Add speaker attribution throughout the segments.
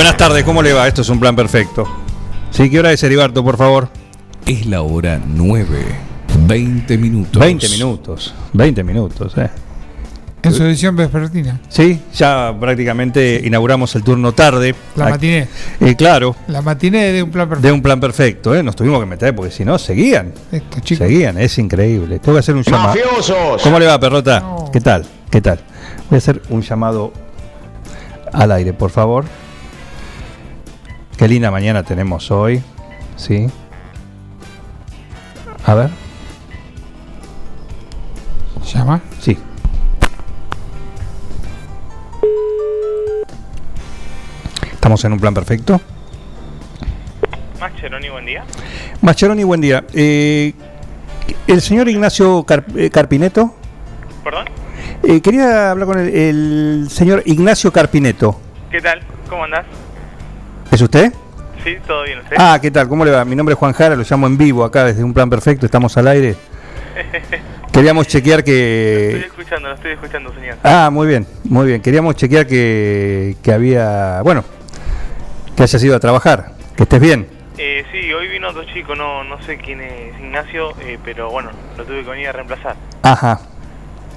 Speaker 1: Buenas tardes, ¿cómo le va? Esto es un plan perfecto. ¿Sí? ¿Qué hora es, Heriberto, por favor?
Speaker 2: Es la hora 9. 20 minutos.
Speaker 1: 20 minutos. 20 minutos, ¿eh?
Speaker 3: En su edición vespertina.
Speaker 1: Sí, ya prácticamente inauguramos el turno tarde.
Speaker 3: La matiné.
Speaker 1: Eh, claro,
Speaker 3: La matiné de un plan perfecto.
Speaker 1: de un plan perfecto, ¿eh? Nos tuvimos que meter porque si no, seguían.
Speaker 3: Estos chicos.
Speaker 1: Seguían, es increíble. Tengo que hacer un llamado. ¿Cómo le va, perrota?
Speaker 3: No.
Speaker 1: ¿Qué tal? ¿Qué tal? Voy a hacer un llamado al aire, por favor. Qué linda mañana tenemos hoy. Sí. A ver.
Speaker 3: ¿Llama?
Speaker 1: Sí. Estamos en un plan perfecto.
Speaker 4: Max Cheroni, buen día.
Speaker 1: Mascheroni, buen día. Eh, el señor Ignacio Car- eh, Carpineto.
Speaker 4: ¿Perdón?
Speaker 1: eh, quería hablar con el, el señor Ignacio Carpineto.
Speaker 4: ¿Qué tal? ¿Cómo andás?
Speaker 1: ¿Es usted?
Speaker 4: Sí, todo bien, ¿usted?
Speaker 1: Ah, ¿qué tal? ¿Cómo le va? Mi nombre es Juan Jara, lo llamo en vivo acá desde un plan perfecto, estamos al aire. Queríamos chequear
Speaker 4: Estoy
Speaker 1: que...
Speaker 4: escuchando, lo estoy escuchando, señor.
Speaker 1: Ah, muy bien, muy bien. Queríamos chequear que, que había... Bueno, que hayas ido a trabajar, que estés bien.
Speaker 4: Eh, sí, hoy vino otro chico, no, no sé quién es Ignacio, eh, pero bueno, lo tuve que venir a reemplazar.
Speaker 1: Ajá,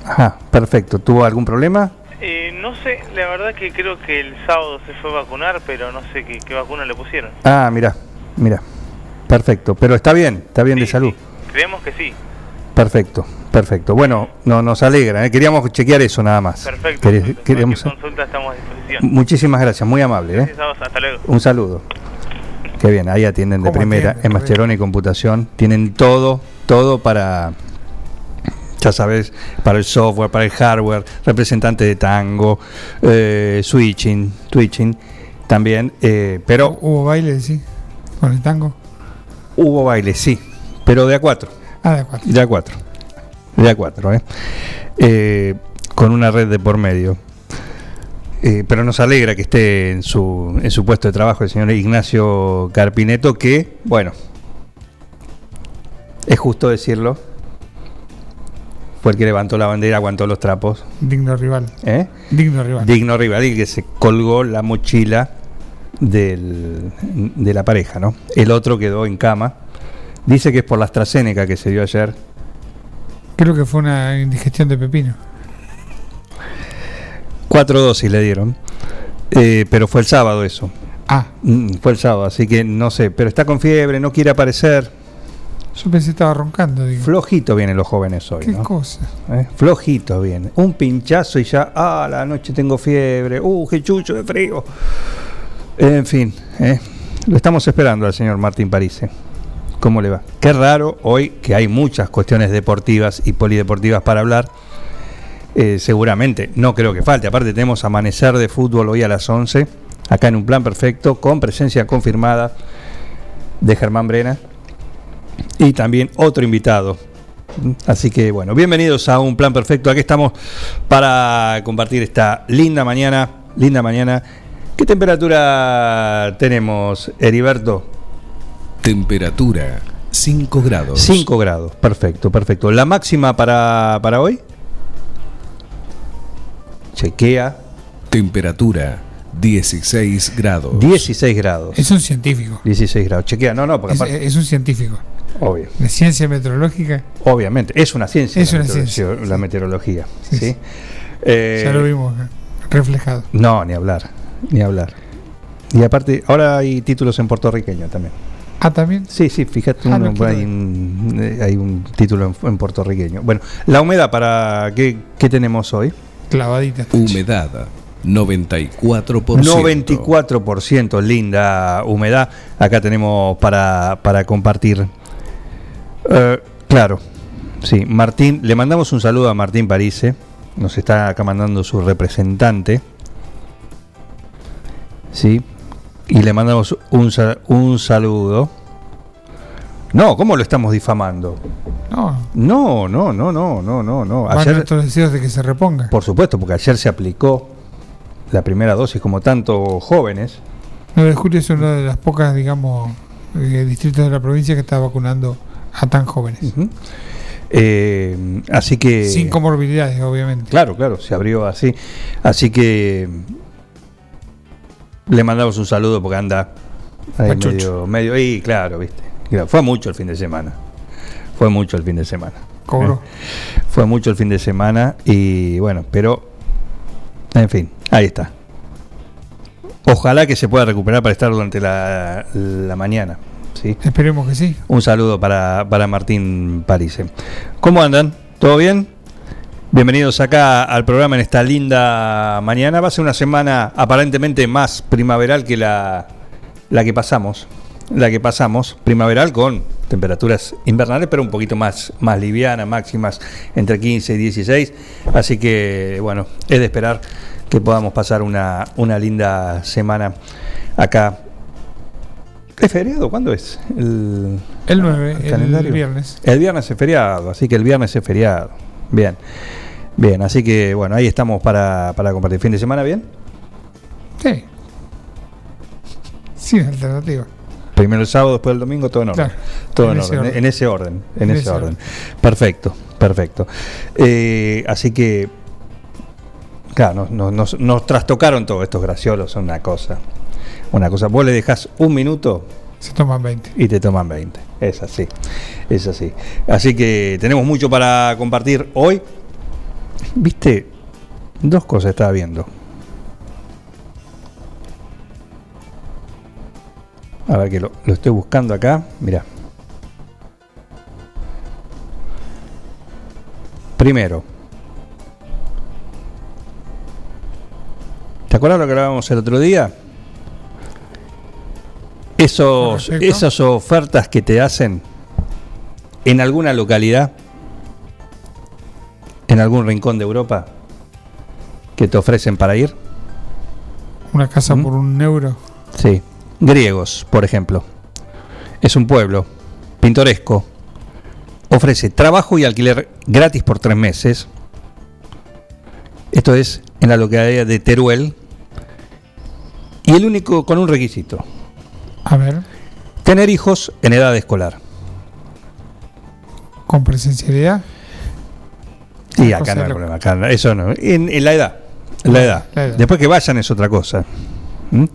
Speaker 1: ajá, perfecto. ¿Tuvo algún problema?
Speaker 4: No sé, la verdad que creo que el sábado se fue a vacunar, pero no sé qué, qué vacuna le pusieron.
Speaker 1: Ah, mira, mira. Perfecto, pero está bien, está bien de salud.
Speaker 4: sí, creemos que sí.
Speaker 1: Perfecto, perfecto. Bueno, no, nos alegra, ¿eh? queríamos chequear eso nada más.
Speaker 4: Perfecto. Perfecto.
Speaker 1: queríamos-
Speaker 4: consulta estamos a disposición.
Speaker 1: Muchísimas gracias, muy amable. ¿eh?
Speaker 4: Gracias a vos, hasta luego.
Speaker 1: Un saludo. Qué bien, ahí atienden de
Speaker 3: ¿Cómo
Speaker 1: primera
Speaker 3: atienden?
Speaker 1: en Mascheroni y Computación. Tienen todo, todo para, ya sabes, para el software, para el hardware, representante de tango, eh, switching, twitching también. eh, pero
Speaker 3: Hubo baile, sí. Con el tango.
Speaker 1: hubo baile, sí, pero de a cuatro.
Speaker 3: Ah, de acuerdo.
Speaker 1: De a cuatro. De a cuatro, ¿eh? Eh, con una red de por medio. Eh, pero nos alegra que esté en su, en su puesto de trabajo el señor Ignacio Carpineto, que, bueno, es justo decirlo, fue el que levantó la bandera, aguantó los trapos,
Speaker 3: Digno rival.
Speaker 1: ¿eh?
Speaker 3: Digno rival.
Speaker 1: digno rival y que se colgó la mochila del- de la pareja, ¿no? El otro quedó en cama. Dice que es por la AstraZeneca que se dio ayer.
Speaker 3: Creo que fue una indigestión de pepino.
Speaker 1: Cuatro dosis le dieron. Eh, pero fue el sábado eso.
Speaker 3: Ah,
Speaker 1: Mm, Fue el sábado, así que no sé. Pero está con fiebre, no quiere aparecer.
Speaker 3: Yo pensé que estaba roncando, digo.
Speaker 1: Flojito vienen los jóvenes hoy,
Speaker 3: ¿Qué
Speaker 1: ¿no?
Speaker 3: cosa?
Speaker 1: ¿Eh? Flojito viene. Un pinchazo y ya, ah, la noche tengo fiebre. Uh, qué chucho de frío. En fin, ¿eh? lo estamos esperando al señor Martín Parise. ¿Cómo le va? Qué raro hoy que hay muchas cuestiones deportivas y polideportivas para hablar. Eh, seguramente, no creo que falte. Aparte tenemos amanecer de fútbol hoy a las 11, acá en un plan perfecto, con presencia confirmada de Germán Brena y también otro invitado. Así que bueno, bienvenidos a un plan perfecto. Aquí estamos para compartir esta linda mañana, linda mañana. ¿Qué temperatura tenemos, Heriberto?
Speaker 2: Temperatura 5 grados.
Speaker 1: 5 grados, perfecto, perfecto. ¿La máxima para, para hoy? Chequea,
Speaker 2: Temperatura 16 grados.
Speaker 1: 16 grados.
Speaker 3: Es un científico.
Speaker 1: 16 grados. Chequea, no, no, porque
Speaker 3: Es,
Speaker 1: aparte,
Speaker 3: es un científico.
Speaker 1: Obvio,
Speaker 3: De ciencia meteorológica.
Speaker 1: obviamente, es una ciencia.
Speaker 3: Es
Speaker 1: la
Speaker 3: una
Speaker 1: meteorología-
Speaker 3: ciencia,
Speaker 1: La meteorología,
Speaker 3: Sí,
Speaker 1: ¿sí?
Speaker 3: sí.
Speaker 1: Eh,
Speaker 3: ya lo vimos acá, reflejado.
Speaker 1: No, ni hablar, ni hablar. Y aparte, ahora hay títulos en puertorriqueño también.
Speaker 3: Ah, también.
Speaker 1: Sí, sí, fíjate,
Speaker 3: Ah,
Speaker 1: hay, un, eh, hay un título en, en puertorriqueño. Bueno, la humedad para qué, qué tenemos hoy?
Speaker 3: Clavadita.
Speaker 2: Humedad 94%.
Speaker 1: 94%, linda humedad. Acá tenemos para, para compartir. Eh, claro, sí, Martín, le mandamos un saludo a Martín Parise. Nos está acá mandando su representante. Sí, y le mandamos un, un saludo. No, ¿cómo lo estamos difamando?
Speaker 3: No,
Speaker 1: No, no, no, no, no, no, Ayer,
Speaker 3: nuestros deseos de que se reponga.
Speaker 1: por supuesto, porque ayer se aplicó la primera dosis como tantos jóvenes.
Speaker 3: 9 de julio es uno de las pocas, digamos, eh, distritos de la provincia que está vacunando a tan jóvenes.
Speaker 1: Eh, así que.
Speaker 3: Sin comorbilidades, obviamente.
Speaker 1: Claro, claro, se abrió así. Así que. Le mandamos un saludo porque anda ahí medio, medio. Y claro, viste. Claro, Fue mucho el fin de semana. Fue mucho el fin de semana.
Speaker 3: Cobró.
Speaker 1: Fue mucho el fin de semana y bueno, pero. En fin, ahí está. Ojalá que se pueda recuperar para estar durante la, la mañana. ¿Sí?
Speaker 3: Esperemos que sí.
Speaker 1: Un saludo para, para Martín Parise. ¿Cómo andan? ¿Todo bien? Bienvenidos acá al programa en esta linda mañana. Va a ser una semana aparentemente más primaveral que la, la que pasamos. La que pasamos, primaveral con temperaturas invernales, pero un poquito más, más livianas, máximas entre 15 y 16. Así que, bueno, es de esperar que podamos pasar una, una linda semana acá. ¿Es feriado? ¿Cuándo es? El,
Speaker 3: El 9, el,
Speaker 1: calendario.
Speaker 3: viernes.
Speaker 1: el viernes es feriado, así que el viernes es feriado. Bien. Bien, así que bueno, ahí estamos para, para compartir. ¿Fin de semana bien?
Speaker 3: Sí. Sin alternativa.
Speaker 1: Primero el sábado, después el domingo, todo en orden.
Speaker 3: Claro,
Speaker 1: todo en,
Speaker 3: en ese
Speaker 1: orden,
Speaker 3: orden.
Speaker 1: en ese orden, en,
Speaker 3: En
Speaker 1: ese orden.
Speaker 3: orden.
Speaker 1: Perfecto, perfecto. Eh, así que, claro, nos, nos- nos- nos trastocaron todos estos graciolos, son una cosa. Una cosa, vos le dejás un minuto
Speaker 3: Se toman 20.
Speaker 1: y te toman 20. Es así, es así. Así que tenemos mucho para compartir hoy. Viste, dos cosas estaba viendo. A ver que lo, lo estoy buscando acá. Mira. Primero. ¿Te acuerdas lo que hablábamos el otro día? Esos, esas ofertas que te hacen en alguna localidad, en algún rincón de Europa, que te ofrecen para ir.
Speaker 3: Una casa
Speaker 1: ¿Mm?
Speaker 3: por un euro.
Speaker 1: Sí. Griegos, por ejemplo. Es un pueblo pintoresco. Ofrece trabajo y alquiler gratis por tres meses. Esto es en la localidad de Teruel. Y el único con un requisito.
Speaker 3: A ver,
Speaker 1: Tener hijos en edad escolar.
Speaker 3: con presencialidad.
Speaker 1: Y
Speaker 3: Una
Speaker 1: acá
Speaker 3: cosa
Speaker 1: no hay problema. acá no- eso no. En, en la edad. La edad.
Speaker 3: La edad.
Speaker 1: Después que vayan es otra cosa. ¿Mm?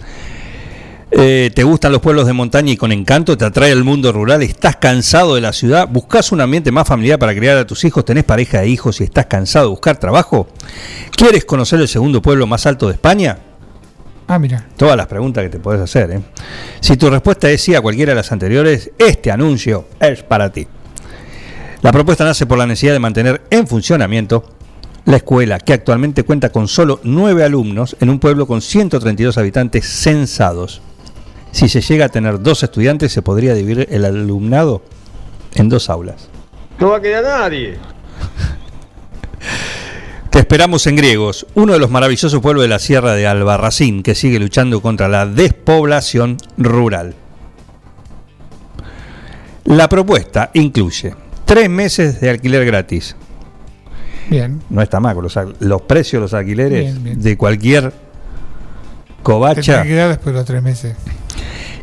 Speaker 1: Eh, ¿Te gustan los pueblos de montaña y con encanto? ¿Te atrae el mundo rural? ¿Estás cansado de la ciudad? ¿Buscas un ambiente más familiar para criar a tus hijos? ¿Tenés pareja e hijos y estás cansado de buscar trabajo? ¿Quieres conocer el segundo pueblo más alto de España?
Speaker 3: Ah, mira.
Speaker 1: Todas las preguntas que te podés hacer. ¿eh? Si tu respuesta es sí a cualquiera de las anteriores, este anuncio es para ti. La propuesta nace por la necesidad de mantener en funcionamiento la escuela, que actualmente cuenta con solo nueve alumnos en un pueblo con 132 habitantes censados. Si se llega a tener dos estudiantes, se podría dividir el alumnado en dos aulas.
Speaker 5: No va a quedar nadie.
Speaker 1: Te esperamos en Griegos, uno de los maravillosos pueblos de la Sierra de Albarracín, que sigue luchando contra la despoblación rural. La propuesta incluye tres meses de alquiler gratis.
Speaker 3: Bien.
Speaker 1: No está mal, los, los precios de los alquileres
Speaker 3: Bien, bien.
Speaker 1: de cualquier covacha.
Speaker 3: que después de los tres meses.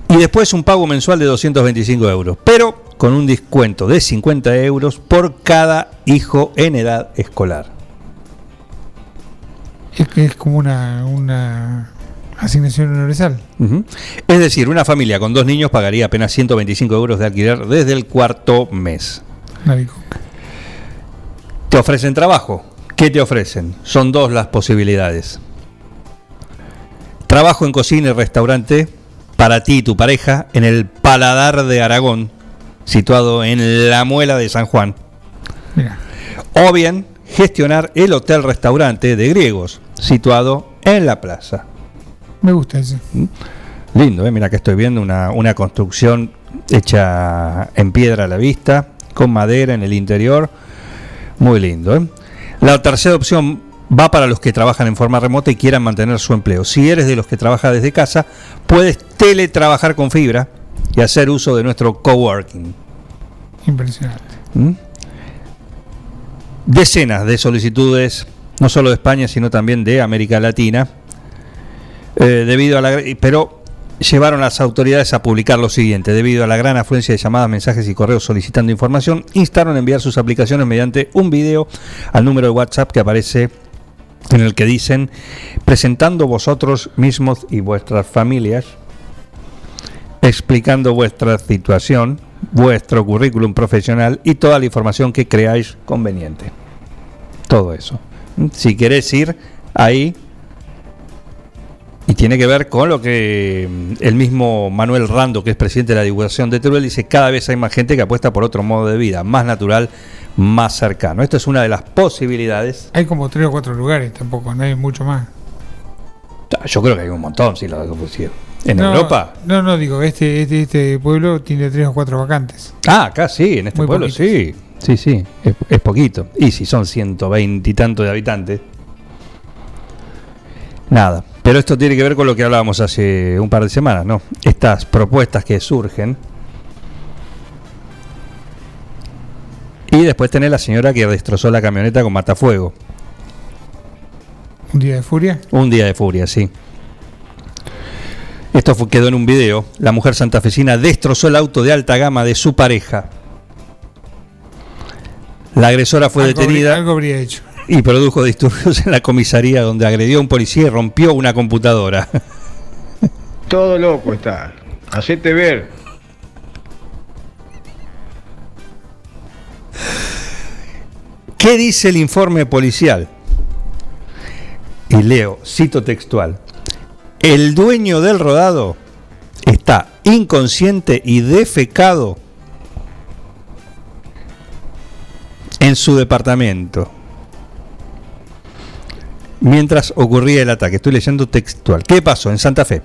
Speaker 1: Y después un pago mensual de 225 euros, pero con un descuento de 50 euros por cada hijo en edad escolar.
Speaker 3: Es que es como una, una asignación universal.
Speaker 1: Es decir, una familia con dos niños pagaría apenas 125 euros de alquiler desde el cuarto mes.
Speaker 3: Navico.
Speaker 1: ¿Te ofrecen trabajo? ¿Qué te ofrecen? Son dos las posibilidades. Trabajo en cocina y restaurante para ti y tu pareja en el Paladar de Aragón, situado en la Muela de San Juan.
Speaker 3: Mira,
Speaker 1: O bien gestionar el hotel-restaurante de griegos, situado en la plaza.
Speaker 3: me gusta ese.
Speaker 1: Lindo, ¿eh? mira que estoy viendo una, una construcción hecha en piedra a la vista, con madera en el interior. Muy lindo. ¿eh? La tercera opción va para los que trabajan en forma remota y quieran mantener su empleo. Si eres de los que trabaja desde casa, puedes teletrabajar con fibra y hacer uso de nuestro coworking.
Speaker 3: Impresionante.
Speaker 1: ¿Mm? Decenas de solicitudes, no solo de España, sino también de América Latina, eh, debido a la, pero llevaron a las autoridades a publicar lo siguiente, debido a la gran afluencia de llamadas, mensajes y correos solicitando información, instaron a enviar sus aplicaciones mediante un video al número de WhatsApp que aparece en el que dicen, presentando vosotros mismos y vuestras familias, explicando vuestra situación, vuestro currículum profesional y toda la información que creáis conveniente. Todo eso. Si querés ir ahí, y tiene que ver con lo que mm, el mismo Manuel Rando, que es presidente de la divulgación de Teruel, dice, cada vez hay más gente que apuesta por otro modo de vida, más natural, más cercano. Esto es una de las posibilidades.
Speaker 3: Hay como tres o cuatro lugares, tampoco, no hay mucho más.
Speaker 1: Yo creo que hay un montón, si lo pusieron. ¿En
Speaker 3: No,
Speaker 1: Europa?
Speaker 3: No, no, digo, este, este, este pueblo tiene tres o cuatro vacantes.
Speaker 1: Ah, acá sí, en este
Speaker 3: Muy
Speaker 1: pueblo
Speaker 3: poquitos.
Speaker 1: sí. Sí, sí, es, es poquito. Y si son 120 y tanto de habitantes. Nada. Pero esto tiene que ver con lo que hablábamos hace un par de semanas, ¿no? Estas propuestas que surgen. Y después tenés la señora que destrozó la camioneta con matafuego.
Speaker 3: Un día de furia.
Speaker 1: Un día de furia, sí. Esto fue- quedó en un video. La mujer santafesina destrozó el auto de alta gama de su pareja. La agresora fue
Speaker 3: algo,
Speaker 1: detenida
Speaker 3: habría- algo habría hecho.
Speaker 1: y produjo disturbios en la comisaría donde agredió a un policía y rompió una computadora.
Speaker 5: Todo loco está. Hacete ver.
Speaker 1: ¿Qué dice el informe policial? Y leo, cito textual. El dueño del rodado está inconsciente y defecado en su departamento. Mientras ocurría el ataque, estoy leyendo textual. ¿Qué pasó en Santa Fe?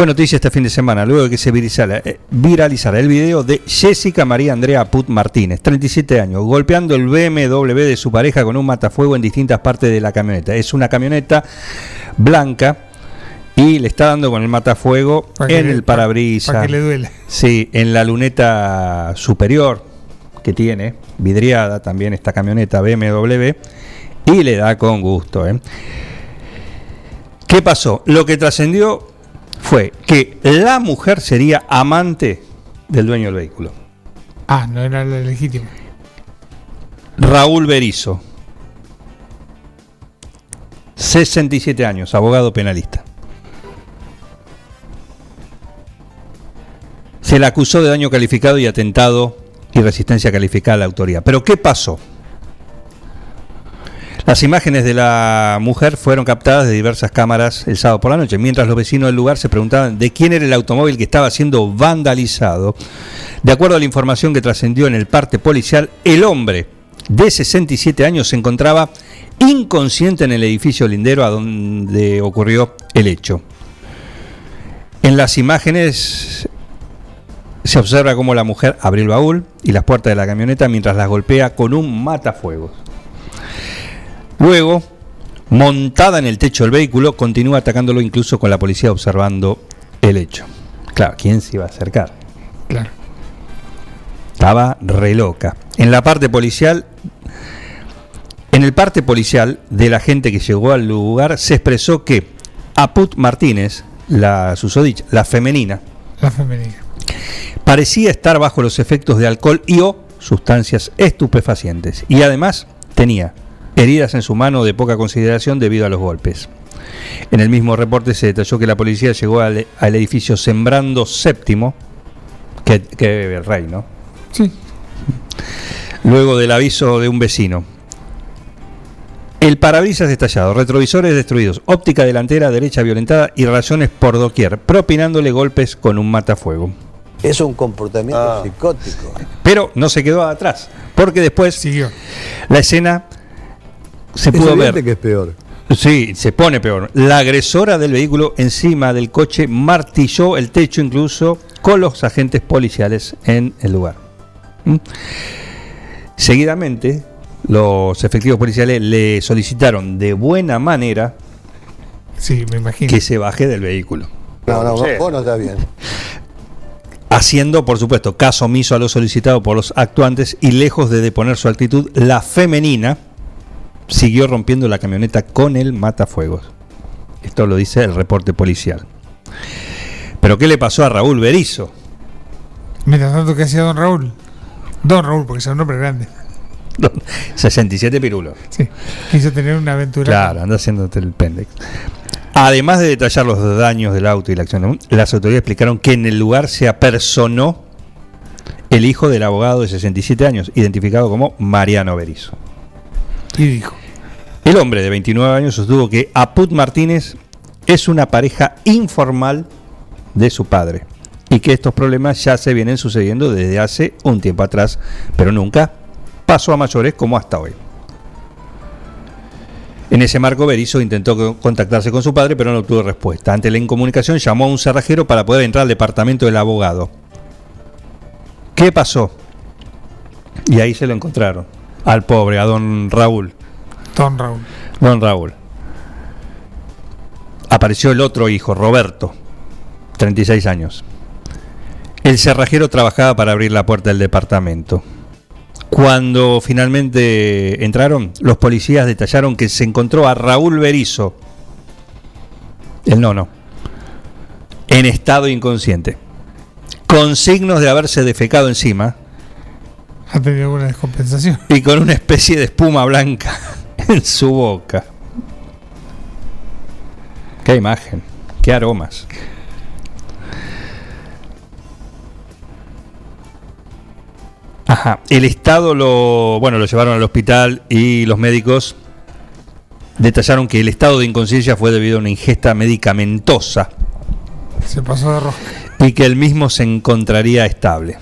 Speaker 1: Fue noticia este fin de semana, luego de que se viralizara, eh, viralizara el video de Jessica María Andrea Put Martínez, 37 años, golpeando el BMW de su pareja con un matafuego en distintas partes de la camioneta. Es una camioneta blanca y le está dando con el matafuego en el
Speaker 3: pa-
Speaker 1: parabrisas.
Speaker 3: pa' que le duele.
Speaker 1: Sí, en la luneta superior que tiene, vidriada también esta camioneta BMW, y le da con gusto. ¿eh? ¿Qué pasó? Lo que trascendió fue que la mujer sería amante del dueño del vehículo,
Speaker 3: Ah, no era la legítima.
Speaker 1: Raúl Berizo. 67 años, abogado penalista. Se le acusó de daño calificado y atentado y resistencia calificada a la autoridad. Pero ¿qué pasó? Las imágenes de la mujer fueron captadas de diversas cámaras el sábado por la noche, mientras los vecinos del lugar se preguntaban de quién era el automóvil que estaba siendo vandalizado. De acuerdo a la información que trascendió en el parte policial, el hombre de 67 años se encontraba inconsciente en el edificio lindero a donde ocurrió el hecho. En las imágenes se observa cómo la mujer abrió el baúl y las puertas de la camioneta mientras las golpea con un matafuegos. Luego, montada en el techo del vehículo, continúa atacándolo incluso con la policía observando el hecho. Claro, ¿quién se iba a acercar?
Speaker 3: Claro.
Speaker 1: Estaba re loca. En la parte policial, en el parte policial de la gente que llegó al lugar, se expresó que Aput Martínez, la susodicha, la femenina,
Speaker 3: La femenina.
Speaker 1: parecía estar bajo los efectos de alcohol y o sustancias estupefacientes. Y además tenía heridas en su mano de poca consideración debido a los golpes. En el mismo reporte se detalló que la policía llegó al, al edificio Sembrando Séptimo, que, que el rey, ¿no?
Speaker 3: Sí.
Speaker 1: luego del aviso de un vecino. El parabrisas estallado, retrovisores destruidos, óptica delantera derecha violentada y rayones por doquier, propinándole golpes con un matafuego.
Speaker 5: Es un comportamiento psicótico.
Speaker 1: Pero no se quedó atrás, porque después
Speaker 6: Siguió.
Speaker 1: la escena se pudo ver.
Speaker 7: que es peor.
Speaker 1: Sí, se pone peor. La agresora del vehículo encima del coche martilló el techo incluso con los agentes policiales en el lugar. ¿Mm? Seguidamente, los efectivos policiales le solicitaron de buena manera
Speaker 6: Sí, me imagino.
Speaker 1: que se baje del vehículo.
Speaker 5: No, no,
Speaker 7: Sí.
Speaker 5: vos no estás bien.
Speaker 1: Haciendo, por supuesto, caso omiso a lo solicitado por los actuantes y lejos de deponer su actitud, la femenina siguió rompiendo la camioneta con el matafuegos. Esto lo dice el reporte policial. Pero ¿qué le pasó a Raúl Berizo?
Speaker 6: Mientras tanto, ¿qué hacía Don Raúl? Don Raúl, porque es un hombre grande.
Speaker 1: 67 pirulos.
Speaker 6: Sí. Quiso tener una aventura.
Speaker 1: Claro, anda haciéndote el pendex. Además de detallar los daños del auto y la acción, las autoridades explicaron que en el lugar se apersonó el hijo del abogado de 67 años, identificado como Mariano Berizo.
Speaker 6: Y dijo:
Speaker 1: El hombre de 29 años sostuvo que Aput Martínez es una pareja informal de su padre y que estos problemas ya se vienen sucediendo desde hace un tiempo atrás, pero nunca pasó a mayores como hasta hoy. En ese marco, Berizo intentó co- contactarse con su padre, pero no obtuvo respuesta. Ante la incomunicación, llamó a un cerrajero para poder entrar al departamento del abogado. ¿Qué pasó? Y ahí se lo encontraron. Al pobre, a don Raúl.
Speaker 6: Don Raúl.
Speaker 1: Don Raúl. Apareció el otro hijo, Roberto, 36 años. El cerrajero trabajaba para abrir la puerta del departamento. Cuando finalmente entraron, los policías detallaron que se encontró a Raúl Berizo, el nono, en estado inconsciente, con signos de haberse defecado encima
Speaker 6: Ha tenido alguna descompensación.
Speaker 1: y con una especie de espuma blanca en su boca. Qué imagen, qué aromas. Ajá, el Estado lo, bueno, lo llevaron al hospital y los médicos detallaron que el estado de inconsciencia fue debido a una ingesta medicamentosa
Speaker 6: Se pasó de rosca.
Speaker 1: y que el mismo se encontraría estable.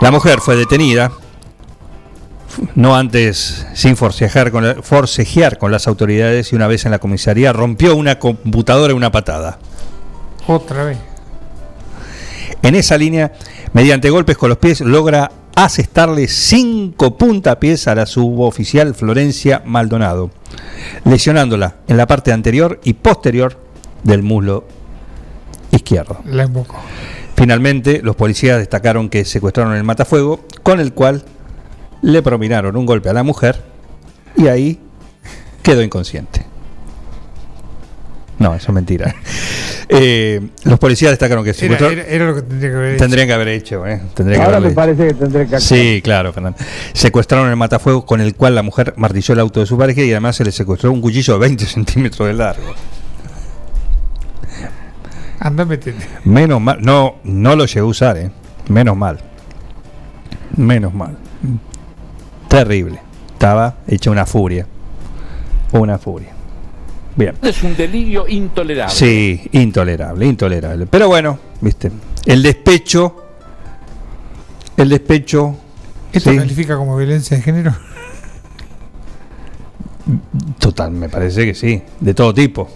Speaker 1: La mujer fue detenida, no antes sin forcejear con, la- forcejear con las autoridades y una vez en la comisaría rompió una computadora y una patada.
Speaker 6: Otra vez.
Speaker 1: En esa línea, mediante golpes con los pies, logra asestarle cinco puntapiés a la suboficial Florencia Maldonado, lesionándola en la parte anterior y posterior del muslo izquierdo.
Speaker 6: La embocó.
Speaker 1: Finalmente, los policías destacaron que secuestraron el matafuego, con el cual le propinaron un golpe a la mujer y ahí quedó inconsciente. No, eso es mentira. Eh, los policías destacaron que
Speaker 6: Era, era- era lo que tendría que haber hecho.
Speaker 1: Tendrían que haber hecho, ¿eh? Tendrían que
Speaker 8: Ahora me
Speaker 1: hecho.
Speaker 8: parece que tendré que actuar.
Speaker 1: Sí, claro, Fernando. Secuestraron el matafuego con el cual la mujer martilló el auto de su pareja y además se le secuestró un cuchillo de 20 centímetros de largo.
Speaker 6: Anda.
Speaker 1: Menos mal. No, no lo llegué a usar, ¿eh? Menos mal. Menos mal. Terrible. Estaba hecha una furia. Una furia. Bien.
Speaker 9: Es un delirio intolerable.
Speaker 1: Sí, intolerable, intolerable. Pero bueno, viste. El despecho. El despecho.
Speaker 6: ¿Esto
Speaker 1: sí,
Speaker 6: califica como violencia de género?
Speaker 1: total, me parece que sí. De todo tipo.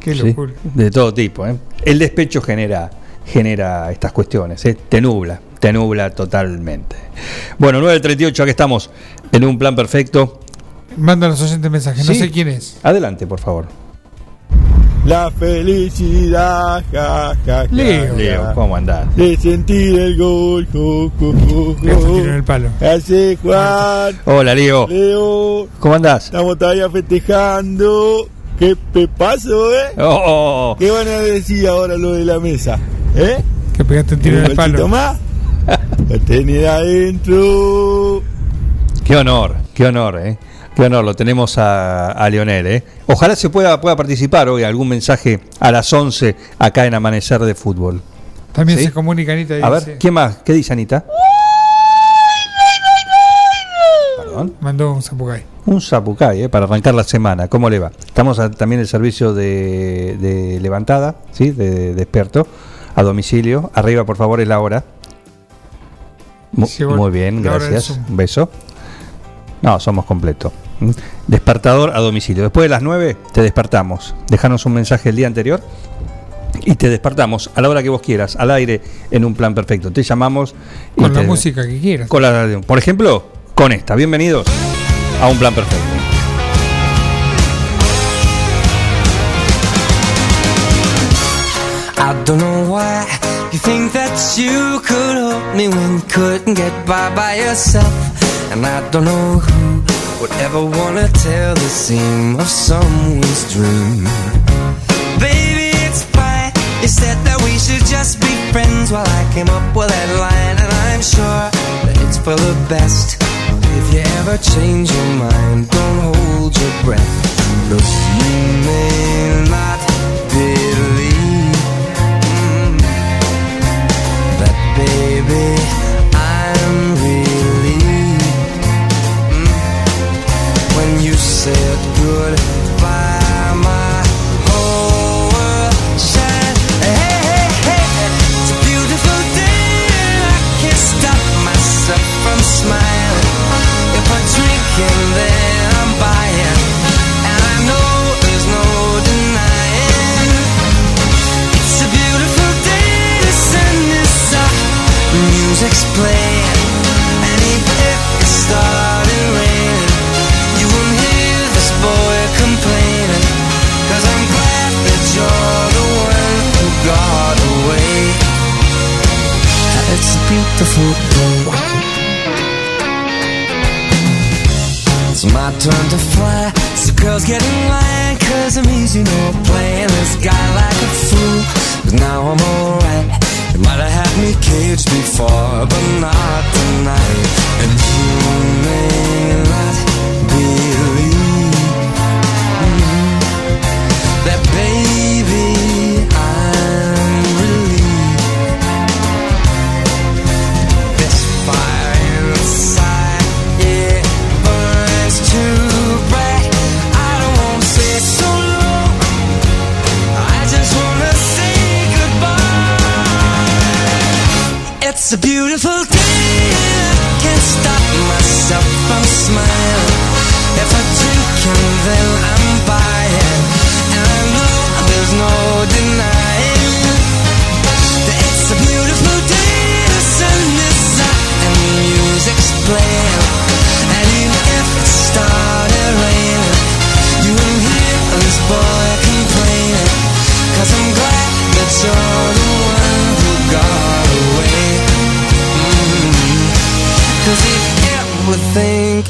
Speaker 6: Qué
Speaker 1: Sí,
Speaker 6: locura.
Speaker 1: de todo tipo. ¿eh? El despecho genera, genera estas cuestiones, ¿eh? te nubla, te nubla totalmente. Bueno, 9.38, aquí estamos en un plan perfecto.
Speaker 6: Manda a los oyentes mensajes. No
Speaker 1: Sí.
Speaker 6: sé quién es.
Speaker 1: Adelante, por favor.
Speaker 3: La felicidad, ja, ja, ja,
Speaker 6: Leo.
Speaker 1: Leo, ¿cómo andás?
Speaker 3: de sentir el gol, jo, jo, jo,
Speaker 6: Le
Speaker 3: jo.
Speaker 6: tiro en el palo.
Speaker 3: Hace Juan,
Speaker 1: Hola, Leo.
Speaker 3: Leo,
Speaker 1: ¿Cómo andás?
Speaker 3: estamos todavía festejando. Qué pepazo, ¿eh?
Speaker 1: Oh, oh, oh.
Speaker 3: ¿Qué van a decir ahora lo de la mesa? ¿Eh?
Speaker 6: Que pegaste un tiro en el palo.
Speaker 3: más? La tenés adentro.
Speaker 1: Qué honor, qué honor, ¿eh? Qué honor, lo tenemos a, a Leonel, ¿eh? Ojalá se pueda, pueda participar hoy, algún mensaje a las 11 acá en Amanecer de Fútbol.
Speaker 6: También
Speaker 1: ¿Sí?
Speaker 6: se comunica Anita y
Speaker 1: A
Speaker 6: dice,
Speaker 1: ver, ¿quién más? ¿Qué dice Anita? Perdón. Perdón.
Speaker 3: Mandó un zapucay.
Speaker 1: Un zapucay, eh, para arrancar la semana. ¿Cómo le va? Estamos a- también en el servicio de, de levantada, ¿sí? De, de experto, a domicilio. Arriba, por favor, es la hora. Mu- muy bien, gracias. Un beso. No, somos completos. Despertador a domicilio. Después de las 9 te despertamos. Dejanos un mensaje el día anterior y te despertamos a la hora que vos quieras, al aire, en un plan perfecto. Te llamamos y
Speaker 3: Con la
Speaker 1: te-
Speaker 3: música que quieras.
Speaker 1: con la. Por ejemplo, con esta. Bienvenidos a un plan perfecto.
Speaker 10: You think that you could help me when you couldn't get by by yourself. And I don't know who would ever wanna tell the seam of someone's dream. Baby, it's fine. You said that we should just be friends while I came up with that line. And I'm sure that it's for the best. If you ever change your mind, don't hold your breath. Look, you may not believe Beautiful day. It's my turn to fly. So girls get in line, cause I'm easy, no playing this guy like a fool. But now I'm alright. You might have had me caged before, but not tonight. And you may not believe It's a beautiful day. I can't stop myself from smiling. If I drink and then I'm buying, and I know there's no denying. that It's a beautiful day to send this up and the music's playing. And even if it started raining, you won't hear this boy complaining. Cause I'm glad that you're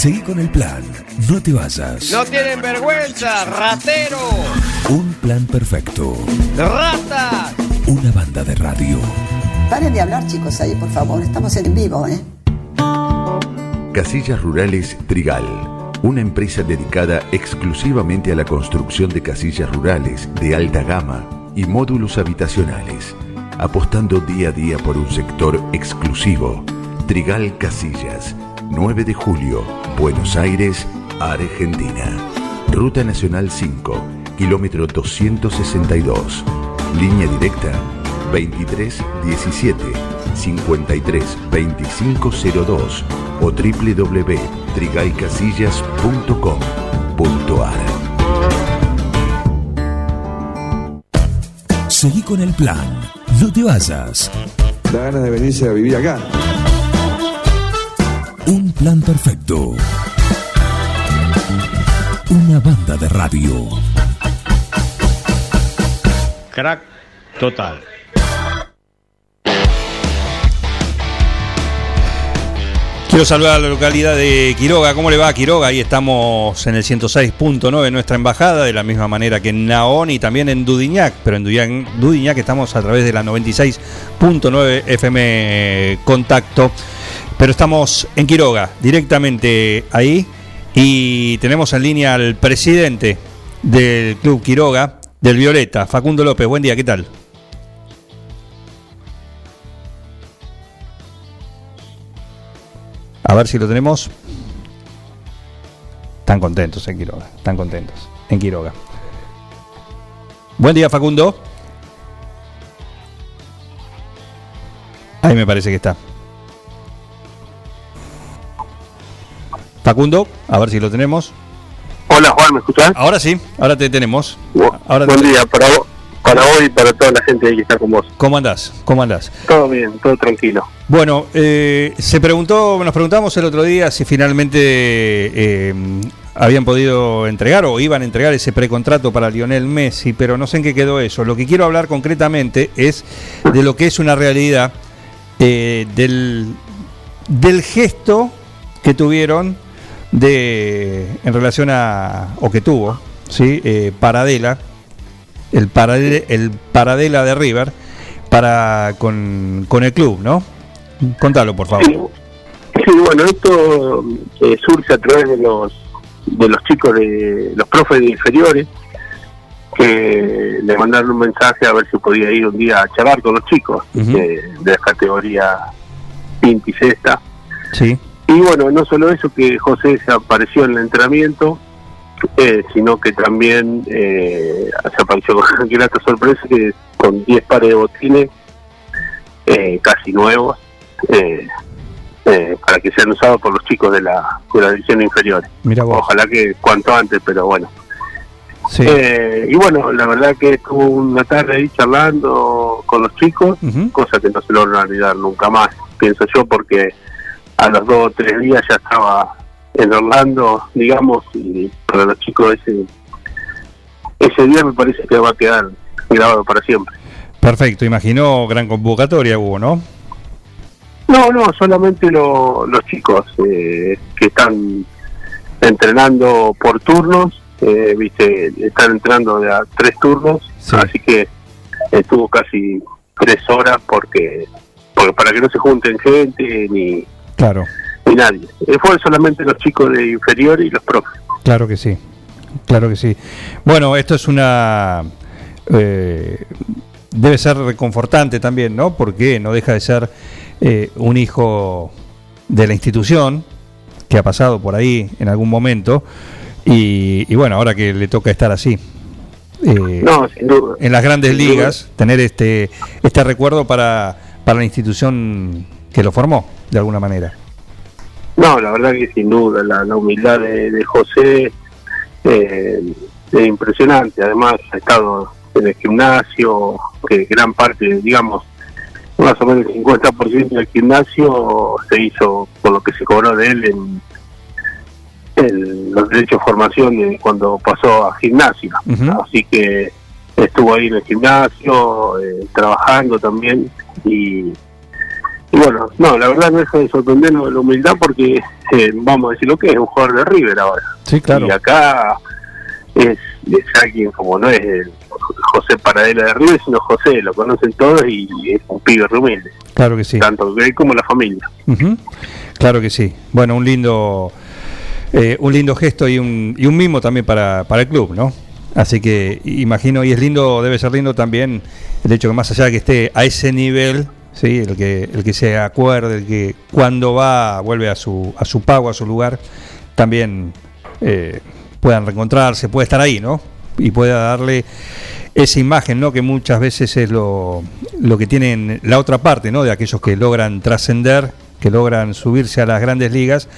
Speaker 2: Seguí con el plan. No te vayas.
Speaker 5: No tienen vergüenza, ratero,
Speaker 2: Un plan perfecto.
Speaker 5: ratas.
Speaker 2: Una banda de radio.
Speaker 11: Paren de hablar, chicos, ahí, por favor. Estamos en vivo, ¿eh?
Speaker 7: Casillas Rurales Trigal, una empresa dedicada exclusivamente a la construcción de casillas rurales de alta gama y módulos habitacionales, apostando día a día por un sector exclusivo. Trigal Casillas, 9 de julio, Buenos Aires, Argentina. Ruta Nacional 5, kilómetro 262. Línea directa 23 17 53 25 02 o www.trigaycasillas.com.ar
Speaker 2: Seguí con el plan. No te vayas.
Speaker 12: Da ganas de venirse a vivir acá.
Speaker 2: Un plan perfecto. Radio.
Speaker 5: Crack total.
Speaker 1: Quiero saludar a la localidad de Quiroga. ¿Cómo le va a Quiroga? Ahí estamos en el 106.9 en nuestra embajada, de la misma manera que en Naón y también en Dudiñac. Pero en Dudiñac, Dudiñac estamos a través de la 96.9 FM Contacto. Pero estamos en Quiroga, directamente ahí. Y tenemos en línea al presidente del Club Quiroga, del Violeta, Facundo López. Buen día, ¿qué tal? A ver si lo tenemos. Están contentos en Quiroga. Están contentos en Quiroga. Buen día, Facundo. Ahí me parece que está. Facundo, a ver si lo tenemos.
Speaker 13: Hola Juan, ¿me escuchás?
Speaker 1: Ahora sí, ahora te tenemos. Ahora
Speaker 13: Buen
Speaker 1: te-
Speaker 13: día para vos, para vos y para toda la gente que está con vos.
Speaker 1: ¿Cómo andás? ¿Cómo andás?
Speaker 13: Todo bien, todo tranquilo.
Speaker 1: Bueno, eh, se preguntó, nos preguntamos el otro día si finalmente eh, habían podido entregar o iban a entregar ese precontrato para Lionel Messi, pero no sé en qué quedó eso. Lo que quiero hablar concretamente es de lo que es una realidad eh, del, del gesto que tuvieron de en relación a o que tuvo, sí, Eh, Paradela, el Paradela, el Paradela de River para con, con el club, ¿no? Contalo, por favor.
Speaker 13: Sí, bueno, esto eh, surge a través de los de los chicos de los profes de inferiores que le mandaron un mensaje a ver si podía ir un día a charlar con los chicos
Speaker 1: Ujú.
Speaker 13: eh, de la categoría quinta y sexta.
Speaker 1: Sí.
Speaker 13: Y bueno, no solo eso que José se apareció en el entrenamiento, eh, sino que también eh, se apareció con grata sorpresa que con 10 pares de botines eh, casi nuevos eh, eh, para que sean usados por los chicos de la, de la división inferior.
Speaker 1: Mira.
Speaker 13: Ojalá que cuanto antes, pero bueno.
Speaker 1: Sí.
Speaker 13: Eh, y bueno, la verdad que estuvo una tarde ahí charlando con los chicos,
Speaker 1: Ujú.
Speaker 13: cosa que no se lo van a olvidar nunca más, pienso yo, porque a los dos o tres días ya estaba en Orlando, digamos, y para los chicos ese, ese día me parece que va a quedar grabado para siempre.
Speaker 1: Perfecto, imaginó gran convocatoria hubo, ¿no?
Speaker 13: No, no, solamente lo- los chicos eh, que están entrenando por turnos, eh, viste, están entrenando de a tres turnos, así que estuvo casi tres horas porque, porque para que no se junten gente ni,
Speaker 1: Claro,
Speaker 13: ni nadie. Fue solamente los chicos de inferior y los profes.
Speaker 1: claro que sí. Claro que sí. Bueno, esto es una... eh, debe ser reconfortante también, ¿no? Porque no deja de ser eh, un hijo de la institución que ha pasado por ahí en algún momento y, y bueno, ahora que le toca estar así. eh,
Speaker 13: No, sin duda.
Speaker 1: en las grandes
Speaker 13: Sin duda.
Speaker 1: ligas, tener este, este recuerdo para, para la institución que lo formó, de alguna manera.
Speaker 13: No, la verdad que sin duda, la, la humildad de, de José eh, es impresionante. Además, ha estado en el gimnasio, que gran parte, digamos, más o menos el 50% del gimnasio se hizo con lo que se cobró de él en, en los derechos de formación de cuando pasó a gimnasia.
Speaker 1: Ujú.
Speaker 13: Así que estuvo ahí en el gimnasio, eh, trabajando también y y bueno, no, la verdad no deja de sorprendernos la humildad porque eh, vamos a decir lo que es un jugador de River ahora.
Speaker 1: Sí, claro.
Speaker 13: Y acá es, es alguien como no es el José Paradela de River, sino José, lo conocen todos y es un pibe humilde,
Speaker 1: Claro que sí.
Speaker 13: tanto él como la familia.
Speaker 1: Ujú. Claro que sí. Bueno, un lindo, eh, un lindo gesto y un, y un mimo también para, para el club, ¿no? Así que imagino, y es lindo, debe ser lindo también el hecho que más allá de que esté a ese nivel, sí, el que, el que se acuerde, el que cuando va vuelve a su, a su pago, a su lugar, también eh, puedan reencontrarse, puede estar ahí, ¿no? Y pueda darle esa imagen, ¿no? Que muchas veces es lo, lo que tienen la otra parte, ¿no? De aquellos que logran trascender, que logran subirse a las grandes ligas,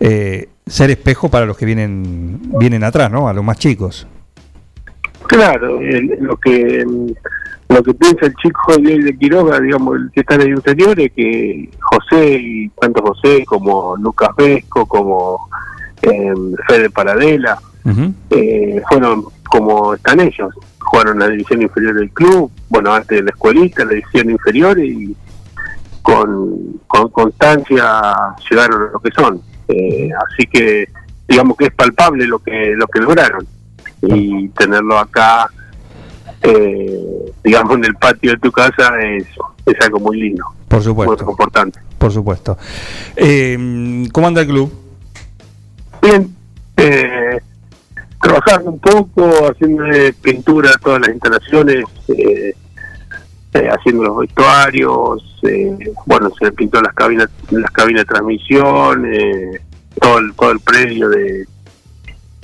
Speaker 1: eh, ser espejo para los que vienen, vienen atrás, ¿no? A los más chicos.
Speaker 13: Claro, lo que lo que piensa el chico de, de Quiroga, digamos, el que está en el interior, es que José, y tanto José como Lucas Vesco, como eh, Fede Paradela, eh, fueron como están ellos. Jugaron la división inferior del club, bueno, antes de la escuelita, la división inferior, y con, con constancia llegaron a lo que son. Eh, así que digamos que es palpable lo que lo que lograron y tenerlo acá eh, digamos en el patio de tu casa es, es algo muy lindo
Speaker 1: Por supuesto.
Speaker 13: muy importante
Speaker 1: Por supuesto. Eh, ¿Cómo anda el club?
Speaker 13: bien eh, trabajando un poco haciendo pintura a todas las instalaciones eh, eh, haciendo los vestuarios eh, bueno se pintó las cabinas las cabinas de transmisión eh, todo el todo el predio de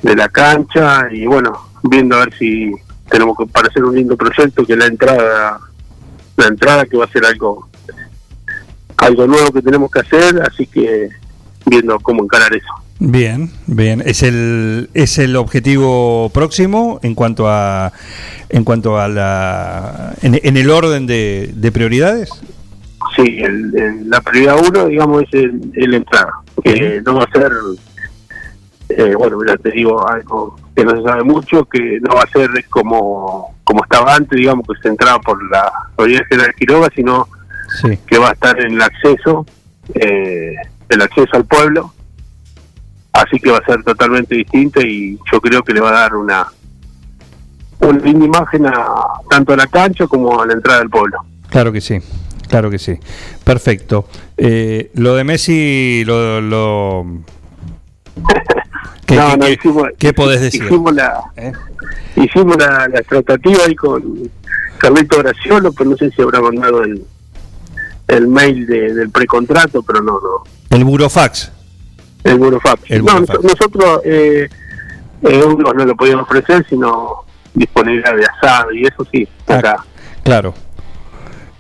Speaker 13: de la cancha y bueno viendo a ver si tenemos que para hacer un lindo proyecto que la entrada la entrada que va a ser algo algo nuevo que tenemos que hacer así que viendo cómo encarar eso
Speaker 1: Bien, bien. ¿Es el, es el objetivo próximo en cuanto a en cuanto a la en, en el orden de, de prioridades?
Speaker 13: Sí, el, el- la prioridad uno, digamos, es el, el entrada. Que no va a ser, eh, bueno, mira, te digo algo que no se sabe mucho, que no va a ser como, como estaba antes, digamos, que se entraba por la Avenida General Quiroga, sino
Speaker 1: Sí.
Speaker 13: que va a estar en el acceso, eh, el acceso al pueblo. Así que va a ser totalmente distinto y yo creo que le va a dar una, una linda imagen a, tanto a la cancha como a la entrada del pueblo.
Speaker 1: Claro que sí, claro que sí. Perfecto. Eh, lo de Messi, lo... lo ¿Qué,
Speaker 13: No,
Speaker 1: qué-
Speaker 13: no, hicimos-
Speaker 1: qué podés decir?
Speaker 13: Hicimos la,
Speaker 1: ¿Eh?
Speaker 13: hicimos la, la tratativa ahí con Carlito Graciolo, pero no sé si habrá mandado el, el mail de- del precontrato, pero no, no.
Speaker 1: El burofax.
Speaker 13: El Burofax.
Speaker 1: El
Speaker 13: no,
Speaker 1: Burofax.
Speaker 13: nosotros eh, eh, no lo podíamos ofrecer, sino disponibilidad de asado y eso sí, acá
Speaker 1: Claro.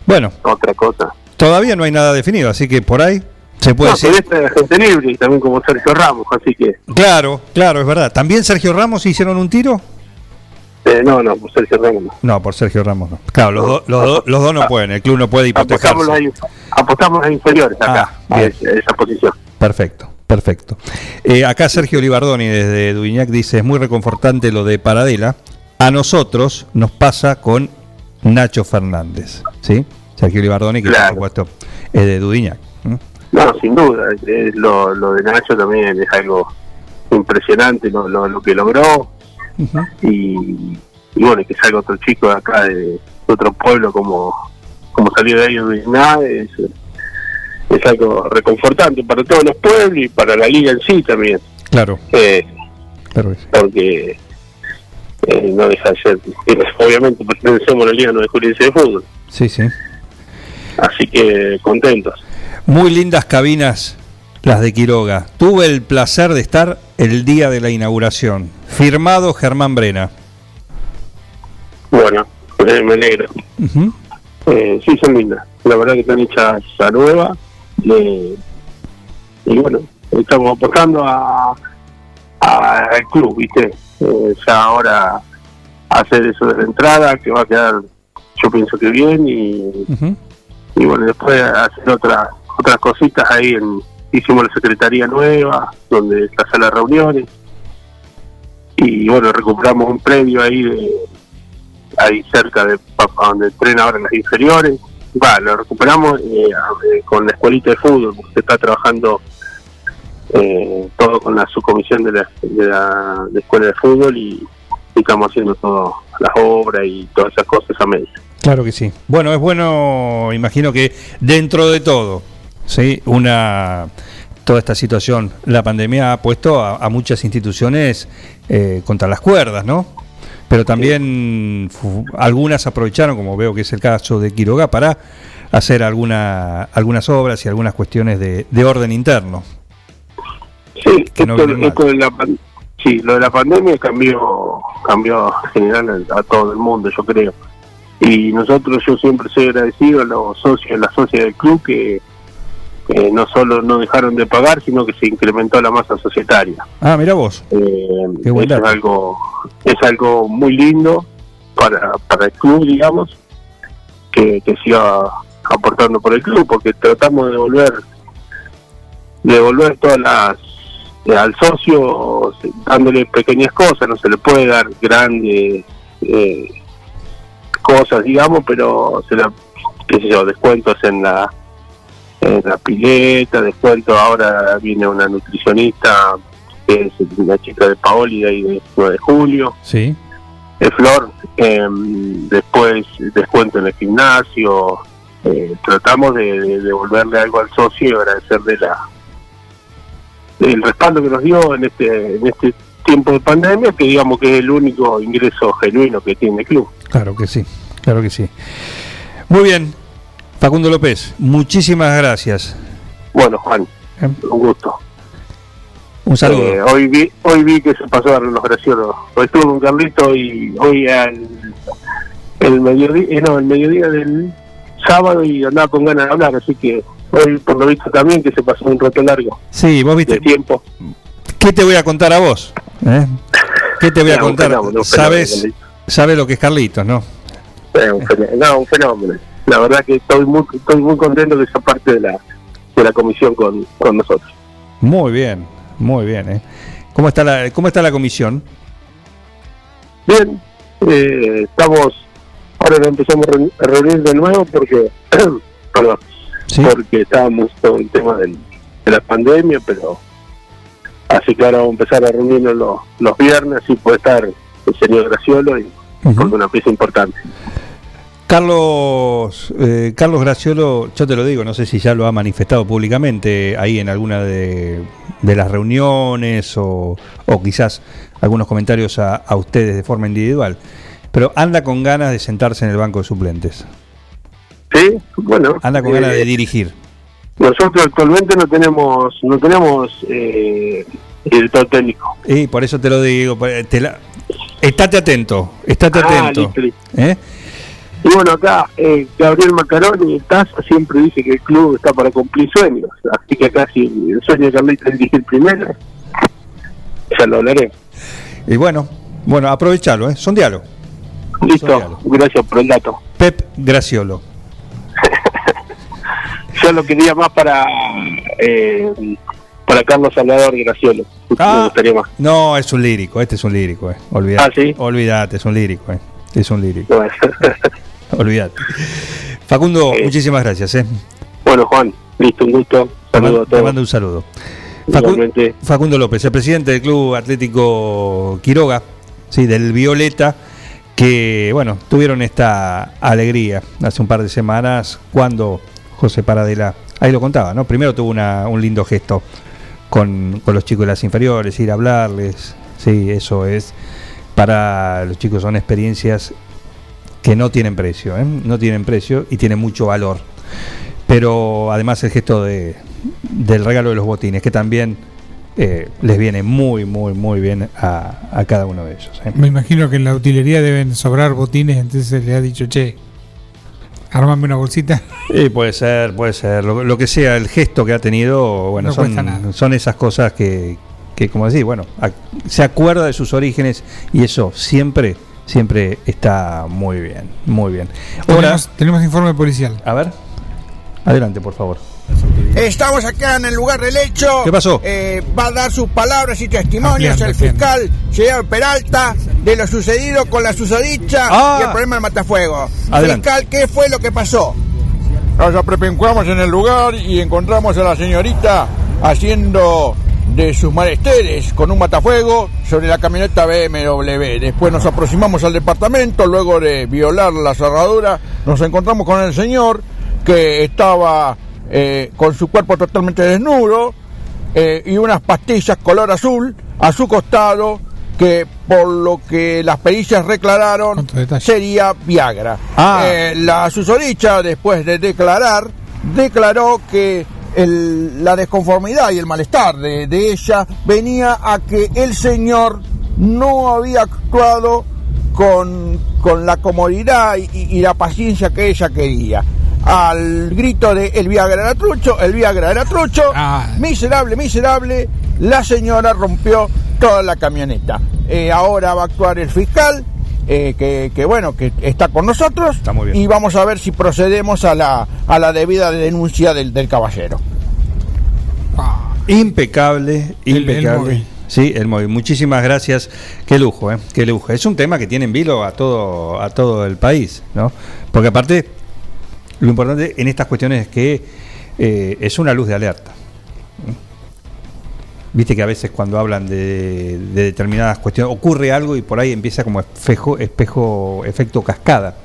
Speaker 1: Bueno,
Speaker 13: otra cosa.
Speaker 1: todavía no hay nada definido, así que por ahí se puede
Speaker 13: No,
Speaker 1: decir.
Speaker 13: gente libre y también como Sergio Ramos, así que
Speaker 1: Claro, claro, es verdad. ¿También Sergio Ramos hicieron un tiro?
Speaker 13: eh, no, no, por Sergio Ramos no.
Speaker 1: No, por Sergio Ramos no. Claro, los, do- los, do- los dos no pueden, el club no puede
Speaker 13: Apostamos
Speaker 1: hipotecarse.
Speaker 13: apostamos las inferiores acá,
Speaker 1: Ah,
Speaker 13: a esa, a posición.
Speaker 1: Perfecto, perfecto. Eh, acá Sergio Olivardoni desde Duñac dice, es muy reconfortante lo de Paradela. A nosotros nos pasa con Nacho Fernández. ¿Sí? Sergio Olivardoni, que
Speaker 13: Claro.
Speaker 1: por supuesto es de Dudiñac.
Speaker 13: No, sin duda. lo, lo de Nacho también es algo impresionante lo, lo, lo que logró. y, y bueno, que salga otro chico de acá, de, de otro pueblo, como, como salió de ahí de es, es algo reconfortante para todos los pueblos y para la liga en sí también.
Speaker 1: Claro,
Speaker 13: Eh,
Speaker 1: claro que sí.
Speaker 13: porque eh, no deja de ser, obviamente pertenecemos a la Liga 9 Juliense de Fútbol,
Speaker 1: Sí, sí.
Speaker 13: así que contentos.
Speaker 1: Muy lindas cabinas las de Quiroga. Tuve el placer de estar el día de la inauguración. Firmado Germán Brena.
Speaker 13: Bueno, eh, me alegro.
Speaker 1: Ujú.
Speaker 13: Eh, sí, son lindas. La verdad que están hechas a nueva. eh, y bueno, estamos apostando a, a- al club, ¿viste? Eh, ya ahora hacer eso de la entrada, que va a quedar, yo pienso que bien. Y, y bueno, después hacer otras otras cositas ahí. En, hicimos la secretaría nueva, donde está la sala de reuniones. Y bueno, recuperamos un predio ahí de, ahí cerca de donde entrena ahora las inferiores. Va, lo recuperamos eh, eh, con la escuelita de fútbol, porque está trabajando eh, todo con la subcomisión de la, de la escuela de fútbol y, y estamos haciendo todas las obras y todas esas cosas a medio.
Speaker 1: Claro que sí. Bueno, es bueno, imagino que dentro de todo, ¿sí? Una toda esta situación, la pandemia ha puesto a, a muchas instituciones eh, contra las cuerdas, ¿no? Pero también algunas aprovecharon, como veo que es el caso de Quiroga, para hacer alguna, algunas obras y algunas cuestiones de, de orden interno.
Speaker 13: Sí,
Speaker 1: Que
Speaker 13: esto, esto de la sí, lo de la pandemia cambió, cambió en general a, a todo el mundo, yo creo. Y nosotros, yo siempre soy agradecido a los socios, a las socias del club que, que no solo no dejaron de pagar, sino que se incrementó la masa societaria.
Speaker 1: Ah, mira vos.
Speaker 13: Eh,
Speaker 1: Qué
Speaker 13: es algo, es algo muy lindo para, para el club, digamos, que, que siga aportando por el club, porque tratamos de devolver, de devolver todas las eh, al socio dándole pequeñas cosas, no se le puede dar grandes eh, cosas, digamos, pero se la, qué sé yo, descuentos en la en la pileta, descuento ahora viene una nutricionista que es la chica de Paoli de ahí de 9 de julio,
Speaker 1: Sí.
Speaker 13: de Flor, em, después descuento en el gimnasio, eh, tratamos de, de devolverle algo al socio y agradecerle la el respaldo que nos dio en este en este tiempo de pandemia, que digamos que es el único ingreso genuino que tiene el club.
Speaker 1: Claro que sí, claro que sí. Muy bien, Facundo López, muchísimas gracias.
Speaker 13: Bueno, Juan, un gusto.
Speaker 1: Un saludo.
Speaker 13: Eh, hoy vi hoy vi que se pasaron los graciosos. Hoy estuve con Carlito y hoy al el mediodía, eh, no, el mediodía del sábado y andaba con ganas de hablar, así que hoy por lo visto también que se pasó un rato largo
Speaker 1: Sí, vos viste.
Speaker 13: de tiempo.
Speaker 1: ¿Qué te voy a contar a vos? ¿Eh? ¿Qué te voy a
Speaker 13: No,
Speaker 1: contar?
Speaker 13: fenómeno,
Speaker 1: Sabes, sabes lo que es Carlitos, ¿no?
Speaker 13: Eh, un fenómeno, no, un fenómeno. La verdad que estoy muy estoy muy contento de esa parte de la de la comisión con, con nosotros.
Speaker 1: Muy bien, muy bien. ¿eh? ¿Cómo está la cómo está la comisión?
Speaker 13: Bien, eh, estamos, ahora nos empezamos a reuni- a reunir de nuevo porque, perdón, porque estábamos todo el tema del- de la pandemia, pero así que ahora vamos a empezar a reunirnos los, los viernes y puede estar el señor Graciolo y con una pieza importante.
Speaker 1: Carlos eh, Carlos Graciolo, yo te lo digo, no sé si ya lo ha manifestado públicamente ahí en alguna de, de las reuniones o, o quizás algunos comentarios a, a ustedes de forma individual, pero anda con ganas de sentarse en el banco de suplentes.
Speaker 13: Sí, bueno.
Speaker 1: Anda con
Speaker 13: eh,
Speaker 1: ganas de dirigir.
Speaker 13: Nosotros actualmente no tenemos no tenemos eh, director técnico.
Speaker 1: Y por eso te lo digo, te la- estate atento, estate
Speaker 13: Ah,
Speaker 1: atento.
Speaker 13: listo, listo.
Speaker 1: ¿eh?
Speaker 13: Y bueno, acá eh, Gabriel Macaroni, Taza, siempre dice que el club está para cumplir sueños. Así que acá si el sueño de Carlita es dirigir primero, ya lo hablaré.
Speaker 1: Y bueno, bueno, aprovechalo, ¿eh? son diálogo.
Speaker 13: Listo, gracias por el dato.
Speaker 1: Pep Graciolo.
Speaker 13: Yo lo quería más para eh, para Carlos Salvador Graciolo. Me gustaría más.
Speaker 1: No, es un lírico, este es un lírico, eh. Olvídate.
Speaker 13: Ah, ¿sí?
Speaker 1: Olvídate, es un lírico, eh. Es un lírico. Olvídate. Facundo, muchísimas gracias, eh.
Speaker 13: Bueno, Juan, listo, un gusto.
Speaker 1: Te
Speaker 13: Saludos
Speaker 1: mando-
Speaker 13: a
Speaker 1: te
Speaker 13: todos.
Speaker 1: mando un saludo. Facu-. Facundo López, el presidente del Club Atlético Quiroga, sí, del Violeta, que bueno, tuvieron esta alegría hace un par de semanas cuando José Paradela, ahí lo contaba, ¿no? Primero tuvo una- un lindo gesto con, con los chicos de las inferiores, ir a hablarles, sí, eso es, para los chicos son experiencias que no tienen precio, ¿eh? no tienen precio y tienen mucho valor. Pero además el gesto de, del regalo de los botines, que también eh, les viene muy, muy, muy bien a, a cada uno de ellos. ¿eh?
Speaker 3: Me imagino que en la utilería deben sobrar botines, entonces le ha dicho, che, armame una bolsita.
Speaker 1: Y puede ser, puede ser. Lo, lo que sea, el gesto que ha tenido, bueno,
Speaker 3: No nada.
Speaker 1: son, son esas cosas que, que como decís, bueno, se acuerda de sus orígenes y eso siempre, siempre está muy bien, muy bien. Ahora,
Speaker 3: Tenemos, tenemos informe policial.
Speaker 1: a ver, adelante, por favor.
Speaker 14: Estamos acá en el lugar del hecho.
Speaker 1: ¿Qué pasó?
Speaker 14: Eh, va a dar sus palabras y testimonios el fiscal señor Peralta de lo sucedido con la susodicha
Speaker 1: Ah.
Speaker 14: y el problema del matafuego.
Speaker 1: Adelante.
Speaker 14: Fiscal, ¿qué fue lo que pasó?
Speaker 12: Nos aprepencuamos en el lugar y encontramos a la señorita haciendo de sus maresteres con un matafuego sobre la camioneta BMW. Después nos aproximamos al departamento, luego de violar la cerradura, nos encontramos con el señor que estaba eh, con su cuerpo totalmente desnudo eh, y unas pastillas color azul a su costado que por lo que las pericias reclararon sería Viagra.
Speaker 1: Ah.
Speaker 12: Eh, la susodicha, después de declarar, declaró que el- la desconformidad y el malestar de, de ella venía a que el señor no había actuado con, con la comodidad y, la paciencia que ella quería. Al grito de el Viagra era trucho, el Viagra era trucho, miserable, miserable, la señora rompió toda la camioneta. Eh, ahora va a actuar el fiscal, eh, que, que bueno, que está con nosotros, y vamos a ver si procedemos a la, a la debida denuncia del, del caballero.
Speaker 1: Impecable,
Speaker 3: el
Speaker 1: impecable.
Speaker 3: móvil.
Speaker 1: sí, el móvil. Muchísimas gracias. Qué lujo, ¿eh? Qué lujo. Es un tema que tiene en vilo a todo, a todo el país, ¿no? Porque aparte, lo importante en estas cuestiones es que eh, es una luz de alerta. Viste que a veces cuando hablan de, de determinadas cuestiones ocurre algo y por ahí empieza como espejo, espejo efecto cascada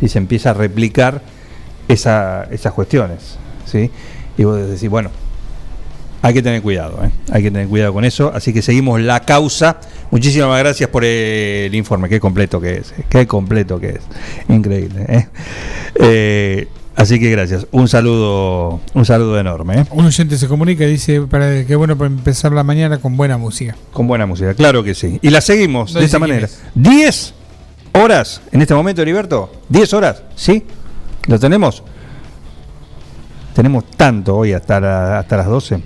Speaker 1: y se empieza a replicar esa- esas cuestiones. ¿sí? Y vos decís, bueno, hay que tener cuidado, ¿eh? hay que tener cuidado con eso. Así que seguimos la causa. Muchísimas gracias por el informe, qué completo que es, qué completo que es. Increíble. ¿eh? Eh, así que gracias. Un saludo, un saludo enorme. ¿eh?
Speaker 3: Un oyente se comunica y dice para que bueno para empezar la mañana con buena música.
Speaker 1: Con buena música, claro que sí. Y la seguimos de esta manera.
Speaker 3: es.
Speaker 1: 10 horas en este momento, Heriberto. 10 horas, ¿sí? ¿Lo tenemos? Tenemos tanto hoy hasta, la- hasta las 12.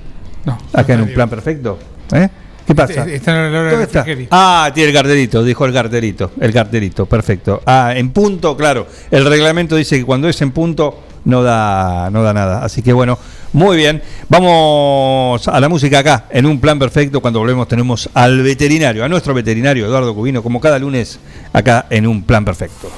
Speaker 3: No.
Speaker 1: Acá en un plan perfecto. ¿eh? ¿Qué pasa?
Speaker 3: Este-.
Speaker 1: Ah, tiene el carterito, dijo el carterito. El carterito, perfecto. Ah, en punto, claro. El reglamento dice que cuando es en punto no da, no da nada. Así que bueno, muy bien. Vamos a la música acá, en un plan perfecto. Cuando volvemos tenemos al veterinario, a nuestro veterinario Eduardo Cubino, como cada lunes, acá en un plan perfecto.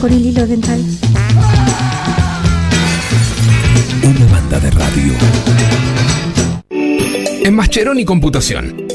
Speaker 15: Con el hilo dental?
Speaker 2: Una banda de radio.
Speaker 16: En Mascheroni Computación,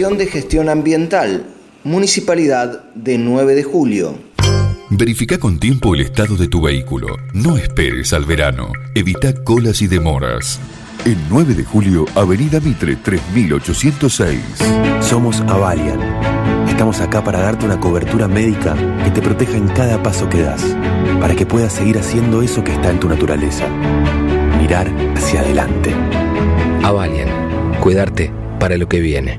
Speaker 17: Dirección de Gestión Ambiental, Municipalidad de 9 de Julio.
Speaker 7: Verifica con tiempo el estado de tu vehículo. No esperes al verano. Evita colas y demoras. El 9 de julio, Avenida Mitre 3806.
Speaker 18: Somos Avalian. Estamos acá para darte una cobertura médica que te proteja en cada paso que das, para que puedas seguir haciendo eso que está en tu naturaleza. Mirar hacia adelante.
Speaker 19: Avalian. Cuidarte para lo que viene.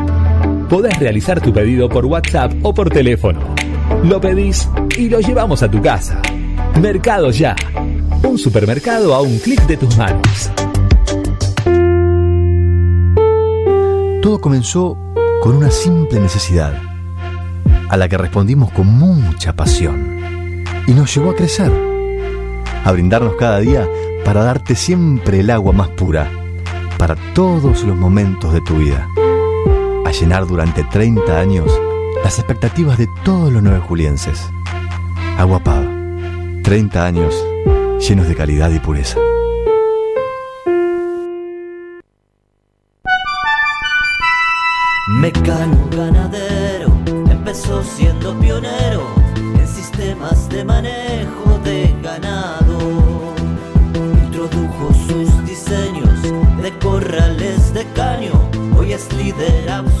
Speaker 20: Podés realizar tu pedido por WhatsApp o por teléfono. Lo pedís y lo llevamos a tu casa. Mercado Ya. Un supermercado a un clic de tus manos.
Speaker 21: Todo comenzó con una simple necesidad, a la que respondimos con mucha pasión, y nos llevó a crecer, a brindarnos cada día para darte siempre el agua más pura, para todos los momentos de tu vida, llenar durante 30 años las expectativas de todos los nueve julienses. Agua Pava, 30 años llenos de calidad y pureza.
Speaker 22: Mecano ganadero empezó siendo pionero en sistemas de manejo de ganado. Introdujo sus diseños de corrales de caño, hoy es líder absoluto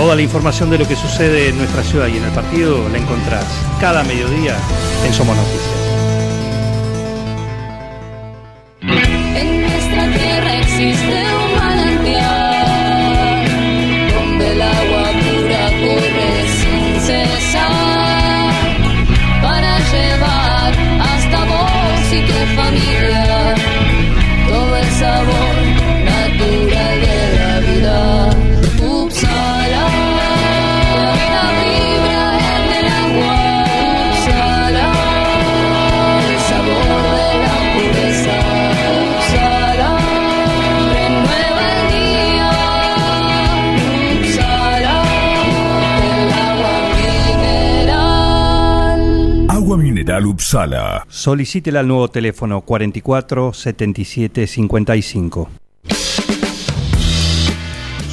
Speaker 1: Toda la información de lo que sucede en nuestra ciudad y en el partido la encontrás cada mediodía en Somos Noticias.
Speaker 2: Upsala.
Speaker 1: Solicítela al nuevo teléfono 44 77 55.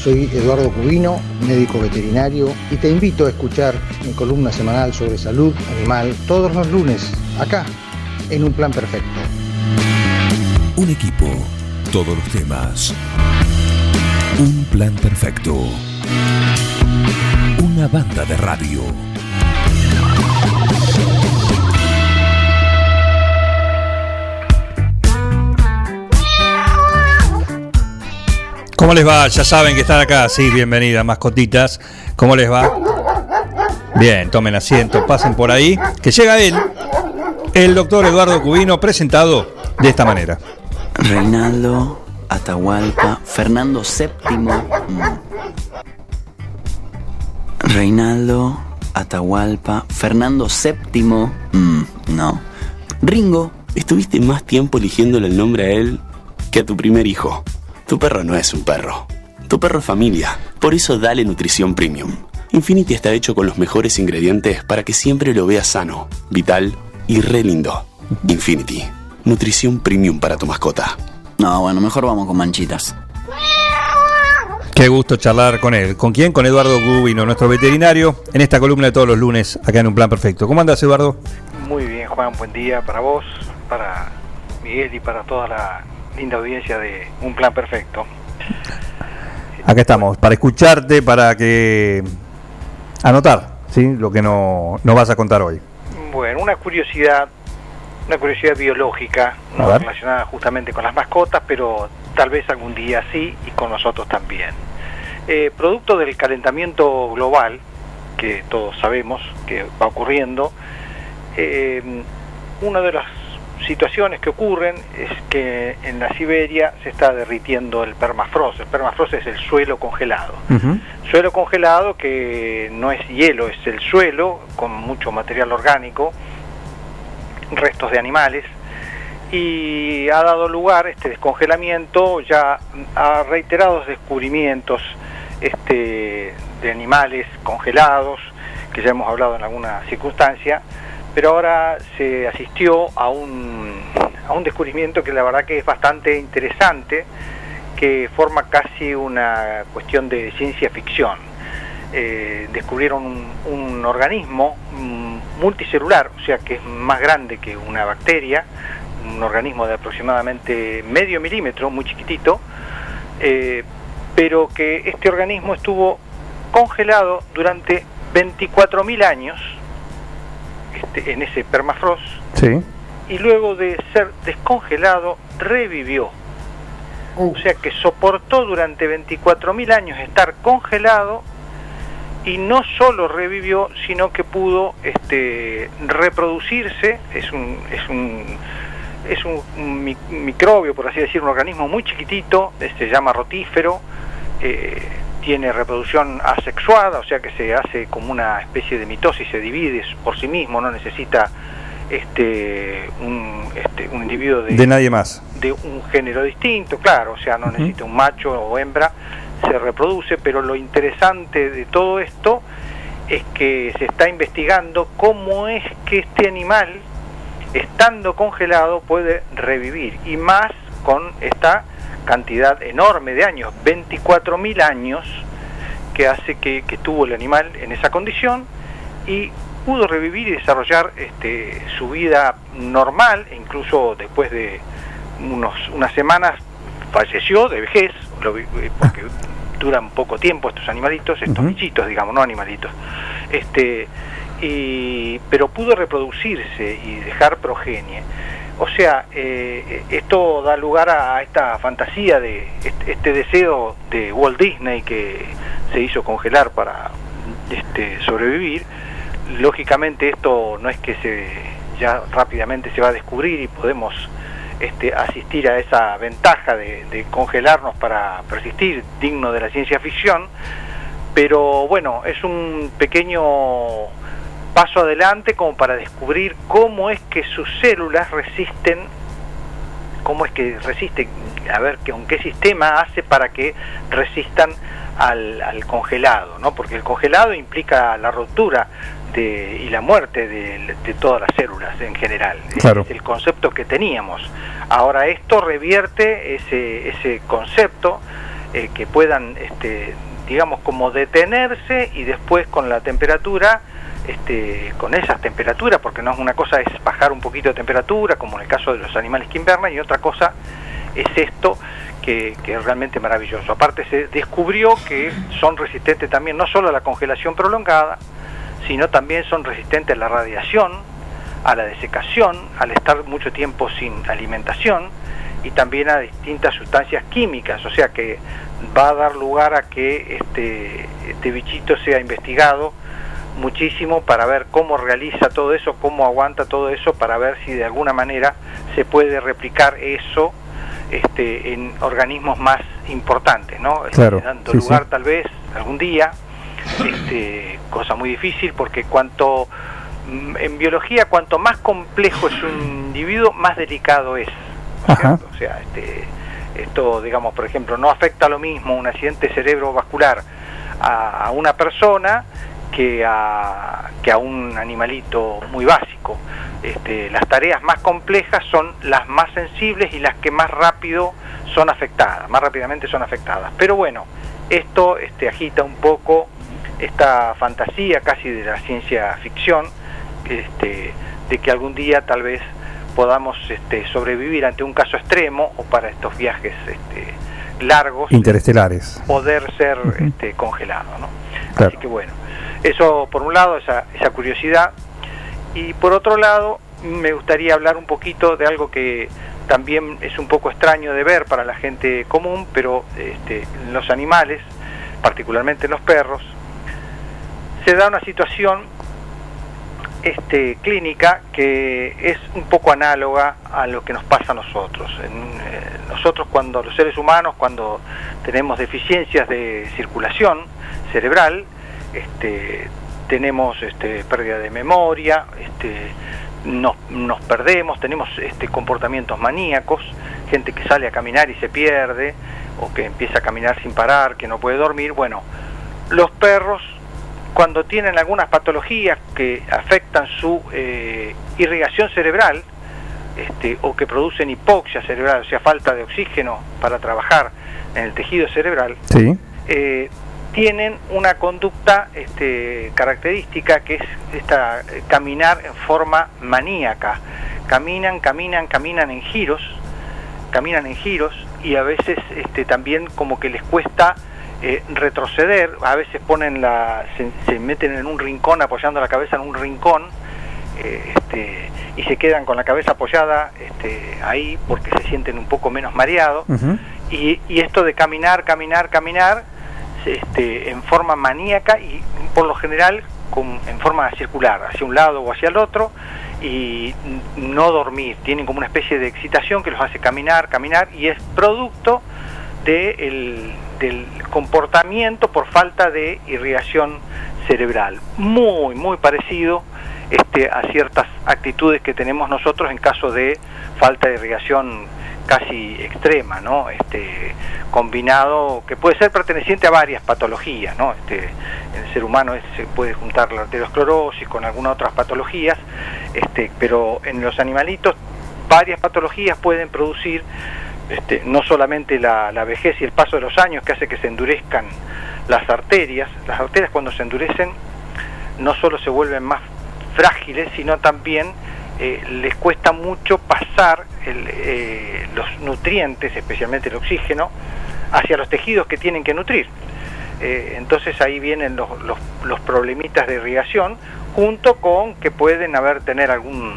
Speaker 23: Soy Eduardo Cubino, médico veterinario, y te invito a escuchar mi columna semanal sobre salud animal todos los lunes, acá, en Un Plan Perfecto.
Speaker 2: Un equipo, todos los temas. Un plan perfecto. Una banda de radio.
Speaker 1: ¿Cómo les va? Ya saben que están acá. Sí, bienvenida, mascotitas. ¿Cómo les va? Bien, tomen asiento, pasen por ahí. Que llega él, el doctor Eduardo Cubino, presentado de esta manera.
Speaker 24: Reinaldo, Atahualpa, Fernando VII. mm. Reinaldo, Atahualpa, Fernando VII. mm, no. Ringo, estuviste más tiempo eligiéndole el nombre a él que a tu primer hijo. Tu perro no es un perro. Tu perro es familia. Por eso dale nutrición premium. Infinity está hecho con los mejores ingredientes para que siempre lo veas sano, vital y re lindo. Infinity. Nutrición premium para tu mascota.
Speaker 25: No, bueno, mejor vamos con manchitas.
Speaker 1: Qué gusto charlar con él. ¿Con quién? Con Eduardo Cubino, nuestro veterinario, en esta columna de todos los lunes, acá en Un Plan Perfecto. ¿Cómo andas, Eduardo?
Speaker 26: Muy bien, Juan, buen día para vos, para Miguel y para toda la linda audiencia de Un Plan Perfecto.
Speaker 1: Acá estamos, para escucharte, para que anotar ¿sí? lo que no, nos vas a contar hoy.
Speaker 26: Bueno, una curiosidad, una curiosidad biológica, no relacionada justamente con las mascotas, pero tal vez algún día sí y con nosotros también. Eh, producto del calentamiento global, que todos sabemos que va ocurriendo, eh, una de las situaciones que ocurren es que en la Siberia se está derritiendo el permafrost. El permafrost es el suelo congelado. Suelo congelado que no es hielo, es el suelo con mucho material orgánico, restos de animales, y ha dado lugar este descongelamiento ya a reiterados descubrimientos este, de animales congelados, que ya hemos hablado en alguna circunstancia, pero ahora se asistió a un, a un descubrimiento que la verdad que es bastante interesante, que forma casi una cuestión de ciencia ficción. Eh, descubrieron un, organismo mm, multicelular, o sea que es más grande que una bacteria, un organismo de aproximadamente medio milímetro, muy chiquitito, eh, pero que este organismo estuvo congelado durante 24.000 años este, en ese permafrost
Speaker 1: Sí.
Speaker 26: y luego de ser descongelado revivió. O sea que soportó durante 24.000 años estar congelado y no solo revivió, sino que pudo este, reproducirse. Es un, es un, es un, un mi- microbio, por así decir, un organismo muy chiquitito, eh, se llama rotífero, eh, tiene reproducción asexuada, o sea que se hace como una especie de mitosis, se divide por sí mismo, no necesita este, un, este, un individuo de,
Speaker 1: De nadie más.
Speaker 26: de un género distinto, claro, o sea, no necesita un macho o hembra, se reproduce, pero lo interesante de todo esto es que se está investigando cómo es que este animal, estando congelado, puede revivir, y más con esta cantidad enorme de años, 24.000 años, que hace que, que tuvo el animal en esa condición y pudo revivir y desarrollar este, su vida normal, e incluso después de unos, unas semanas falleció de vejez, eh, porque duran poco tiempo estos animalitos, estos bichitos, digamos, no animalitos. Este, y, pero pudo reproducirse y dejar progenie. O sea, eh, esto da lugar a esta fantasía de este, deseo de Walt Disney que se hizo congelar para este, sobrevivir. Lógicamente esto no es que se ya rápidamente se va a descubrir y podemos este, asistir a esa ventaja de, de congelarnos para persistir, digno de la ciencia ficción, pero bueno, es un pequeño paso adelante como para descubrir cómo es que sus células resisten, cómo es que resisten, a ver con qué sistema hace para que resistan al, al congelado, ¿no? Porque el congelado implica la ruptura de- y la muerte de, de todas las células en general.
Speaker 1: Claro.
Speaker 26: Es el concepto que teníamos. Ahora esto revierte ese, ese concepto eh, que puedan, este, digamos, como detenerse y después con la temperatura, este, con esas temperaturas, porque no es una cosa es bajar un poquito de temperatura, como en el caso de los animales que invernan, y otra cosa es esto que, es realmente maravilloso. Aparte se descubrió que son resistentes también no solo a la congelación prolongada, sino también son resistentes a la radiación, a la desecación, al estar mucho tiempo sin alimentación y también a distintas sustancias químicas, o sea que va a dar lugar a que este, este bichito sea investigado muchísimo para ver cómo realiza todo eso, cómo aguanta todo eso, para ver si de alguna manera se puede replicar eso este, en organismos más importantes, ¿no? Este,
Speaker 1: Claro,
Speaker 26: dando
Speaker 1: sí,
Speaker 26: lugar
Speaker 1: sí.
Speaker 26: tal vez algún día, este, cosa muy difícil porque cuanto mm, en biología cuanto más complejo es un individuo, más delicado es. O sea, este, esto, digamos, por ejemplo, no afecta lo mismo un accidente cerebrovascular a, a una persona que a, que a un animalito muy básico. Este, las tareas más complejas son las más sensibles y las que más rápido son afectadas, más rápidamente son afectadas. Pero bueno, esto este, agita un poco esta fantasía casi de la ciencia ficción, este, de que algún día tal vez podamos este, sobrevivir ante un caso extremo o para estos viajes este, largos
Speaker 1: Interestelares.
Speaker 26: poder ser este, congelado. ¿no?
Speaker 1: Claro.
Speaker 26: Así que bueno, eso por un lado, esa, esa curiosidad. Y por otro lado, me gustaría hablar un poquito de algo que también es un poco extraño de ver para la gente común, pero este, los animales, particularmente en los perros, se da una situación este, clínica que es un poco análoga a lo que nos pasa a nosotros. En, eh, nosotros cuando los seres humanos, cuando tenemos deficiencias de circulación cerebral, este, tenemos este, pérdida de memoria, este, nos, nos perdemos, tenemos este, comportamientos maníacos, gente que sale a caminar y se pierde, o que empieza a caminar sin parar, que no puede dormir. Bueno, los perros cuando tienen algunas patologías que afectan su eh, irrigación cerebral este, o que producen hipoxia cerebral, o sea, falta de oxígeno para trabajar en el tejido cerebral,
Speaker 1: Sí.
Speaker 26: eh, tienen una conducta este, característica que es esta eh, caminar en forma maníaca. Caminan, caminan, caminan en giros, caminan en giros y a veces este, también como que les cuesta eh, retroceder, a veces ponen la, se, se meten en un rincón apoyando la cabeza en un rincón eh, este, y se quedan con la cabeza apoyada este, ahí porque se sienten un poco menos mareados. Y, y esto de caminar, caminar, caminar este, en forma maníaca y por lo general en forma circular, hacia un lado o hacia el otro y no dormir. Tienen como una especie de excitación que los hace caminar, caminar y es producto de el- del comportamiento por falta de irrigación cerebral. Muy, muy parecido este, a ciertas actitudes que tenemos nosotros en caso de falta de irrigación casi extrema, ¿no? Este, combinado, que puede ser perteneciente a varias patologías, ¿no? Este, en el ser humano se puede juntar la arteriosclerosis con algunas otras patologías, este, pero en los animalitos varias patologías pueden producir este, no solamente la, la vejez y el paso de los años que hace que se endurezcan las arterias, las arterias cuando se endurecen no solo se vuelven más frágiles, sino también eh, les cuesta mucho pasar el, eh, los nutrientes, especialmente el oxígeno, hacia los tejidos que tienen que nutrir. Eh, entonces ahí vienen los, los, los problemitas de irrigación, junto con que pueden haber tener algún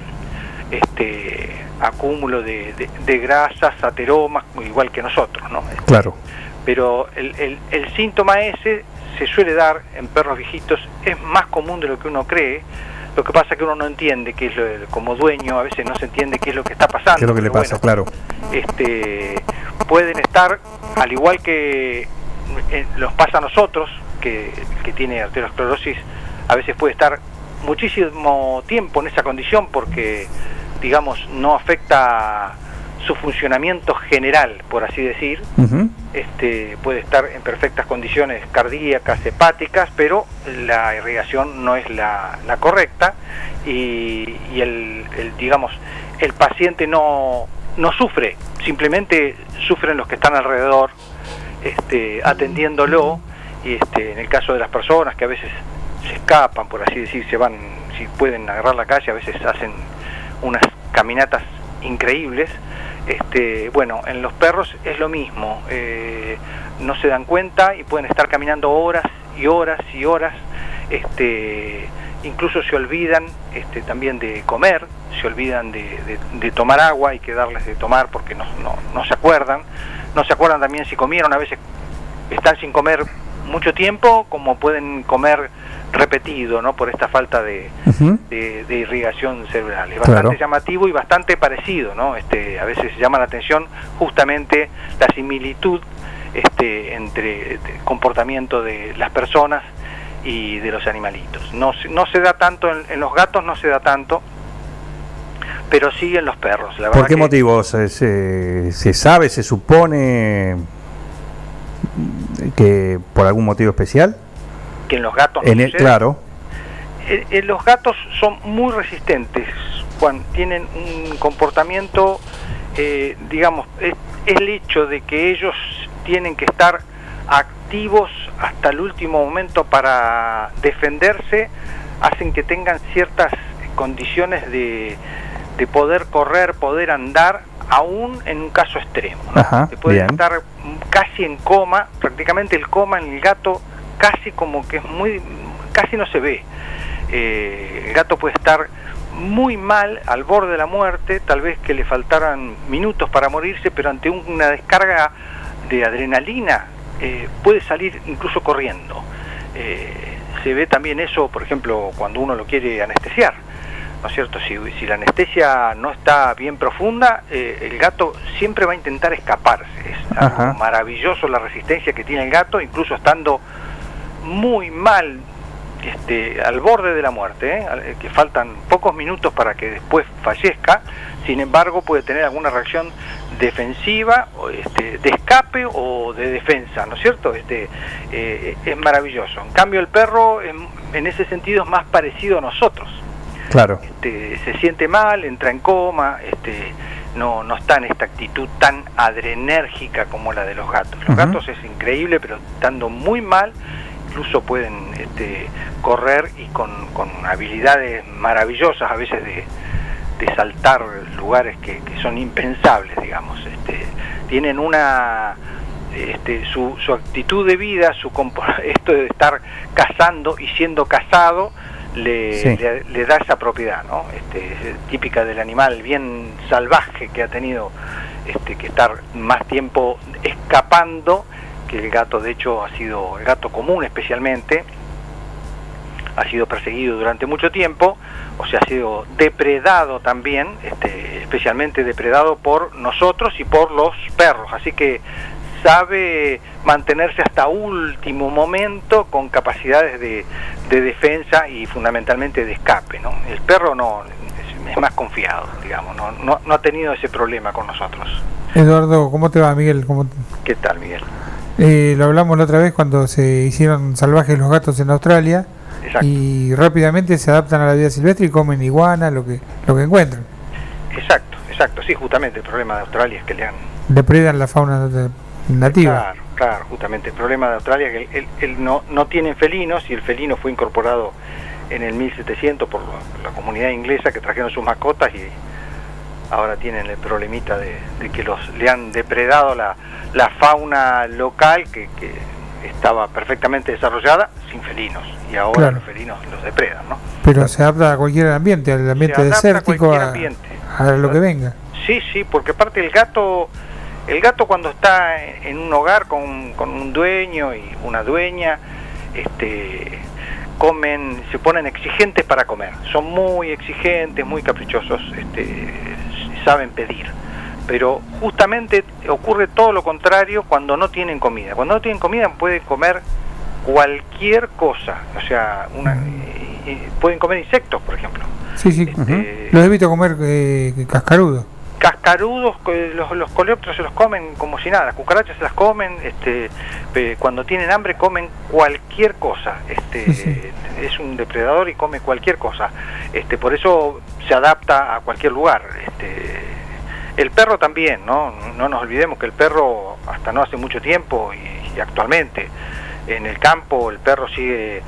Speaker 26: este, acúmulo de, de- de grasas, ateromas, igual que nosotros, ¿no?
Speaker 1: Claro.
Speaker 26: Pero el, el- el síntoma ese se suele dar en perros viejitos, es más común de lo que uno cree, lo que pasa es que uno no entiende qué es lo, como dueño, a veces no se entiende qué es lo que está pasando.
Speaker 1: ¿Qué es lo que le pasa?
Speaker 26: bueno,
Speaker 1: Claro.
Speaker 26: este, pueden estar, al igual que eh, nos pasa a nosotros, que, que tiene arteriosclerosis, a veces puede estar muchísimo tiempo en esa condición porque, digamos, no afecta su funcionamiento general, por así decir, este, puede estar en perfectas condiciones cardíacas, hepáticas, pero la irrigación no es la, la correcta y, y el, el, digamos, el paciente no, no sufre, simplemente sufren los que están alrededor este, atendiéndolo y este, en el caso de las personas que a veces se escapan, por así decir, se van, si pueden agarrar la calle, a veces hacen unas caminatas increíbles. Este, bueno, en los perros es lo mismo, eh, no se dan cuenta y pueden estar caminando horas y horas y horas, este, incluso se olvidan este, también de comer, se olvidan de, de- de tomar agua, hay que darles de tomar porque no, no, no se acuerdan, no se acuerdan también si comieron, a veces están sin comer mucho tiempo, como pueden comer repetido, ¿no? Por esta falta de, de, de irrigación cerebral. Es bastante
Speaker 1: Claro.
Speaker 26: llamativo y bastante parecido, ¿no? Este, a veces llama la atención justamente la similitud este, entre el comportamiento de las personas y de los animalitos. No, se- no se da tanto, en, en los gatos no se da tanto, pero sí en los perros. La
Speaker 1: ¿Por qué
Speaker 26: que-
Speaker 1: motivo? ¿Se, se, se sabe, se supone que por algún motivo especial?
Speaker 26: Que en los gatos no
Speaker 1: En el,
Speaker 26: sucede.
Speaker 1: claro.
Speaker 26: Eh, eh, los gatos son muy resistentes, Juan, tienen un comportamiento, eh, digamos, es, el hecho de que ellos tienen que estar activos hasta el último momento para defenderse, hacen que tengan ciertas condiciones de, de poder correr, poder andar, aún en un caso extremo. ¿no?
Speaker 1: Ajá,
Speaker 26: pueden
Speaker 1: bien.
Speaker 26: estar casi en coma, prácticamente el coma en el gato casi como que es muy, casi no se ve. Eh, el gato puede estar muy mal, al borde de la muerte, tal vez que le faltaran minutos para morirse, pero ante una descarga de adrenalina eh, puede salir incluso corriendo. Eh, se ve también eso, por ejemplo, cuando uno lo quiere anestesiar. ¿No es cierto? Si, si la anestesia no está bien profunda, eh, el gato siempre va a intentar escaparse. Es maravilloso la resistencia que tiene el gato, incluso estando muy mal, este, al borde de la muerte, ¿eh? Al- que faltan pocos minutos para que después fallezca, sin embargo puede tener alguna reacción defensiva, o, este, de escape o de defensa, ¿no es cierto? Este, eh, es maravilloso. En cambio el perro en, en ese sentido es más parecido a nosotros.
Speaker 1: Claro.
Speaker 26: Este, se siente mal, entra en coma, este, no, no está en esta actitud tan adrenérgica como la de los gatos. Los gatos es increíble, pero estando muy mal, incluso pueden este, correr y con, con habilidades maravillosas a veces de, de saltar lugares que, que son impensables, digamos. Este, tienen una este, su, su actitud de vida, su esto de estar cazando y siendo cazado, le,
Speaker 1: Sí.
Speaker 26: le, le da esa propiedad, ¿no? Este, es típica del animal bien salvaje que ha tenido este, que estar más tiempo escapando que el gato, de hecho, ha sido el gato común especialmente, ha sido perseguido durante mucho tiempo, o sea, ha sido depredado también, este, especialmente depredado por nosotros y por los perros. Así que sabe mantenerse hasta último momento con capacidades de, de defensa y fundamentalmente de escape. ¿no? El perro no es, es más confiado, digamos, no, no, no ha tenido ese problema con nosotros.
Speaker 27: Eduardo, ¿cómo te va, Miguel? ¿Cómo te-
Speaker 26: ¿Qué tal, Miguel?
Speaker 27: Eh, lo hablamos la otra vez cuando se hicieron salvajes los gatos en Australia
Speaker 26: Exacto.
Speaker 27: y rápidamente se adaptan a la vida silvestre y comen iguana, lo que lo que encuentran.
Speaker 26: Exacto, exacto, sí, justamente el problema de Australia es que le han
Speaker 27: Depredan la fauna nativa.
Speaker 26: Claro, claro, justamente el problema de Australia es que él, él no, no tienen felinos y el felino fue incorporado en el 1700 por la comunidad inglesa que trajeron sus mascotas y ahora tienen el problemita de, de que los le han depredado la, la fauna local que, que estaba perfectamente desarrollada sin felinos y ahora
Speaker 27: Claro.
Speaker 26: los felinos los depredan, ¿no?
Speaker 27: Pero se adapta a cualquier ambiente, al ambiente
Speaker 26: a
Speaker 27: desértico, a,
Speaker 26: ambiente.
Speaker 27: a lo que venga.
Speaker 26: Sí, sí, porque aparte el gato, el gato cuando está en en un hogar con, con un dueño y una dueña, este, comen, se ponen exigentes para comer. Son muy exigentes, muy caprichosos, este, saben pedir. Pero justamente ocurre todo lo contrario cuando no tienen comida. Cuando no tienen comida pueden comer cualquier cosa, o sea, una, eh, pueden comer insectos, por ejemplo.
Speaker 27: Sí, sí.
Speaker 26: Este,
Speaker 27: Los evito comer eh, cascarudo.
Speaker 26: Cascarudos, los, los coleópteros se los comen como si nada, las cucarachas se las comen, este, cuando tienen hambre comen cualquier cosa, este, es un depredador y come cualquier cosa, este, por eso se adapta a cualquier lugar. Este, el perro también, ¿no? No nos olvidemos que el perro hasta no hace mucho tiempo y, y actualmente en el campo el perro sigue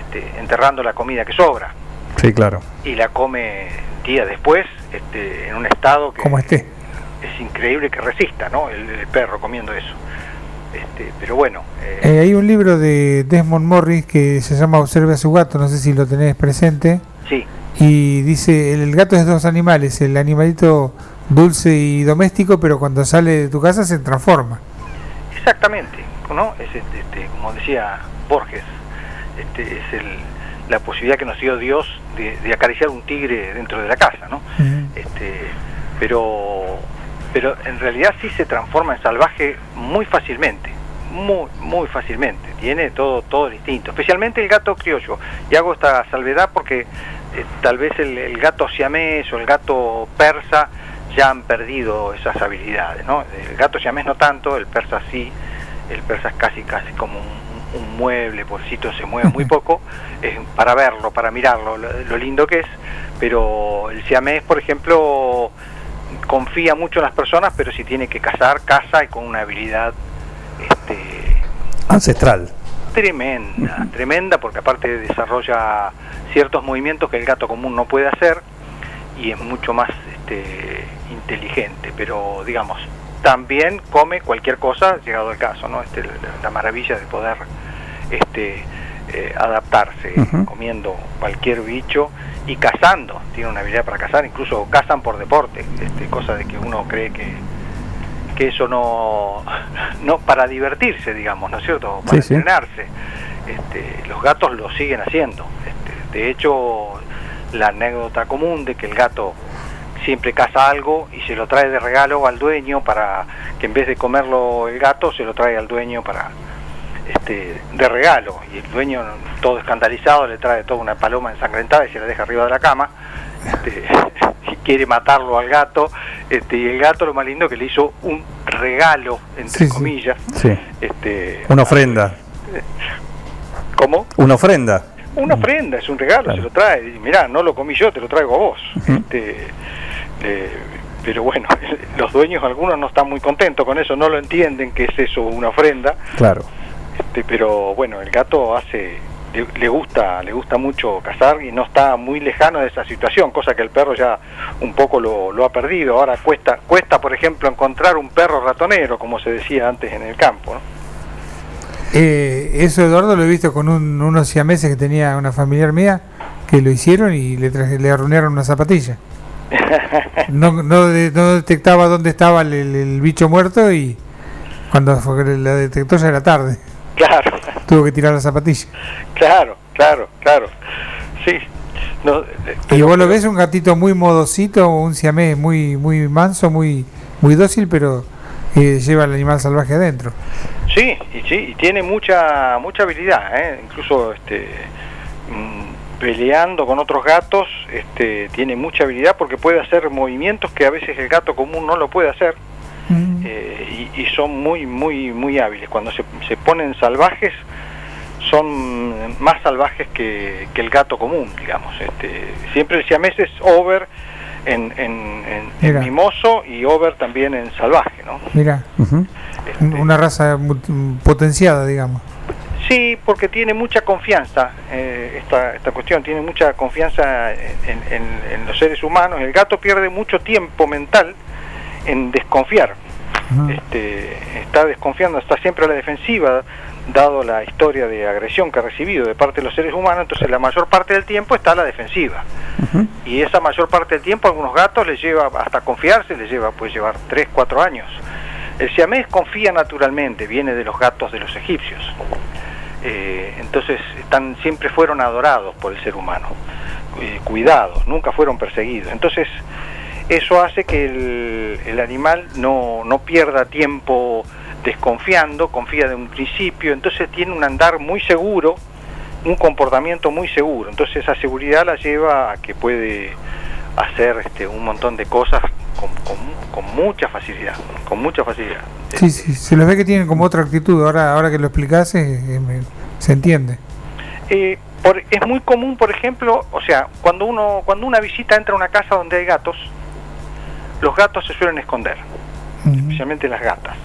Speaker 26: este, enterrando la comida que sobra
Speaker 1: Sí, claro.
Speaker 26: y la come días después este, en un estado que
Speaker 27: Como esté.
Speaker 26: es increíble que resista, ¿no? El, el perro comiendo eso. Este, pero bueno, eh,
Speaker 27: Eh, hay un libro de Desmond Morris que se llama Observe a su gato, no sé si lo tenés presente.
Speaker 26: sí,
Speaker 27: Y dice, el, el gato es dos animales, el animalito dulce y doméstico, pero cuando sale de tu casa se transforma.
Speaker 26: exactamente, ¿no? Es este, este, como decía Borges, este, es el, la posibilidad que nos dio Dios de, de acariciar un tigre dentro de la casa, ¿no? este, pero pero en realidad sí se transforma en salvaje muy fácilmente muy muy fácilmente. Tiene todo todo distinto especialmente el gato criollo. Y hago esta salvedad porque eh, tal vez el, el gato siamés o el gato persa ya han perdido esas habilidades no el gato siamés no tanto el persa sí el persa es casi casi como un, un mueble pobrecito se mueve muy poco es para verlo para mirarlo lo, lo lindo que es. Pero el siamés por ejemplo confía mucho en las personas, pero si tiene que cazar, caza y con una habilidad este,
Speaker 1: Ancestral.
Speaker 26: tremenda, tremenda, porque aparte desarrolla ciertos movimientos que el gato común no puede hacer y es mucho más este, inteligente, pero digamos, también come cualquier cosa, llegado el caso, ¿no? Este, la, la maravilla de poder este, eh, adaptarse, comiendo cualquier bicho y cazando, tiene una habilidad para cazar, incluso cazan por deporte, este, cosa de que uno cree que, que eso no, no para divertirse, digamos, ¿no es cierto? Para
Speaker 1: Sí, sí.
Speaker 26: entrenarse. Este, los gatos lo siguen haciendo. Este, de hecho, la anécdota común de que el gato siempre caza algo y se lo trae de regalo al dueño para que en vez de comerlo el gato se lo trae al dueño para este, de regalo y el dueño todo escandalizado le trae toda una paloma ensangrentada y se la deja arriba de la cama este, y quiere matarlo al gato este, y el gato lo más lindo que le hizo un regalo entre
Speaker 1: Sí,
Speaker 26: comillas
Speaker 1: Sí.
Speaker 26: este,
Speaker 1: Una ofrenda.
Speaker 26: ¿Cómo?
Speaker 1: Una ofrenda.
Speaker 26: Una ofrenda, es un regalo, se lo trae. Y mirá, no lo comí yo, te lo traigo a vos. Este, eh, pero bueno, los dueños, algunos no están muy contentos con eso, no lo entienden que es eso, una ofrenda.
Speaker 1: Claro.
Speaker 26: Este, pero bueno, el gato hace, le, le gusta, le gusta mucho cazar y no está muy lejano de esa situación, cosa que el perro ya un poco lo, lo ha perdido. Ahora cuesta, cuesta, por ejemplo, encontrar un perro ratonero, como se decía antes en el campo. ¿no?
Speaker 27: Eh, eso Eduardo lo he visto con un- unos siameses que tenía una familiar mía que lo hicieron y le, traje- le arruinaron una zapatilla. No, no, de- no detectaba dónde estaba el, el- el bicho muerto y cuando la detectó ya era tarde.
Speaker 26: Claro,
Speaker 27: Tuvo que tirar la zapatilla.
Speaker 26: claro, claro, claro. Sí. No, eh,
Speaker 27: Y vos lo ves un gatito muy modosito, un siamés muy muy manso, muy muy dócil, pero eh, lleva al animal salvaje adentro.
Speaker 26: Sí, y sí, y tiene mucha mucha habilidad, ¿eh? incluso este mm, peleando con otros gatos, este tiene mucha habilidad porque puede hacer movimientos que a veces el gato común no lo puede hacer eh, y, y son muy muy muy hábiles. Cuando se, se ponen salvajes son más salvajes que, que el gato común, digamos. Este, siempre el siamés es over en, en, en- mimoso y over también en salvaje, ¿no?
Speaker 27: Mira, una raza potenciada, digamos.
Speaker 26: Sí, porque tiene mucha confianza, eh, esta, esta cuestión, tiene mucha confianza en, en- en los seres humanos. El gato pierde mucho tiempo mental en desconfiar. Este, está desconfiando, está siempre a la defensiva, dado la historia de agresión que ha recibido de parte de los seres humanos, entonces la mayor parte del tiempo está a la defensiva. Y esa mayor parte del tiempo a algunos gatos les lleva hasta confiarse, les lleva, puede llevar 3, 4 años. El siamés confía naturalmente, viene de los gatos de los egipcios. Eh, entonces están, siempre fueron adorados por el ser humano, eh, cuidados, nunca fueron perseguidos. Entonces eso hace que el, el animal no, no pierda tiempo desconfiando, confía de un principio, entonces tiene un andar muy seguro, un comportamiento muy seguro. Entonces esa seguridad la lleva a que puede hacer este, un montón de cosas con, con- con mucha facilidad, con mucha facilidad.
Speaker 27: Sí, sí, se los ve que tienen como otra actitud. Ahora, ahora que lo explicás, eh, eh, me- se entiende.
Speaker 26: Eh, por- es muy común, por ejemplo, o sea, cuando uno cuando una visita entra a una casa donde hay gatos, los gatos se suelen esconder, especialmente las gatas.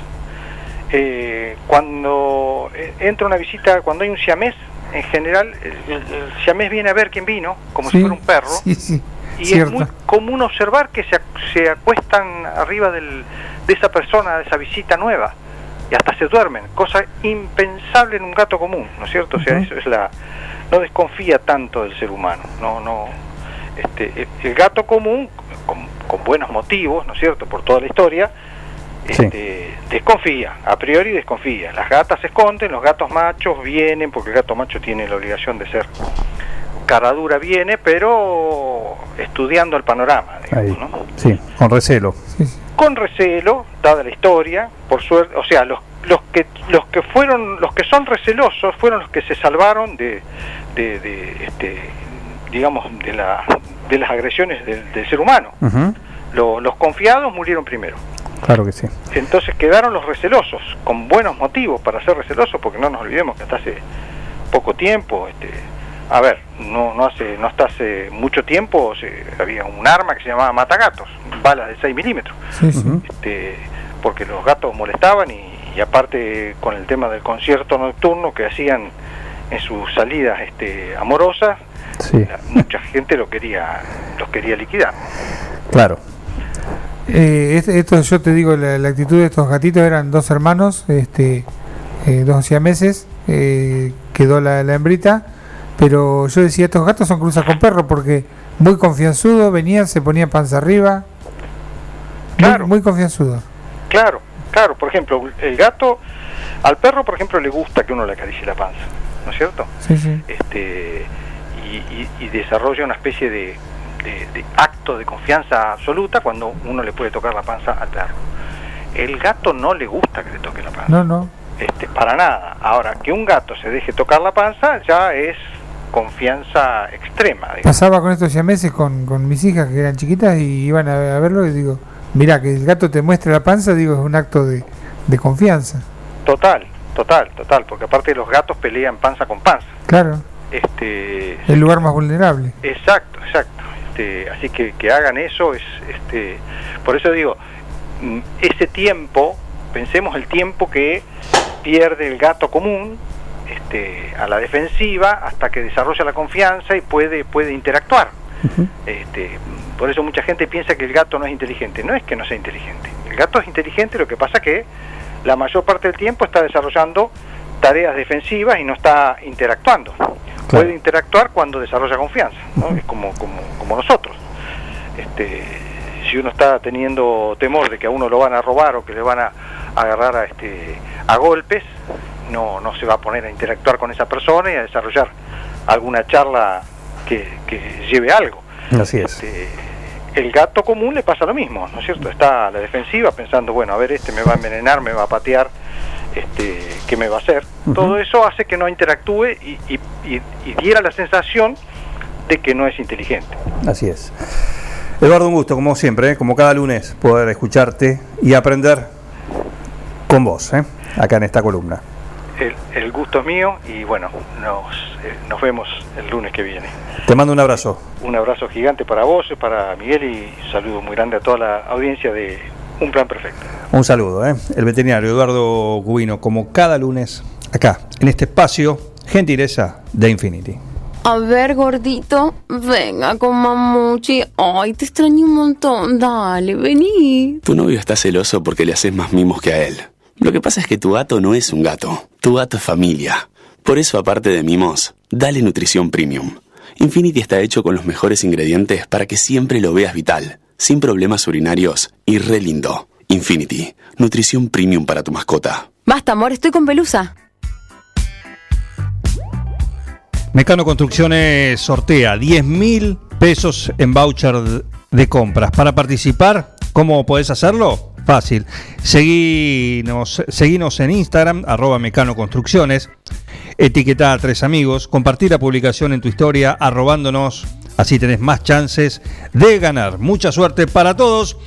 Speaker 26: Eh, cuando entra una visita, cuando hay un siamés, en general, el, el- siamés viene a ver quién vino, como si fuera un perro.
Speaker 27: Sí, sí.
Speaker 26: Y
Speaker 27: cierto.
Speaker 26: es muy común observar que se, se acuestan arriba del- de esa persona, de esa visita nueva, y hasta se duermen, cosa impensable en un gato común, ¿no es cierto? O sea, eso es la no desconfía tanto del ser humano, no no este el, el gato común con, con buenos motivos, ¿no es cierto? Por toda la historia este, desconfía, a priori desconfía. Las gatas se esconden, los gatos machos vienen, porque el gato macho tiene la obligación de ser cara dura, viene, pero estudiando el panorama, digamos,
Speaker 1: Ahí.
Speaker 26: ¿no?
Speaker 1: Sí, con recelo.
Speaker 26: con recelo, dada la historia, por suerte, o sea, los, los que los que fueron, los que son recelosos fueron los que se salvaron de, de, de, este, digamos, de la de las agresiones del, del ser humano.
Speaker 1: Ujú,
Speaker 26: Lo- los confiados murieron primero.
Speaker 1: Claro que sí.
Speaker 26: Entonces quedaron los recelosos, con buenos motivos para ser recelosos, porque no nos olvidemos que hasta hace poco tiempo, este, a ver, no, no hace, no hasta hace mucho tiempo se- había un arma que se llamaba matagatos, balas de 6 milímetros,
Speaker 27: Sí, sí.
Speaker 26: este, porque los gatos molestaban y, y aparte con el tema del concierto nocturno que hacían en sus salidas este, amorosas,
Speaker 1: Sí,
Speaker 26: mucha gente lo quería, los quería liquidar.
Speaker 1: claro.
Speaker 27: Eh, este- esto yo te digo, la, la actitud de estos gatitos eran dos hermanos, este, eh, dos siameses, eh, quedó la, la hembrita, pero yo decía, estos gatos son cruzas con perro porque muy confianzudo, venían, se ponían panza arriba, muy, muy confianzudo.
Speaker 26: Claro, claro, por ejemplo, el gato, al perro, por ejemplo, le gusta que uno le acaricie la panza, ¿no es cierto?
Speaker 27: Sí, sí.
Speaker 26: Este, y, y- y desarrolla una especie de, de- de acto de confianza absoluta cuando uno le puede tocar la panza al perro. El gato no le gusta que le toque la panza,
Speaker 27: No, no.
Speaker 26: este, para nada. Ahora, que un gato se deje tocar la panza ya es confianza extrema. digamos.
Speaker 27: Pasaba con estos siameses con, con mis hijas que eran chiquitas y iban a, a verlo y digo, mira, que el gato te muestre la panza, digo, es un acto de, de confianza.
Speaker 26: Total, total, total, porque aparte los gatos pelean panza con panza.
Speaker 27: Claro,
Speaker 26: Este,
Speaker 27: el lugar más vulnerable.
Speaker 26: Exacto, exacto. Este, así que que hagan eso es, este, por eso digo, mm, ese tiempo, pensemos el tiempo que pierde el gato común, este, a la defensiva hasta que desarrolla la confianza y puede puede interactuar. Este, por eso mucha gente piensa que el gato no es inteligente. No es que no sea inteligente. El gato es inteligente, lo que pasa que la mayor parte del tiempo está desarrollando tareas defensivas y no está interactuando. Puede interactuar cuando desarrolla confianza, ¿no? es como, como, como nosotros. Este, si uno está teniendo temor de que a uno lo van a robar o que le van a agarrar a, este, a golpes, no, no se va a poner a interactuar con esa persona y a desarrollar alguna charla que, que lleve algo.
Speaker 1: Así es.
Speaker 26: Este, el gato común le pasa lo mismo, ¿no es cierto? Está a la defensiva pensando, bueno, a ver, este me va a envenenar, me va a patear, este, ¿qué me va a hacer? Todo eso hace que no interactúe y, y- y- y diera la sensación de que no es inteligente.
Speaker 1: Así es. Eduardo, un gusto, como siempre, ¿eh? como cada lunes, poder escucharte y aprender con vos, ¿eh? acá en esta columna.
Speaker 26: El, el gusto es mío y bueno, nos, eh, nos vemos el lunes que viene.
Speaker 1: Te mando un abrazo.
Speaker 26: Un abrazo gigante para vos, para Miguel y un saludo muy grande a toda la audiencia de Un Plan Perfecto.
Speaker 1: Un saludo, ¿eh? el veterinario Eduardo Cubino, como cada lunes, acá, en este espacio, gentileza de Infinity.
Speaker 28: A ver, gordito, venga con mamuchi. Ay, te extraño un montón. Dale, vení.
Speaker 24: Tu novio está celoso porque le haces más mimos que a él. Lo que pasa es que tu gato no es un gato. Tu gato es familia. Por eso, aparte de mimos, dale nutrición premium. Infinity está hecho con los mejores ingredientes para que siempre lo veas vital, sin problemas urinarios y re lindo. Infinity, nutrición premium para tu mascota.
Speaker 28: Basta, amor, estoy con pelusa.
Speaker 1: Mecano Construcciones sortea 10 mil pesos en voucher de compras. Para participar, ¿cómo podés hacerlo? Fácil. Seguinos, en Instagram, arroba Mecano Construcciones. Etiquetá a tres amigos. Compartir la publicación en tu historia, arrobándonos. Así tenés más chances de ganar. Mucha suerte para todos.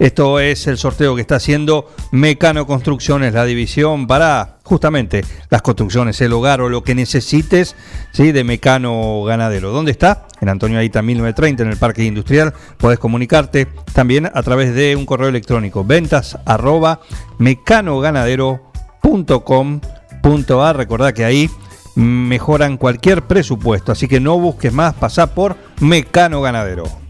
Speaker 1: Esto es el sorteo que está haciendo Mecano Construcciones, la división para justamente las construcciones, el hogar o lo que necesites ¿sí? de Mecano Ganadero. ¿Dónde está? En Antonio Aita 1930, en el Parque Industrial. Podés comunicarte también a través de un correo electrónico, ventas arroba mecanoganadero.com.ar. Recordá que ahí mejoran cualquier presupuesto, así que no busques más, pasá por Mecano Ganadero.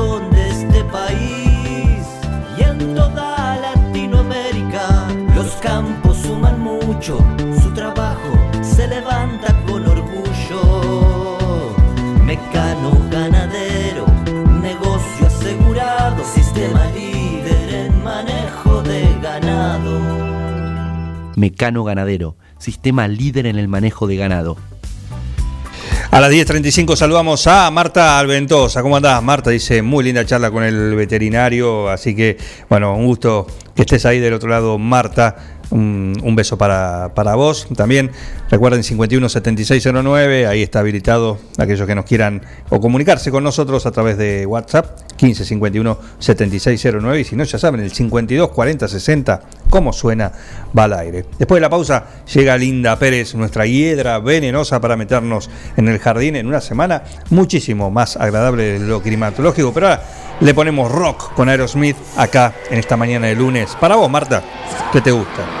Speaker 22: su trabajo se levanta con orgullo. Mecano ganadero, negocio asegurado, sistema líder en manejo de ganado.
Speaker 29: Mecano Ganadero, sistema líder en el manejo de ganado.
Speaker 1: A las 10.35 saludamos a Marta Alventosa. ¿Cómo andás, Marta? Dice, muy linda charla con el veterinario, así que, bueno, un gusto que estés ahí del otro lado, Marta. Un, beso para, para vos. También recuerden 517609, ahí está habilitado aquellos que nos quieran o comunicarse con nosotros a través de WhatsApp 15517609 y si no ya saben el 524060 cómo suena va al aire. Después de la pausa llega Linda Pérez, nuestra hiedra venenosa para meternos en el jardín en una semana muchísimo más agradable de lo climatológico, pero ahora le ponemos rock con Aerosmith acá en esta mañana de lunes. Para vos, Marta, ¿qué te gusta?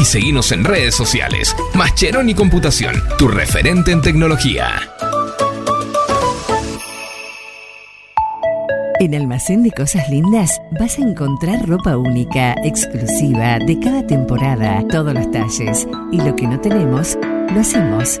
Speaker 30: y seguinos en redes sociales. Mascheroni Computación, tu referente en tecnología.
Speaker 31: En Almacén de Cosas Lindas vas a encontrar ropa única, exclusiva, de cada temporada, todos los talles. Y lo que no tenemos, lo hacemos.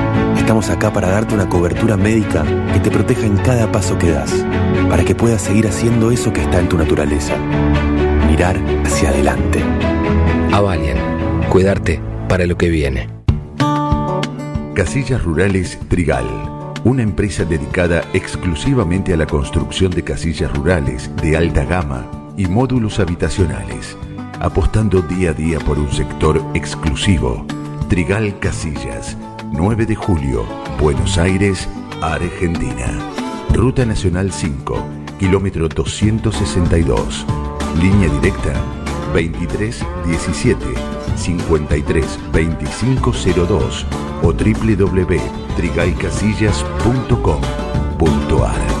Speaker 18: Estamos acá para darte una cobertura médica que te proteja en cada paso que das, para que puedas seguir haciendo eso que está en tu naturaleza. Mirar hacia adelante.
Speaker 19: Avalian. Cuidarte para lo que viene.
Speaker 7: Casillas Rurales Trigal, una empresa dedicada exclusivamente a la construcción de casillas rurales de alta gama y módulos habitacionales, apostando día a día por un sector exclusivo. Trigal Casillas, 9 de julio, Buenos Aires, Argentina. Ruta Nacional 5, kilómetro 262. Línea directa 2317 53 2502 o www.trigaycasillas.com.ar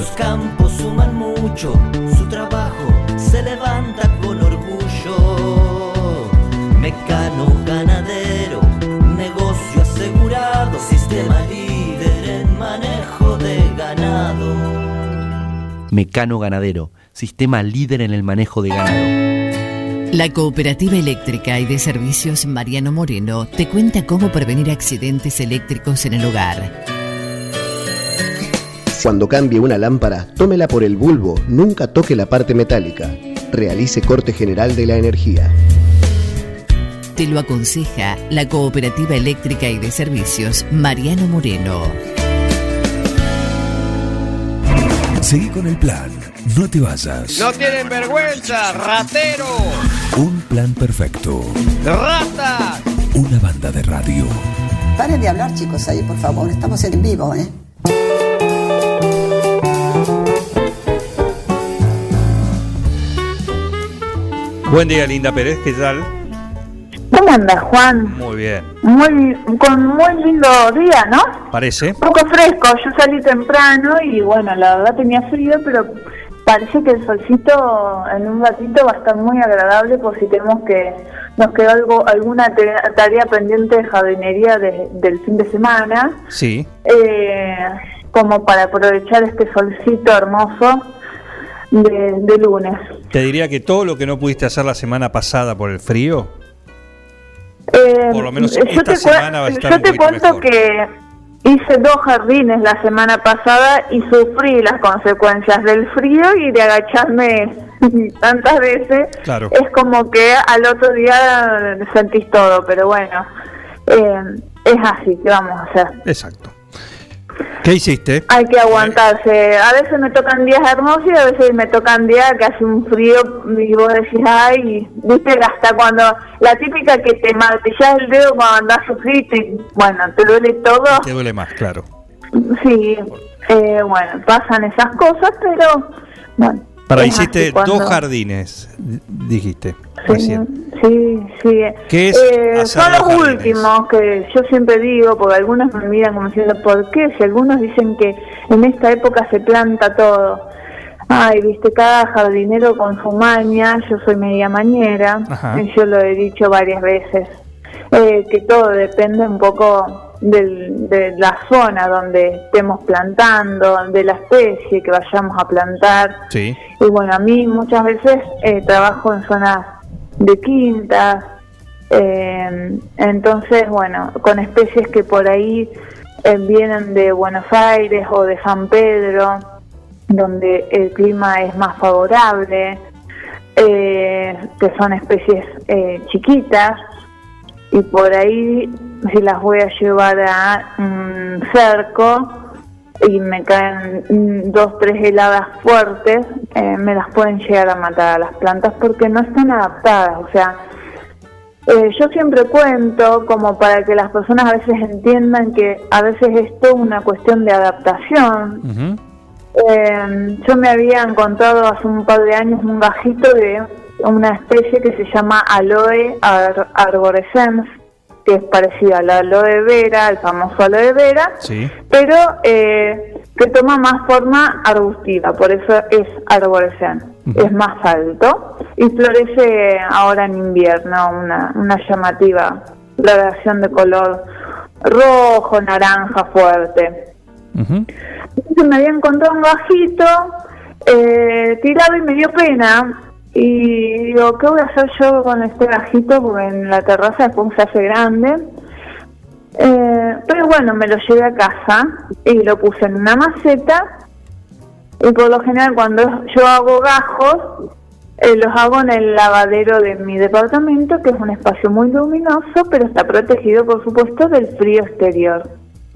Speaker 22: Los campos suman mucho, su trabajo se levanta con orgullo. Mecano ganadero, negocio asegurado, sistema líder en manejo de ganado.
Speaker 29: Mecano Ganadero, sistema líder en el manejo de ganado.
Speaker 31: La Cooperativa Eléctrica y de Servicios Mariano Moreno te cuenta cómo prevenir accidentes eléctricos en el hogar.
Speaker 32: Cuando cambie una lámpara, tómela por el bulbo, nunca toque la parte metálica. Realice corte general de la energía.
Speaker 31: Te lo aconseja la Cooperativa Eléctrica y de Servicios Mariano Moreno.
Speaker 2: Seguí con el plan. No te vayas.
Speaker 33: No tienen vergüenza, ratero.
Speaker 2: Un plan perfecto.
Speaker 33: Rata.
Speaker 2: Una banda de radio.
Speaker 34: Paren de hablar, chicos, ahí, por favor. Estamos en vivo, ¿eh?
Speaker 1: Buen día, Linda Pérez, ¿qué tal?
Speaker 35: ¿Cómo andas, Juan?
Speaker 1: Muy bien.
Speaker 35: Muy, con muy lindo día, ¿no?
Speaker 1: ¿Parece?
Speaker 35: Un poco fresco, yo salí temprano y bueno, la verdad tenía frío, pero parece que el solcito en un ratito va a estar muy agradable por si tenemos que, nos quedó algo, alguna tarea pendiente de jardinería de- del fin de semana,
Speaker 1: Sí.
Speaker 35: eh, como para aprovechar este solcito hermoso de, de lunes.
Speaker 1: Te diría que todo lo que no pudiste hacer la semana pasada por el frío,
Speaker 35: Eh,
Speaker 1: Por lo menos
Speaker 35: yo
Speaker 1: esta
Speaker 35: te
Speaker 1: semana va a estar
Speaker 35: Yo te cuento
Speaker 1: mejor.
Speaker 35: que hice dos jardines la semana pasada y sufrí las consecuencias del frío y de agacharme tantas veces.
Speaker 1: Claro.
Speaker 35: Es como que al otro día sentís todo, pero bueno, eh, es así, ¿qué vamos a hacer?
Speaker 1: exacto. ¿Qué hiciste?
Speaker 35: Hay que aguantarse. A veces me tocan días hermosos y a veces me tocan días que hace un frío y vos decís, ay, viste, hasta cuando la típica que te martillas el dedo cuando andás a sufrir, y bueno, te duele todo.
Speaker 1: Te duele más, claro.
Speaker 35: Sí, eh, bueno, pasan esas cosas, pero bueno.
Speaker 1: Para, hiciste
Speaker 35: cuando-
Speaker 1: dos jardines, dijiste
Speaker 35: Sí, sí, sí.
Speaker 1: ¿Qué es
Speaker 35: Eh, son
Speaker 1: los
Speaker 35: los
Speaker 1: jardines?
Speaker 35: últimos que yo siempre digo, porque algunos me miran como diciendo, ¿por qué? Si algunos dicen que en esta época se planta todo. Ay, viste, cada jardinero con su maña, yo soy media mañera,
Speaker 36: Ajá.
Speaker 35: y yo lo he dicho varias veces, eh, que todo depende un poco del- de la zona donde estemos plantando, de la especie que vayamos a plantar.
Speaker 1: Sí.
Speaker 35: Y bueno, a mí muchas veces eh, trabajo en zonas de quintas, eh, entonces, bueno, con especies que por ahí eh, vienen de Buenos Aires o de San Pedro, donde el clima es más favorable, eh, que son especies eh, chiquitas, y por ahí si las voy a llevar a un cerco y me caen dos, tres heladas fuertes, eh, me las pueden llegar a matar a las plantas porque no están adaptadas. O sea, eh, yo siempre cuento como para que las personas a veces entiendan que a veces esto es una cuestión de adaptación. Eh, yo me había encontrado hace un par de años un gajito de una especie que se llama Aloe ar- arborescens, que es parecida a la aloe vera, el famoso aloe vera,
Speaker 1: Sí.
Speaker 35: pero eh, que toma más forma arbustiva, por eso es arborescens, es más alto y florece ahora en invierno, una, una llamativa floración de color rojo, naranja fuerte. Entonces me había encontrado un gajito eh, tirado y me dio pena. Y digo, ¿qué voy a hacer yo con este gajito? Porque en la terraza después se hace grande. Eh, pero bueno, me lo llevé a casa y lo puse en una maceta. Y por lo general cuando yo hago gajos, eh, los hago en el lavadero de mi departamento, que es un espacio muy luminoso, pero está protegido, por supuesto, del frío exterior.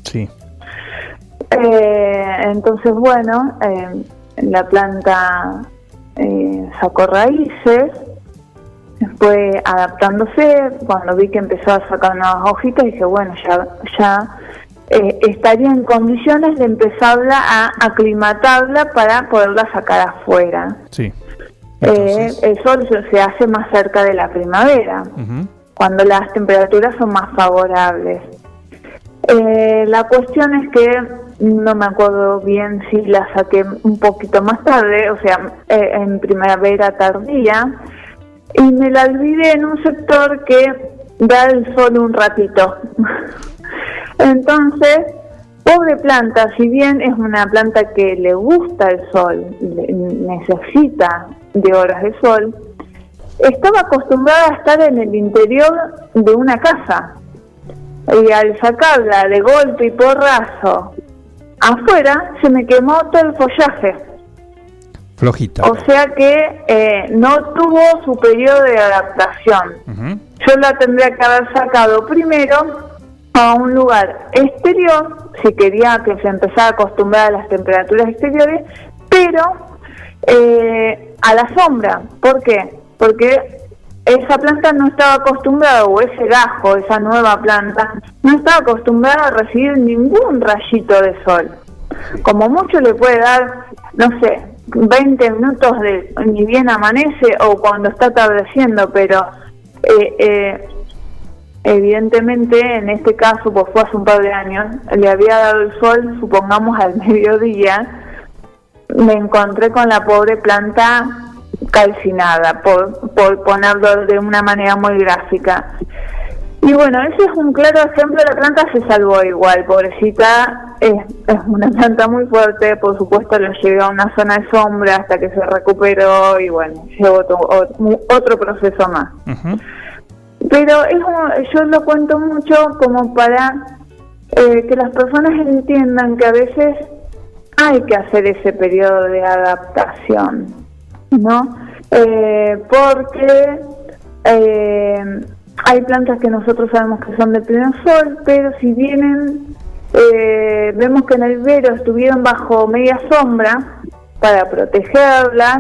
Speaker 1: Sí.
Speaker 35: Eh, entonces, bueno, eh, la planta eh, sacó raíces, fue adaptándose. Cuando vi que empezó a sacar nuevas hojitas, dije, bueno, ya, ya eh, estaría en condiciones de empezarla a aclimatarla para poderla sacar afuera.
Speaker 1: Sí.
Speaker 35: Eh, el sol se- se hace más cerca de la primavera cuando las temperaturas son más favorables. Eh, la cuestión es que no me acuerdo bien si la saqué un poquito más tarde, o sea, eh, en primavera tardía, y me la olvidé en un sector que da el sol un ratito. Entonces, pobre planta, si bien es una planta que le gusta el sol, necesita de horas de sol, estaba acostumbrada a estar en el interior de una casa. Y al sacarla de golpe y porrazo afuera se me quemó todo el follaje.
Speaker 1: Flojita.
Speaker 35: O sea que eh, no tuvo su periodo de adaptación. Yo la tendría que haber sacado primero a un lugar exterior, si quería que se empezara a acostumbrar a las temperaturas exteriores, pero eh, a la sombra. ¿Por qué? Porque esa planta no estaba acostumbrada, o ese gajo, esa nueva planta, no estaba acostumbrada a recibir ningún rayito de sol. Como mucho le puede dar, no sé, 20 minutos de ni bien amanece o cuando está atardeciendo, pero eh, eh, evidentemente en este caso, pues fue hace un par de años, le había dado el sol, supongamos al mediodía, me encontré con la pobre planta calcinada, por, por ponerlo de una manera muy gráfica. Y bueno, ese es un claro ejemplo, la planta se salvó igual, pobrecita, es, es una planta muy fuerte, por supuesto lo llevé a una zona de sombra hasta que se recuperó y bueno, llevó otro, proceso más. Pero es, yo lo cuento mucho como para eh, que las personas entiendan que a veces hay que hacer ese periodo de adaptación, ¿no? Eh, porque eh, hay plantas que nosotros sabemos que son de pleno sol, pero si vienen, eh, vemos que en el vero estuvieron bajo media sombra para protegerlas,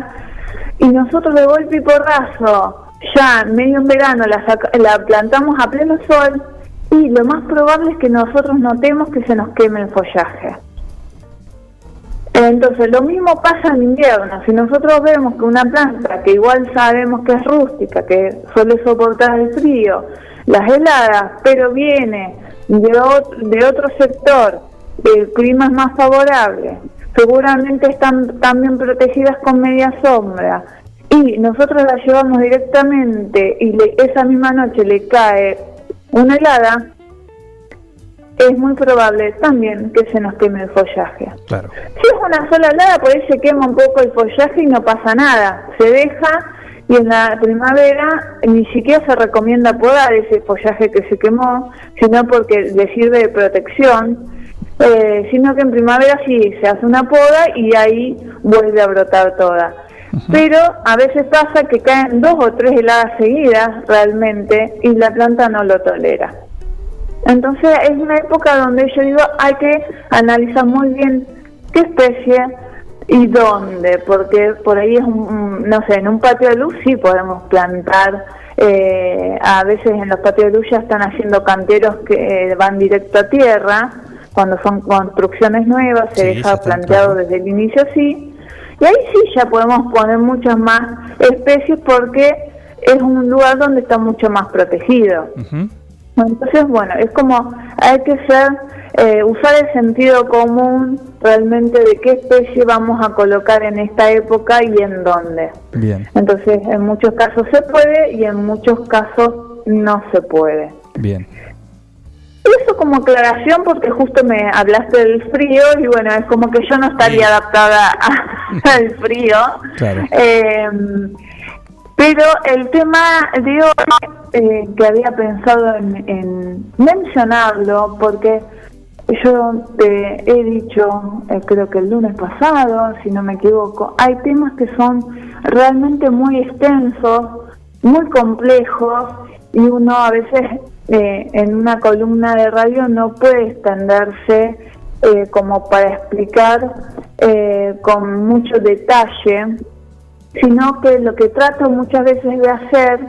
Speaker 35: y nosotros de golpe y porrazo, ya medio en verano, la, la plantamos a pleno sol, y lo más probable es que nosotros notemos que se nos queme el follaje. Entonces, lo mismo pasa en invierno. Si nosotros vemos que una planta que igual sabemos que es rústica, que suele soportar el frío, las heladas, pero viene de, otro sector, el clima es más favorable, seguramente están también protegidas con media sombra, y nosotros la llevamos directamente y esa misma noche le cae una helada, es muy probable también que se nos queme el follaje.
Speaker 1: Claro.
Speaker 35: Si es una sola helada, por ahí se quema un poco el follaje y no pasa nada. Se deja y en la primavera ni siquiera se recomienda podar ese follaje que se quemó, sino porque le sirve de protección. Eh, sino que en primavera sí se hace una poda y ahí vuelve a brotar toda. Pero a veces pasa que caen dos o tres heladas seguidas realmente y la planta no lo tolera. Entonces es una época donde yo digo hay que analizar muy bien qué especie y dónde, porque por ahí es, un, no sé, en un patio de luz sí podemos plantar, eh, a veces en los patios de luz ya están haciendo canteros que van directo a tierra, cuando son construcciones nuevas se deja planteado desde el inicio así, y ahí sí ya podemos poner muchas más especies porque es un lugar donde está mucho más protegido. Entonces, bueno, es como hay que ser, eh, usar el sentido común realmente de qué especie vamos a colocar en esta época y en dónde.
Speaker 1: Bien.
Speaker 35: Entonces, en muchos casos se puede y en muchos casos no se puede.
Speaker 1: Bien.
Speaker 35: Eso como aclaración porque justo me hablaste del frío y bueno, es como que yo no estaría adaptada al frío.
Speaker 1: Claro.
Speaker 35: Eh, pero el tema de hoy, eh, que había pensado en, mencionarlo, porque yo te he dicho, eh, creo que el lunes pasado, si no me equivoco, hay temas que son realmente muy extensos, muy complejos, y uno a veces eh, en una columna de radio no puede extenderse como para explicar con mucho detalle sino que lo que trato muchas veces de hacer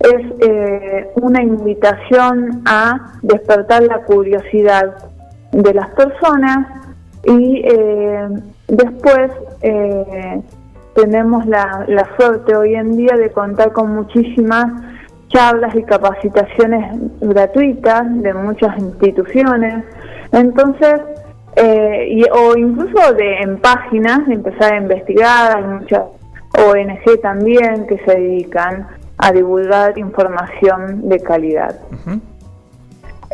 Speaker 35: es eh, una invitación a despertar la curiosidad de las personas y eh, después eh, tenemos la, la suerte hoy en día de contar con muchísimas charlas y capacitaciones gratuitas de muchas instituciones. Entonces, y, o incluso de en páginas, empezar a investigar, hay muchas ONG también que se dedican a divulgar información de calidad.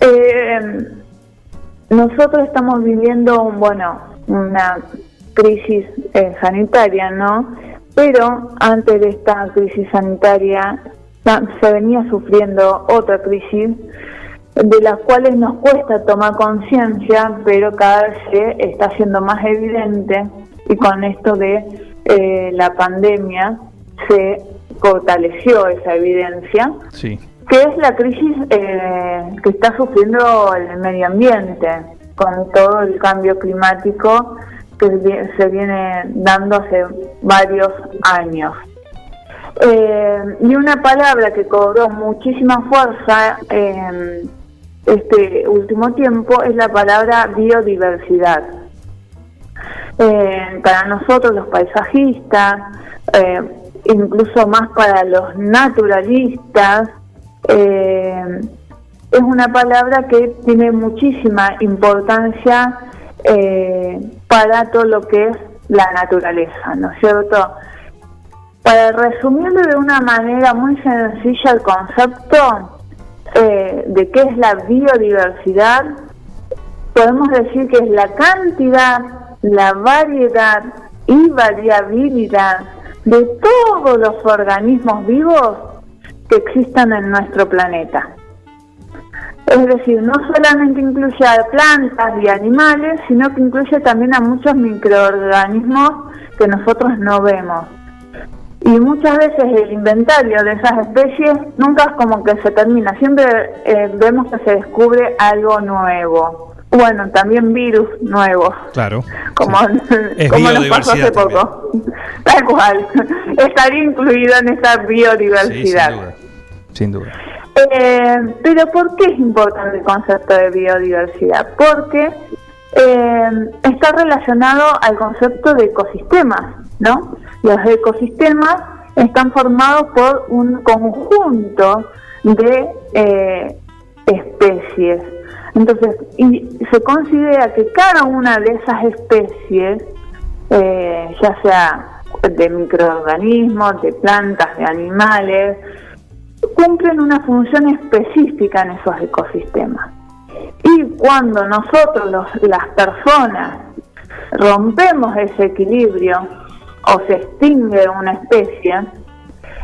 Speaker 35: Eh, nosotros estamos viviendo, bueno, una crisis eh, sanitaria, ¿no? Pero antes de esta crisis sanitaria se venía sufriendo otra crisis de las cuales nos cuesta tomar conciencia, pero cada vez se está haciendo más evidente y con esto de eh, la pandemia se fortaleció esa evidencia,
Speaker 1: Sí.
Speaker 35: que es la crisis eh, que está sufriendo el medio ambiente con todo el cambio climático que se viene dando hace varios años. Eh, y una palabra que cobró muchísima fuerza en este último tiempo es la palabra biodiversidad. Eh, para nosotros los paisajistas, eh, incluso más para los naturalistas, eh, es una palabra que tiene muchísima importancia para todo lo que es la naturaleza, ¿no es cierto? Para resumirlo de una manera muy sencilla el concepto de qué es la biodiversidad, podemos decir que es la cantidad, la variedad y variabilidad de todos los organismos vivos que existan en nuestro planeta. Es decir, no solamente incluye a plantas y animales, sino que incluye también a muchos microorganismos que nosotros no vemos. Y muchas veces el inventario de esas especies nunca es como que se termina, siempre eh, vemos que se descubre algo nuevo. Bueno, también virus nuevos,
Speaker 1: Claro.
Speaker 35: como,
Speaker 1: Es
Speaker 35: como nos pasó hace
Speaker 1: biodiversidad
Speaker 35: poco. Tal cual, estaría incluido en esa
Speaker 1: Sí, sin
Speaker 35: biodiversidad.
Speaker 1: duda. Sin duda.
Speaker 35: Eh, pero ¿por qué es importante el concepto de biodiversidad? Porque eh, está relacionado al concepto de ecosistemas, ¿no? Los ecosistemas están formados por un conjunto de eh, especies. Entonces, y se considera que cada una de esas especies, eh, ya sea de microorganismos, de plantas, de animales, cumplen una función específica en esos ecosistemas. Y cuando nosotros, los- las personas, rompemos ese equilibrio o se extingue una especie,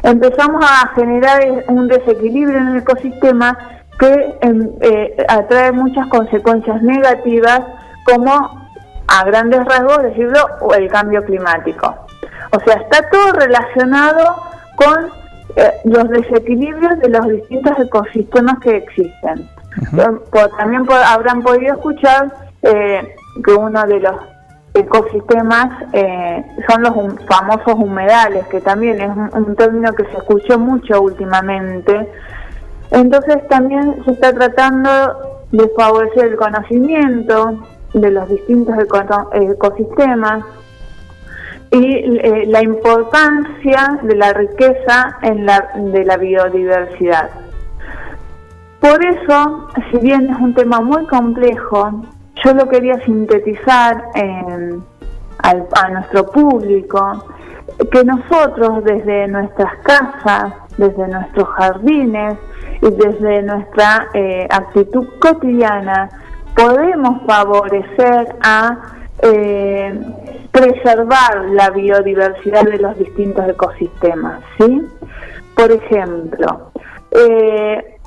Speaker 35: empezamos a generar un desequilibrio en el ecosistema que em, eh, atrae muchas consecuencias negativas como a grandes rasgos decirlo o el cambio climático. O sea, está todo relacionado con eh, los desequilibrios de los distintos ecosistemas que existen. Por- también por- habrán podido escuchar eh, que uno de los ecosistemas eh, son los hum- famosos humedales, que también es un, un término que se escuchó mucho últimamente. Entonces también se está tratando de favorecer el conocimiento de los distintos eco- ecosistemas y eh, la importancia de la riqueza en la, de la biodiversidad. Por eso, si bien es un tema muy complejo, yo lo quería sintetizar al- a nuestro público, que nosotros desde nuestras casas, desde nuestros jardines y desde nuestra eh, actitud cotidiana, podemos favorecer a eh, preservar la biodiversidad de los distintos ecosistemas, ¿sí? Por ejemplo, eh,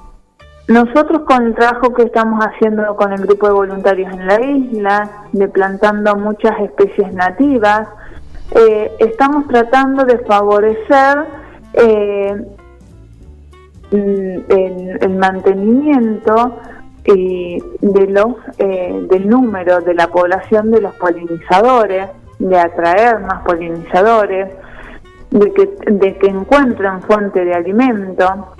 Speaker 35: nosotros con el trabajo que estamos haciendo con el grupo de voluntarios en la isla, de plantando muchas especies nativas, estamos tratando de favorecer el, el- el mantenimiento y de los eh, del número de la población de los polinizadores, de atraer más polinizadores, de que, de que encuentren fuente de alimento.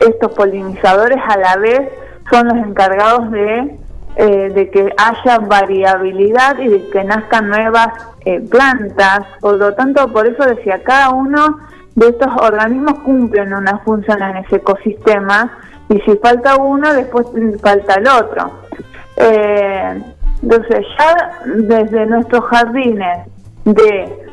Speaker 35: Estos polinizadores a la vez son los encargados de, eh, de que haya variabilidad y de que nazcan nuevas eh, plantas. Por lo tanto, por eso decía, cada uno de estos organismos cumplen una función en ese ecosistema y si falta uno, después falta el otro. Eh, entonces, ya desde nuestros jardines, de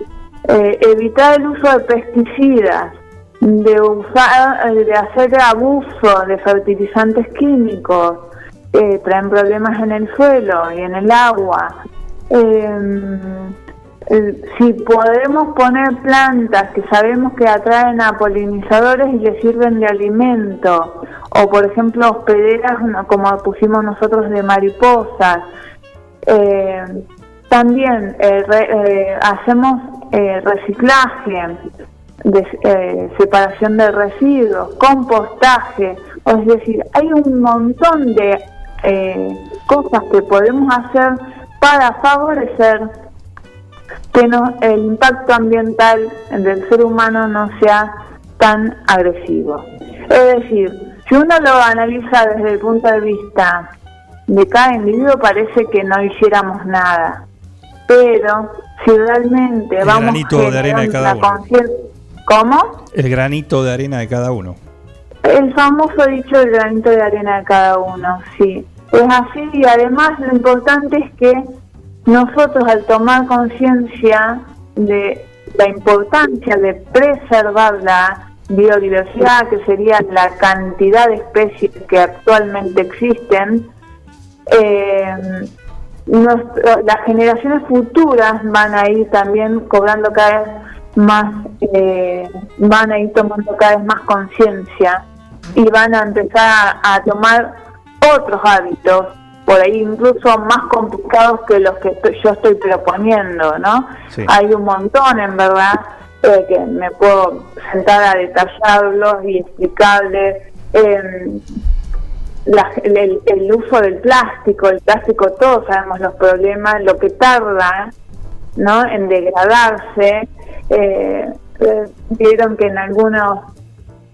Speaker 35: eh, evitar el uso de pesticidas, de usar, eh, de hacer abuso de fertilizantes químicos, eh, traen problemas en el suelo y en el agua. Eh, si podemos poner plantas que sabemos que atraen a polinizadores y les sirven de alimento, o por ejemplo hospederas como pusimos nosotros de mariposas. Eh, también eh, eh, hacemos eh, reciclaje, eh, separación de residuos, compostaje, es decir, hay un montón de eh, cosas que podemos hacer para favorecer que no, el impacto ambiental del ser humano no sea tan agresivo. Es decir, si uno lo analiza desde el punto de vista de cada individuo, parece que no hiciéramos nada. Pero si realmente
Speaker 1: El
Speaker 35: vamos
Speaker 1: granito de arena de cada uno.
Speaker 35: ¿Cómo?
Speaker 1: El granito de arena de cada uno.
Speaker 35: El famoso dicho del granito de arena de cada uno, sí. Es así y además lo importante es que nosotros al tomar conciencia de la importancia de preservar la biodiversidad, que sería la cantidad de especies que actualmente existen, eh, las generaciones futuras van a ir también cobrando cada vez más, eh, van a ir tomando cada vez más conciencia y van a empezar a tomar otros hábitos, por ahí incluso más complicados que los que estoy- yo estoy proponiendo, ¿no?
Speaker 37: Sí.
Speaker 35: Hay un montón, en verdad, eh, que me puedo sentar a detallarlos y explicarles. em, la- el, el uso del plástico, el plástico todos sabemos los problemas, lo que tarda ¿no? en degradarse. Eh, eh, vieron que en algunas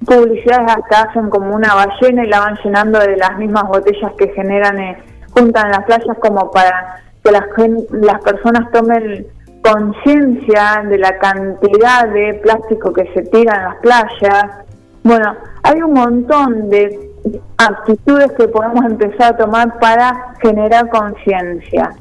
Speaker 35: publicidades hasta hacen como una ballena y la van llenando de las mismas botellas que generan, eh, juntan las playas como para que las personas tomen conciencia de la cantidad de plástico que se tira en las playas. Bueno, hay un montón de actitudes que podemos empezar a tomar para generar conciencia.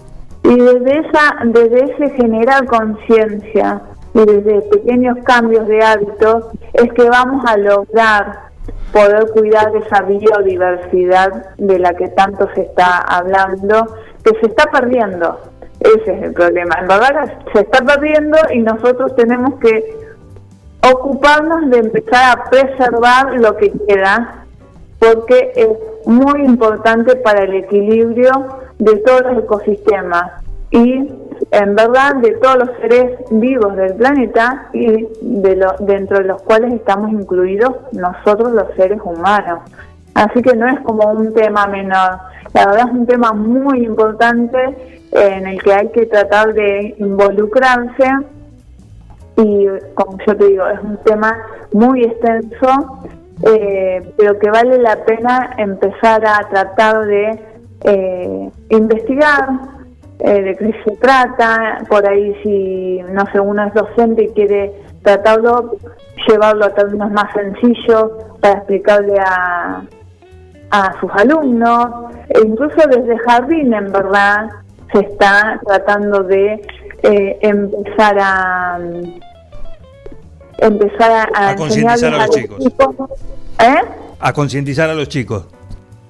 Speaker 35: Y desde esa, desde ese generar conciencia y desde pequeños cambios de hábitos es que vamos a lograr poder cuidar esa biodiversidad de la que tanto se está hablando, que se está perdiendo. Ese es el problema. En verdad se está perdiendo y nosotros tenemos que ocuparnos de empezar a preservar lo que queda, porque es muy importante para el equilibrio de todos los ecosistemas y en verdad de todos los seres vivos del planeta y de lo, dentro de los cuales estamos incluidos nosotros los seres humanos. Así que no es como un tema menor, la verdad es un tema muy importante en el que hay que tratar de involucrarse y como yo te digo, es un tema muy extenso, eh, pero que vale la pena empezar a tratar de eh, investigar eh, de qué se trata, por ahí si, no sé, uno es docente y quiere tratarlo, llevarlo a términos más sencillos para explicarle a, a sus alumnos, e incluso desde jardín en verdad se está tratando de eh, empezar a empezar a,
Speaker 1: A concientizar a los chicos.
Speaker 35: chicos, ¿eh?
Speaker 1: A concientizar a los chicos.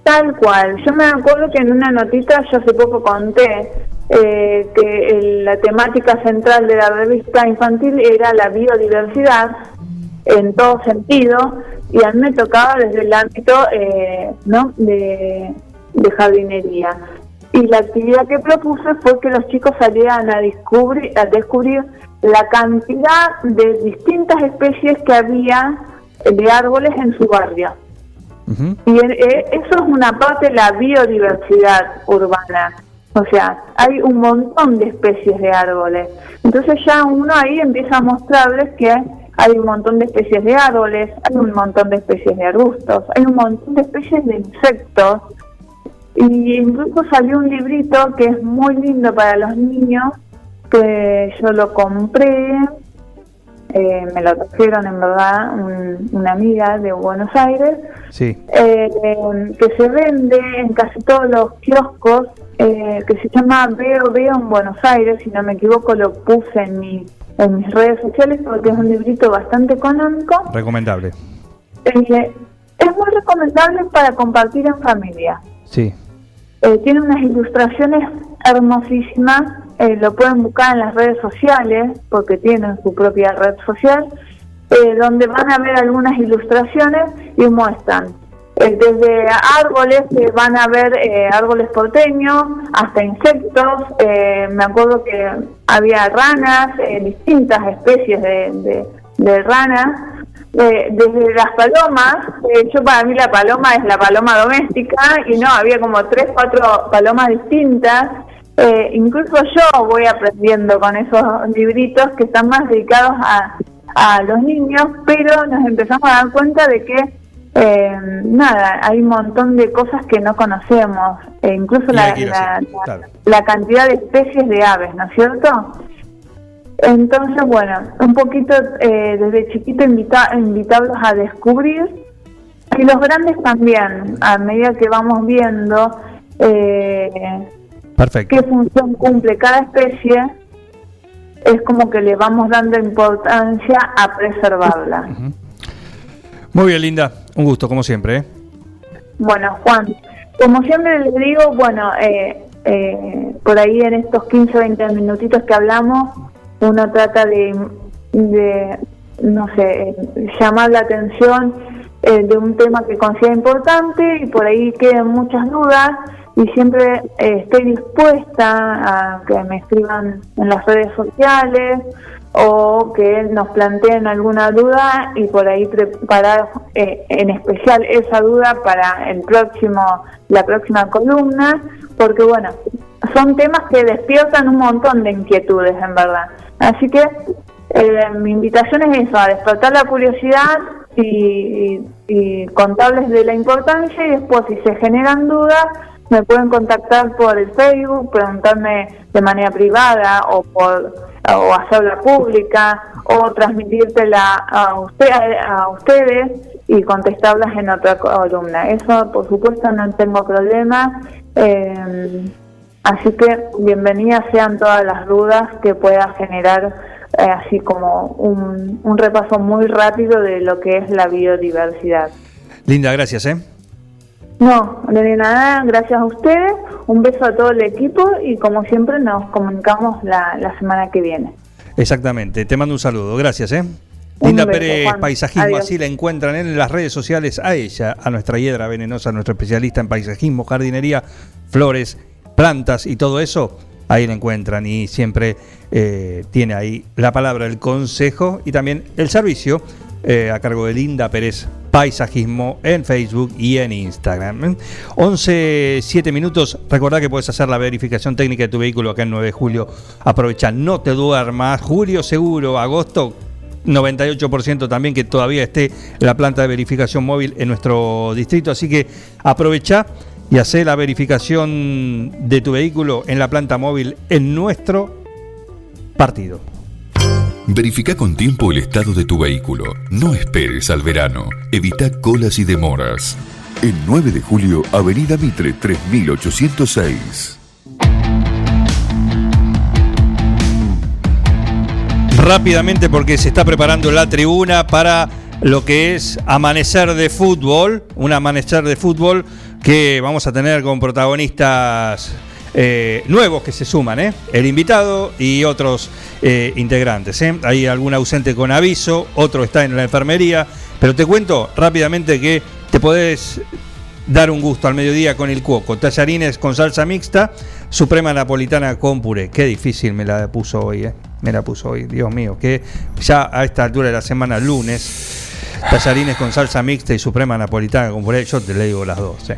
Speaker 35: Tal cual. Yo me acuerdo que en una notita yo hace poco conté eh, que el- la temática central de la revista infantil era la biodiversidad en todo sentido y a mí me tocaba desde el ámbito eh, ¿no? de, de jardinería. Y la actividad que propuse fue que los chicos salieran a descubrir, a descubrir la cantidad de distintas especies que había de árboles en su barrio. Y eh, eso es una parte de la biodiversidad urbana. O sea, hay un montón de especies de árboles. Entonces ya uno ahí empieza a mostrarles que hay un montón de especies de árboles, hay un montón de especies de arbustos, hay un montón de especies de insectos. Y incluso salió un librito que es muy lindo para los niños, que yo lo compré, eh, me lo trajeron en verdad un- una amiga de Buenos Aires,
Speaker 1: Sí.
Speaker 35: eh, que se vende en casi todos los kioscos, eh, que se llama Veo Veo en Buenos Aires, si no me equivoco lo puse en, mi, en mis redes sociales porque es un librito bastante económico.
Speaker 1: Recomendable.
Speaker 35: Eh, es muy recomendable para compartir en familia.
Speaker 1: Sí.
Speaker 35: Eh, tiene unas ilustraciones hermosísimas, eh, lo pueden buscar en las redes sociales, porque tienen su propia red social, eh, donde van a ver algunas ilustraciones y muestran eh, desde árboles van a ver eh, árboles porteños hasta insectos. Me acuerdo que había ranas, distintas especies de, de, de ranas. Desde las palomas, yo para mí la paloma es la paloma doméstica y no, había como tres, cuatro palomas distintas. Eh, incluso yo voy aprendiendo con esos libritos que están más dedicados a, a los niños, pero nos empezamos a dar cuenta de que eh, nada, hay un montón de cosas que no conocemos, e incluso la, la cantidad de especies de aves, ¿no es cierto? Entonces, bueno, un poquito eh, desde chiquito invita, invitarlos a descubrir y los grandes también, a medida que vamos viendo eh,
Speaker 1: Perfecto.
Speaker 35: qué función cumple cada especie, es como que le vamos dando importancia a preservarla.
Speaker 1: Muy bien, Linda. Un gusto, como siempre. ¿eh?
Speaker 35: Bueno, Juan, como siempre les digo, bueno, eh, eh, por ahí en estos 15 o 20 minutitos que hablamos, uno trata de, de no sé, llamar la atención eh, de un tema que considera importante y por ahí quedan muchas dudas y siempre eh, estoy dispuesta a que me escriban en las redes sociales o que nos planteen alguna duda y por ahí preparar eh, en especial esa duda para el próximo la próxima columna porque bueno son temas que despiertan un montón de inquietudes en verdad. Así que eh, mi invitación es eso a despertar la curiosidad y, contarles de la importancia y después si se generan dudas me pueden contactar por el Facebook, preguntarme de manera privada o por o hacerla pública o transmitírtela a, usted, a ustedes y contestarlas en otra columna. Eso, por supuesto, no tengo problema. Eh, así que bienvenidas sean todas las dudas que pueda generar, eh, así como un, un repaso muy rápido de lo que es la biodiversidad.
Speaker 1: Linda, gracias. ¿eh?
Speaker 35: No, de nada, gracias a ustedes, un beso a todo el equipo y como siempre nos comunicamos la, la semana que viene.
Speaker 1: Exactamente. Te mando un saludo. Gracias. ¿eh? Linda
Speaker 35: beso,
Speaker 1: Pérez,
Speaker 35: Juan.
Speaker 1: paisajismo,
Speaker 35: Adiós.
Speaker 1: así la encuentran en las redes sociales a ella, a nuestra hiedra venenosa, nuestra especialista en paisajismo, jardinería, flores, plantas y todo eso. Ahí la encuentran y siempre eh, tiene ahí la palabra, el consejo y también el servicio eh, a cargo de Linda Pérez Paisajismo en Facebook y en Instagram. 11, 7 minutos. Recordá que puedes hacer la verificación técnica de tu vehículo acá en 9 de julio. Aprovecha, no te duermas. Julio seguro, agosto 98% también que todavía esté la planta de verificación móvil en nuestro distrito. Así que aprovecha y hace la verificación de tu vehículo en la planta móvil en nuestro partido.
Speaker 7: Verifica con tiempo el estado de tu vehículo. No esperes al verano. Evita colas y demoras. El 9 de julio, Avenida Mitre 3806.
Speaker 1: rápidamente porque se está preparando la tribuna para lo que es amanecer de fútbol, un amanecer de fútbol que vamos a tener con protagonistas eh, nuevos que se suman, ¿eh? el invitado y otros eh, integrantes. Hay algún ausente con aviso, otro está en la enfermería, pero te cuento rápidamente que te podés dar un gusto al mediodía con el cuoco. Tallarines con salsa mixta, suprema napolitana con puré. Qué difícil me la puso hoy. Me la puso hoy, Dios mío. Que ya a esta altura de la semana, lunes, tallarines con salsa mixta y suprema napolitana con puré. Yo te le digo las dos.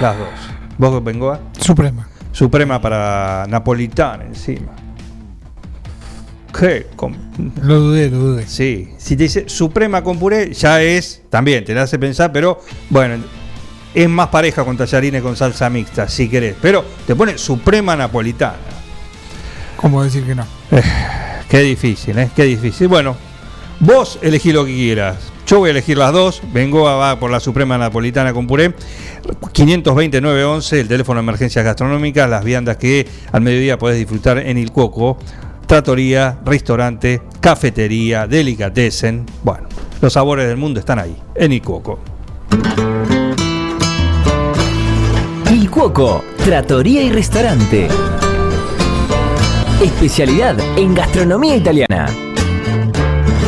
Speaker 1: Las dos. ¿Vos, Bengoa?
Speaker 6: Suprema.
Speaker 1: Suprema para napolitana encima. ¿Qué? Com-
Speaker 6: Lo dudé, lo dudé.
Speaker 1: Sí, si te dice suprema con puré, ya es, también te la hace pensar, pero bueno, es más pareja con tallarines con salsa mixta, si querés. Pero te pone suprema napolitana.
Speaker 6: ¿Cómo decir que no?
Speaker 1: Eh, qué difícil, ¿eh? Qué difícil. Bueno, vos elegí lo que quieras. Yo voy a elegir las dos. Vengo a va por la Suprema Napolitana con puré. 529-11, el teléfono de emergencias gastronómicas, las viandas que al mediodía podés disfrutar en Il Cuoco. Tratoría, restaurante, cafetería, delicatessen. Bueno, los sabores del mundo están ahí, en Il Cuoco.
Speaker 37: Il Cuoco, trattoria y restaurante. Especialidad en gastronomía italiana.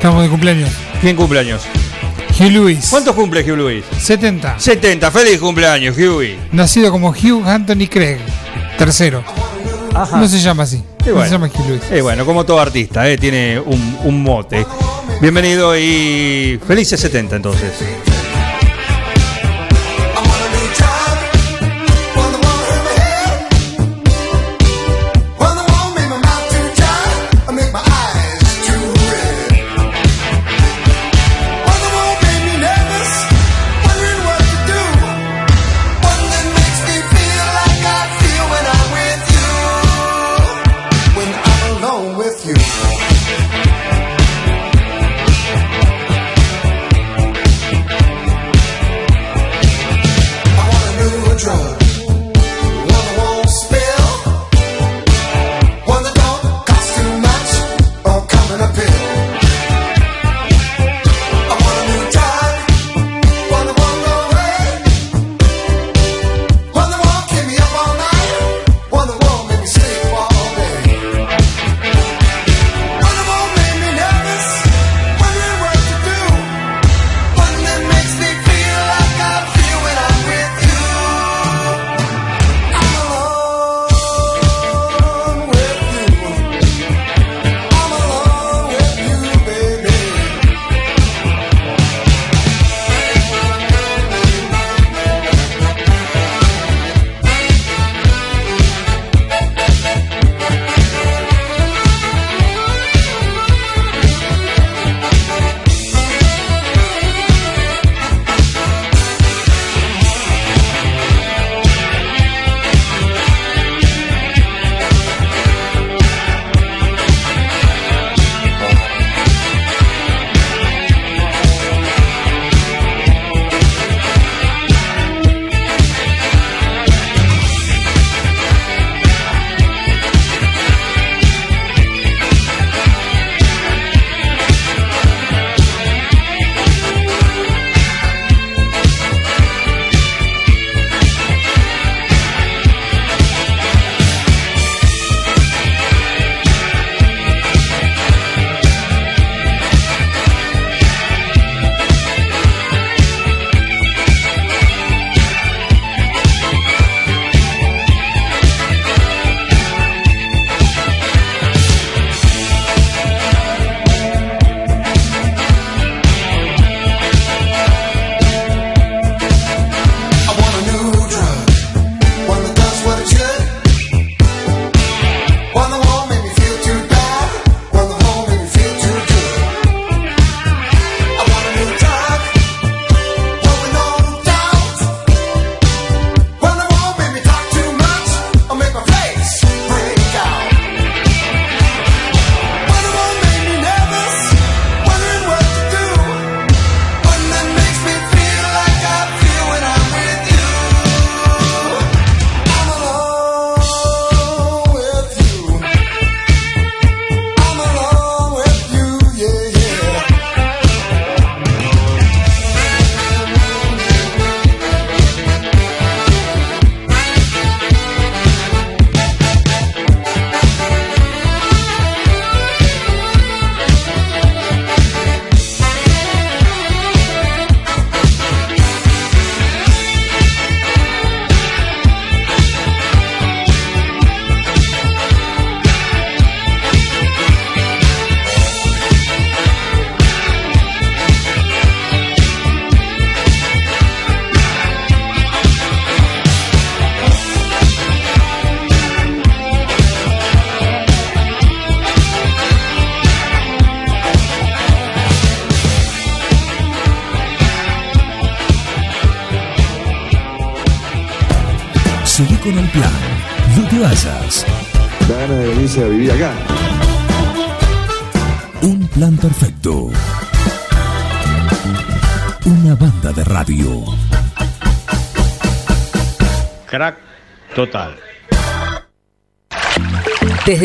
Speaker 6: Estamos de cumpleaños.
Speaker 1: ¿Quién cumpleaños?
Speaker 6: Hugh Lewis.
Speaker 1: ¿Cuántos cumple Hugh Lewis?
Speaker 6: 70.
Speaker 1: 70. Feliz cumpleaños, Hughie.
Speaker 6: Nacido como Hugh Anthony Craig. Tercero.
Speaker 1: Ajá.
Speaker 6: No se llama así.
Speaker 1: Y
Speaker 6: No
Speaker 1: bueno.
Speaker 6: se llama Hugh Lewis.
Speaker 1: Y bueno, como todo artista, eh, tiene un, un mote. Bienvenido y felices 70 entonces.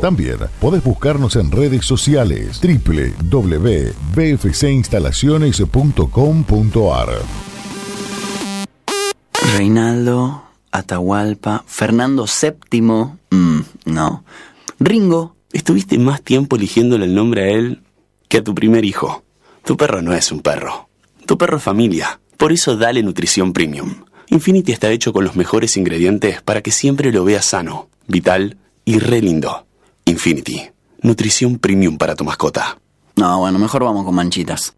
Speaker 38: También podés buscarnos en redes sociales www.bfcinstalaciones.com.ar.
Speaker 24: Reinaldo, Atahualpa, Fernando VII, mm, no. Ringo, estuviste más tiempo eligiéndole el nombre a él que a tu primer hijo. Tu perro no es un perro. Tu perro es familia. Por eso dale nutrición premium. Infinity está hecho con los mejores ingredientes para que siempre lo veas sano, vital y re lindo. Infinity, nutrición premium para tu mascota.
Speaker 29: No, bueno, mejor vamos con manchitas.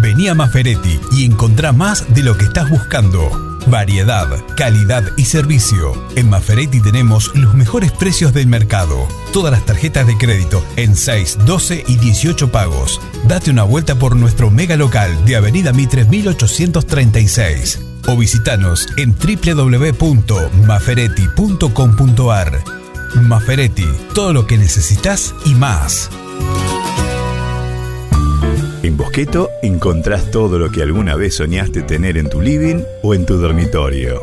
Speaker 39: Vení a Maferetti y encontrá más de lo que estás buscando. Variedad, calidad y servicio. En Maferetti tenemos los mejores precios del mercado. Todas las tarjetas de crédito en 6, 12 y 18 pagos. Date una vuelta por nuestro mega local de Avenida Mitre 1836 o visitanos en www.maferetti.com.ar. Maferetti, todo lo que necesitas y más.
Speaker 40: En Bosqueto encontrás todo lo que alguna vez soñaste tener en tu living o en tu dormitorio.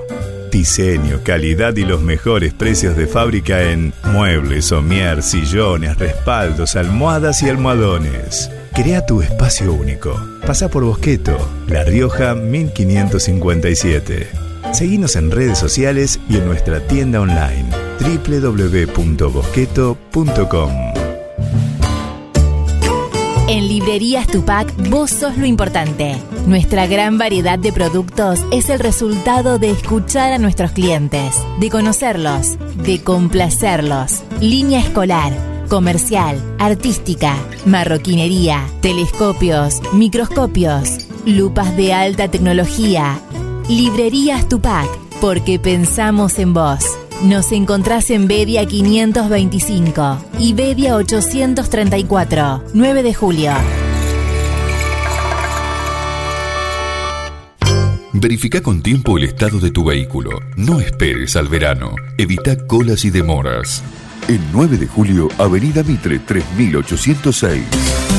Speaker 40: Diseño, calidad y los mejores precios de fábrica en muebles, somier, sillones, respaldos, almohadas y almohadones. Crea tu espacio único. Pasa por Bosqueto, La Rioja 1557. Seguinos en redes sociales y en nuestra tienda online www.bosqueto.com.
Speaker 31: En Librerías Tupac, vos sos lo importante. Nuestra gran variedad de productos es el resultado de escuchar a nuestros clientes, de conocerlos, de complacerlos. Línea escolar, comercial, artística, marroquinería, telescopios, microscopios, lupas de alta tecnología. Librerías Tupac, porque pensamos en vos. Nos encontrás en Bedia 525 y Bedia 834, 9 de julio.
Speaker 7: Verifica con tiempo el estado de tu vehículo. No esperes al verano. Evita colas y demoras.
Speaker 38: El 9 de julio, Avenida Mitre 3806.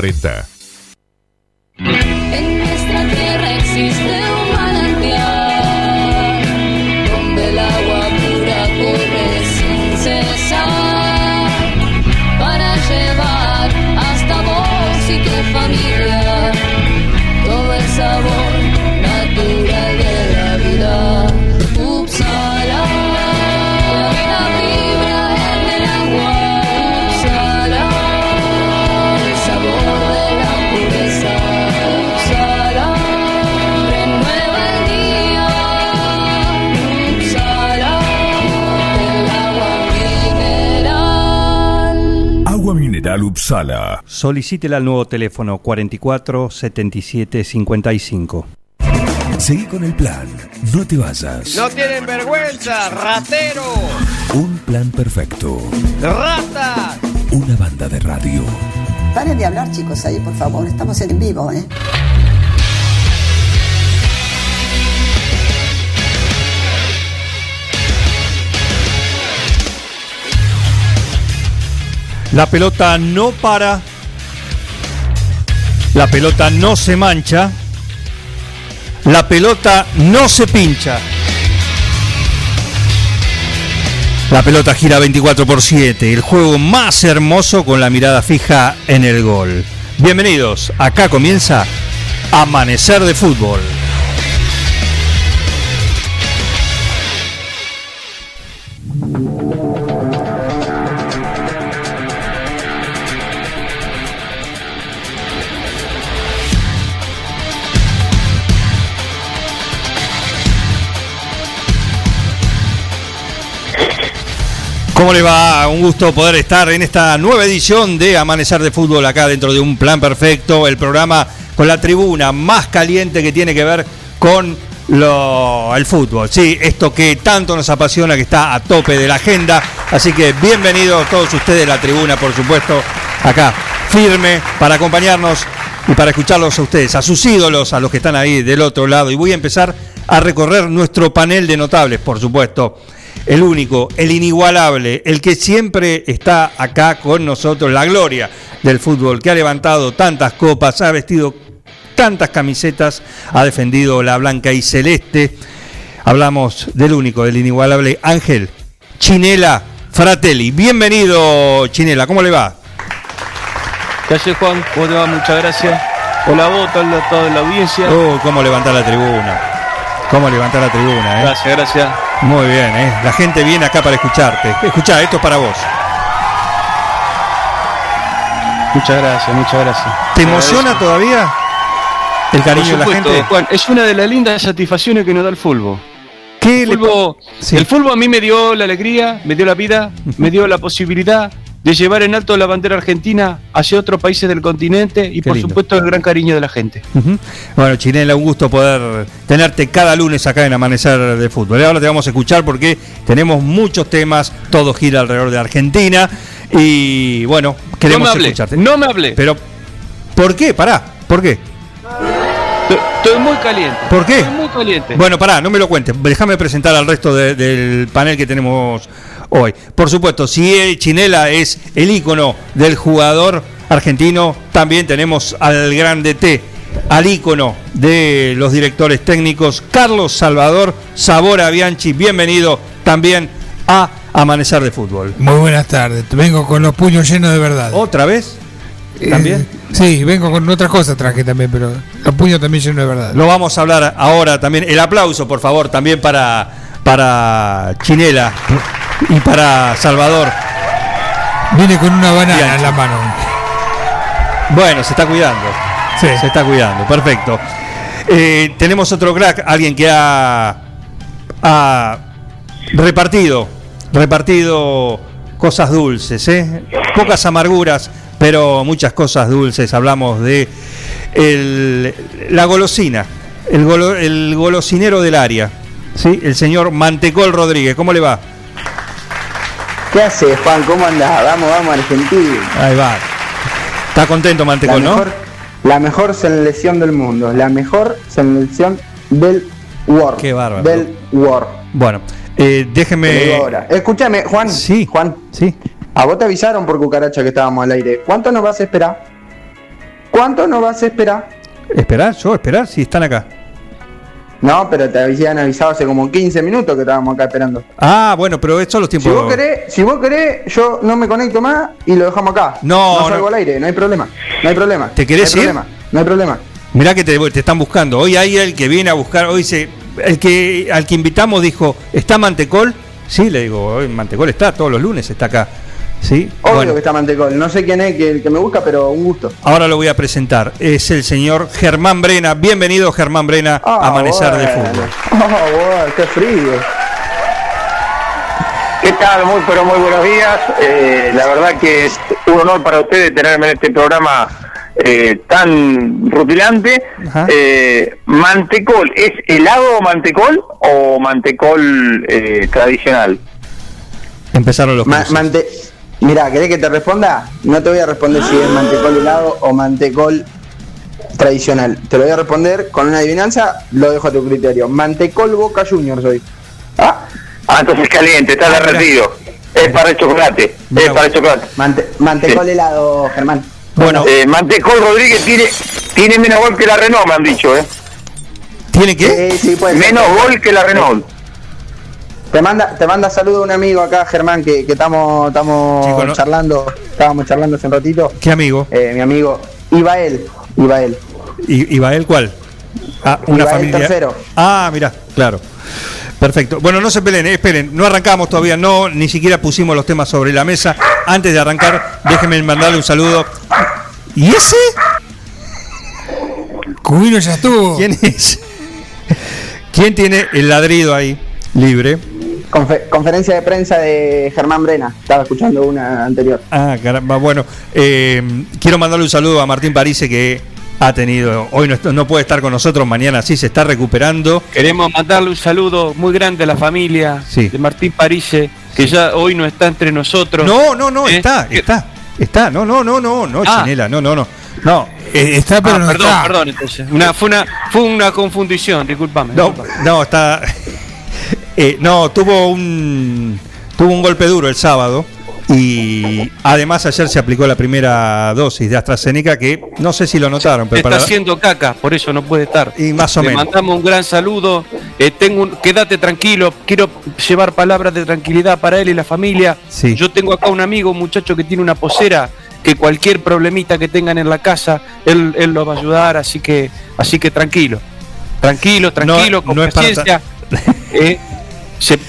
Speaker 41: En 40. Agua mineral
Speaker 7: Upsala.
Speaker 1: Solicítela al nuevo teléfono 44 77 55.
Speaker 2: Seguí con el plan. No te vayas.
Speaker 33: No tienen vergüenza, ratero.
Speaker 2: Un plan perfecto.
Speaker 33: Rata.
Speaker 2: Una banda de radio.
Speaker 34: Paren de hablar, chicos, ahí, por favor. Estamos en vivo, ¿eh?
Speaker 1: La pelota no para. La pelota no se mancha. La pelota no se pincha. La pelota gira 24 por 7, el juego más hermoso con la mirada fija en el gol. Bienvenidos, acá comienza Amanecer de Fútbol. ¿Cómo le va? Un gusto poder estar en esta nueva edición de Amanecer de Fútbol acá dentro de un plan perfecto, el programa con la tribuna más caliente que tiene que ver con el fútbol. Sí, esto que tanto nos apasiona, que está a tope de la agenda. Así que bienvenidos todos ustedes, la tribuna, por supuesto, acá firme para acompañarnos y para escucharlos a ustedes, a sus ídolos, a los que están ahí del otro lado. Y voy a empezar a recorrer nuestro panel de notables, por supuesto el único, el inigualable, el que siempre está acá con nosotros, la gloria del fútbol, que ha levantado tantas copas, ha vestido tantas camisetas, ha defendido la blanca y celeste. Hablamos del único, del inigualable Ángel Chinela Fratelli. Bienvenido, Chinela, ¿cómo le va?
Speaker 42: ¿Qué haces, Juan? ¿Cómo te va? Muchas gracias. Hola, vos, a toda la audiencia.
Speaker 1: Oh, cómo levantar la tribuna. Cómo levantar la tribuna, ¿eh?
Speaker 42: Gracias, gracias.
Speaker 1: Muy bien, ¿eh? La gente viene acá para escucharte. Escuchá, esto es para vos.
Speaker 42: Muchas gracias, muchas gracias.
Speaker 1: ¿Te emociona todavía el cariño
Speaker 42: Por
Speaker 1: de la gente?
Speaker 42: Juan, es una de las lindas satisfacciones que nos da el fútbol.
Speaker 1: ¿Qué
Speaker 42: el, fútbol
Speaker 1: Sí.
Speaker 42: el fútbol a mí me dio la alegría, me dio la vida, me dio la posibilidad de llevar en alto la bandera argentina hacia otros países del continente y
Speaker 1: Qué
Speaker 42: por
Speaker 1: lindo.
Speaker 42: supuesto el gran cariño de la gente.
Speaker 1: Bueno, Chinela, un gusto poder tenerte cada lunes acá en Amanecer de Fútbol. Ahora te vamos a escuchar porque tenemos muchos temas, todo gira alrededor de Argentina y bueno, queremos
Speaker 42: no me hablé,
Speaker 1: escucharte.
Speaker 42: no me hablé.
Speaker 1: Pero, ¿por qué? Pará, ¿por qué?
Speaker 42: Estoy- Estoy muy caliente.
Speaker 1: ¿Por qué?
Speaker 42: Estoy muy caliente.
Speaker 1: Bueno, pará, no me lo cuentes. Déjame presentar al resto de- del panel que tenemos hoy. Por supuesto, si el Chinela es el ícono del jugador argentino, también tenemos al grande T, al ícono de los directores técnicos, Carlos Salvador Sabora Bianchi. Bienvenido también a Amanecer de Fútbol.
Speaker 6: Muy buenas tardes. Vengo con los puños llenos de verdad.
Speaker 1: ¿Otra vez? ¿También?
Speaker 6: Eh, sí, vengo con otras cosas traje también, pero los puños también llenos de verdad.
Speaker 1: Lo vamos a hablar ahora también. El aplauso, por favor, también para, para Chinela y para Salvador.
Speaker 6: Viene con una banana
Speaker 1: Bianchi.
Speaker 6: en la mano.
Speaker 1: Bueno, se está cuidando.
Speaker 6: Sí.
Speaker 1: Se está cuidando, perfecto. Eh, tenemos otro crack, alguien que ha, ha repartido, repartido cosas dulces, ¿eh? pocas amarguras, pero muchas cosas dulces. Hablamos de el- la golosina, el, golo- el golosinero del área, ¿sí? el señor Mantecol Rodríguez. ¿Cómo le va?
Speaker 43: ¿Qué haces, Juan? ¿Cómo andás? Vamos, vamos, Argentina.
Speaker 1: Ahí va. ¿Está contento
Speaker 43: La
Speaker 1: Mantecol, no?
Speaker 43: mejor, la mejor selección del mundo. La mejor selección del World.
Speaker 1: Qué bárbaro.
Speaker 43: Del World.
Speaker 1: Bueno, eh, déjeme...
Speaker 43: Escúchame, Juan.
Speaker 1: Sí.
Speaker 43: Juan.
Speaker 1: Sí.
Speaker 43: A vos te avisaron por cucaracha que estábamos al aire. ¿Cuánto nos vas a esperar? ¿Cuánto nos vas a esperar?
Speaker 1: ¿Esperar? ¿Yo? ¿Esperar? Si están acá.
Speaker 43: No, pero te habían avisado hace como 15 minutos que estábamos acá esperando.
Speaker 1: Ah, bueno, pero estos son los
Speaker 43: Si
Speaker 1: tiempos.
Speaker 43: vos querés, si vos querés, yo no me conecto más y lo dejamos acá.
Speaker 1: No,
Speaker 43: no salgo
Speaker 1: no.
Speaker 43: al aire, no hay problema. No hay problema.
Speaker 1: ¿Te querés
Speaker 43: no hay
Speaker 1: ir?
Speaker 43: Problema, no hay problema.
Speaker 1: Mirá que te, te están buscando. Hoy hay el que viene a buscar. Hoy se, el que al que invitamos dijo, ¿está Mantecol? Sí, le digo, hoy Mantecol está, todos los lunes está acá. Sí.
Speaker 43: Obvio
Speaker 1: Bueno,
Speaker 43: que está Mantecol. No sé quién es que, el que me busca, pero un gusto.
Speaker 1: ahora lo voy a presentar. Es el señor Germán Brena. Bienvenido, Germán Brena, a Amanecer de. Fútbol.
Speaker 43: Oh, bueno, qué frío.
Speaker 44: ¿Qué tal? Muy, pero muy buenos días. Eh, la verdad que es un honor para ustedes tenerme en este programa
Speaker 45: eh, tan rutilante. Eh, mantecol, ¿es helado mantecol o mantecol eh, tradicional?
Speaker 1: Empezaron los
Speaker 43: Ma- mante- Mira, ¿querés que te responda? No te voy a responder si es mantecol helado o mantecol tradicional. Te lo voy a responder con una adivinanza, lo dejo a tu criterio. Mantecol Boca Juniors hoy.
Speaker 45: Ah, entonces caliente, está derretido. Es para el chocolate. Es para el chocolate.
Speaker 43: mantecol helado, Germán.
Speaker 45: Bueno, eh, Mantecol Rodríguez tiene, tiene menos gol que la Renault, me han dicho, ¿eh?
Speaker 1: ¿Tiene qué?
Speaker 43: Sí, sí, puede ser.
Speaker 45: Menos gol que la Renault.
Speaker 43: Te manda, te manda saludo un amigo acá, Germán, que que estamos
Speaker 1: no-
Speaker 43: charlando, estábamos charlando hace un ratito.
Speaker 1: ¿Qué amigo?
Speaker 43: Eh, mi amigo Ibael, Ibael.
Speaker 1: ¿Y, ¿Ibael cuál? Ah, una
Speaker 43: Ibael
Speaker 1: familia.
Speaker 43: tercero.
Speaker 1: Ah, mira, claro. Perfecto. Bueno, no se peleen, eh, esperen, no arrancamos todavía, no, ni siquiera pusimos los temas sobre la mesa. Antes de arrancar, déjenme mandarle un saludo. ¿Y ese?
Speaker 6: Cubino ya estuvo.
Speaker 1: ¿Quién es? ¿Quién tiene el ladrido ahí, libre?
Speaker 43: Confe- conferencia de prensa de Germán Brena. Estaba escuchando una anterior.
Speaker 1: Ah, caramba, bueno. eh, quiero mandarle un saludo a Martín Parise que ha tenido, hoy no, no puede estar con nosotros, mañana sí se está recuperando.
Speaker 42: Queremos mandarle un saludo muy grande a la familia
Speaker 1: Sí.
Speaker 42: de Martín Parise, que ya hoy no está entre nosotros.
Speaker 1: No, no, no,
Speaker 42: ¿Eh?
Speaker 1: está, está, está, no, no, no, no, no,
Speaker 42: Ah.
Speaker 1: Chinela, no, no, no. No,
Speaker 6: Eh, está, pero
Speaker 42: Ah,
Speaker 6: no
Speaker 42: perdón,
Speaker 6: está.
Speaker 42: perdón, entonces. Una, fue, una, fue una confundición, discúlpame.
Speaker 1: no,
Speaker 42: discúlpame.
Speaker 1: no, está. Eh, no, tuvo un tuvo un golpe duro el sábado y además ayer se aplicó la primera dosis de AstraZeneca que no sé si lo notaron, pero
Speaker 42: Está
Speaker 1: para
Speaker 42: haciendo caca, por eso no puede estar.
Speaker 1: y más o
Speaker 42: Le
Speaker 1: menos.
Speaker 42: mandamos un gran saludo. eh, tengo un- quédate tranquilo. Quiero llevar palabras de tranquilidad para él y la familia.
Speaker 1: Sí.
Speaker 42: Yo tengo acá un amigo, un muchacho que tiene una posera, que cualquier problemita que tengan en la casa, él, él lo va a ayudar. Así que, así que tranquilo, tranquilo, tranquilo, con
Speaker 1: no es para
Speaker 42: paciencia. Se-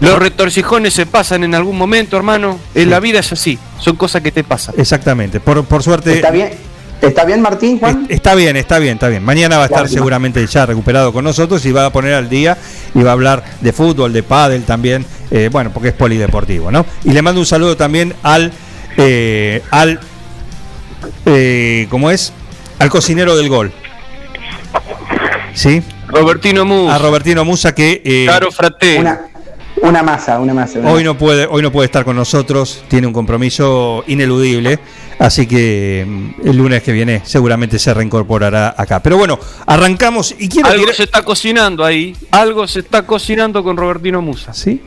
Speaker 42: los retorcijones se pasan en algún momento, hermano. En la vida es así. Son cosas que te pasan.
Speaker 1: Exactamente. Por, por suerte.
Speaker 43: ¿Está bien? ¿Está bien Martín, Juan?
Speaker 1: Está bien, está bien, está bien. Mañana va a estar seguramente ya recuperado con nosotros y va a poner al día y va a hablar de fútbol, de pádel también, eh, bueno, porque es polideportivo, ¿no? Y le mando un saludo también al, eh, al, eh, ¿cómo es? Al cocinero del gol. ¿Sí?
Speaker 42: Robertino Musa.
Speaker 1: A Robertino Musa que eh,
Speaker 42: Caro Fratelli.
Speaker 43: Una, una masa, una masa. una
Speaker 1: hoy
Speaker 43: masa.
Speaker 1: no puede, hoy no puede estar con nosotros, tiene un compromiso ineludible, así que mm, el lunes que viene seguramente se reincorporará acá. Pero bueno, arrancamos y quiero
Speaker 42: Algo
Speaker 1: tirar-
Speaker 42: se está cocinando ahí. Algo se está cocinando con Robertino Musa.
Speaker 1: ¿Sí?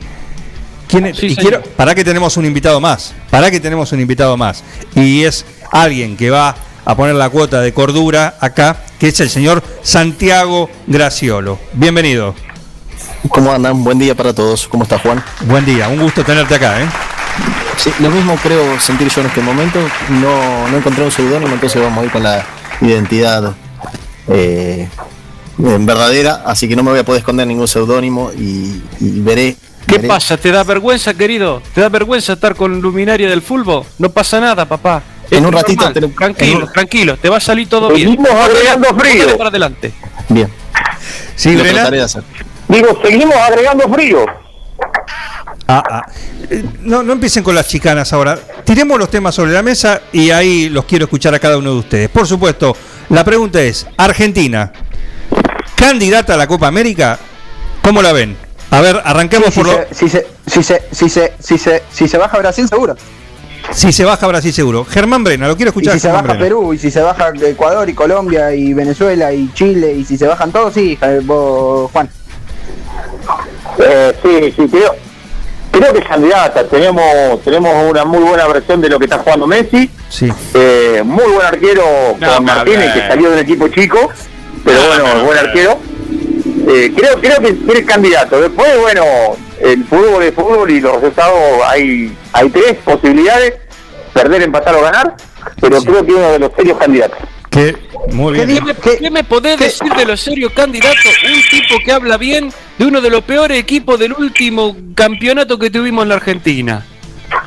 Speaker 1: ¿Quién es?
Speaker 42: Sí,
Speaker 1: y quiero, para que tenemos un invitado más, para que tenemos un invitado más. Y es alguien que va a poner la cuota de cordura acá, que es el señor Santiago Graciolo. Bienvenido.
Speaker 44: ¿Cómo andan? Buen día para todos. ¿Cómo está Juan?
Speaker 1: Buen día, un gusto tenerte acá, ¿eh?
Speaker 44: Sí, lo mismo creo sentir yo en este momento. No, no encontré un seudónimo, entonces vamos a ir con la identidad eh, verdadera, así que no me voy a poder esconder ningún seudónimo y, y veré.
Speaker 42: ¿Qué
Speaker 44: veré.
Speaker 42: pasa? ¿Te da vergüenza, querido? ¿Te da vergüenza estar con luminaria del fútbol? No pasa nada, papá.
Speaker 44: En un ratito
Speaker 42: Tranquilo,
Speaker 44: un-
Speaker 42: tranquilo. Te va a salir todo bien.
Speaker 45: Seguimos agregando frío.
Speaker 42: Para adelante.
Speaker 44: Bien.
Speaker 1: Sí,
Speaker 44: lo trataré de hacer.
Speaker 45: Digo, seguimos agregando frío.
Speaker 1: Ah, ah. Eh, No, no empiecen con las chicanas ahora. Tiremos los temas sobre la mesa y ahí los quiero escuchar a cada uno de ustedes. Por supuesto, la pregunta es, Argentina, candidata a la Copa América, ¿cómo la ven? A ver, arranquemos
Speaker 43: Sí,
Speaker 1: por
Speaker 43: si,
Speaker 1: lo...
Speaker 43: se, si, se, si, se, si, se, si, se, si se baja Brasil, seguro.
Speaker 1: Si se baja Brasil seguro. Germán Brena, lo quiero
Speaker 43: Y
Speaker 1: escuchar.
Speaker 43: si se baja
Speaker 1: Brena.
Speaker 43: Perú, y si se baja Ecuador, y Colombia, y Venezuela, y Chile, y si se bajan todos, sí, eh, vos, Juan.
Speaker 45: Eh, sí, sí, creo, creo que es candidata. Tenemos, tenemos una muy buena versión de lo que está jugando Messi.
Speaker 1: Sí.
Speaker 45: Eh, muy buen arquero
Speaker 42: No,
Speaker 45: con Martínez, que salió del equipo chico. Pero
Speaker 42: No,
Speaker 45: bueno, buen arquero. Eh, creo, creo que que es candidato. Después, bueno, el fútbol es fútbol y los resultados hay, hay tres posibilidades: perder, empatar o ganar. Pero creo que uno de los serios candidatos.
Speaker 1: Que, muy
Speaker 42: ¿Qué
Speaker 1: bien.
Speaker 42: qué me podés decir de los serios candidatos? Un tipo que habla bien de uno de los peores equipos del último campeonato que tuvimos en la Argentina.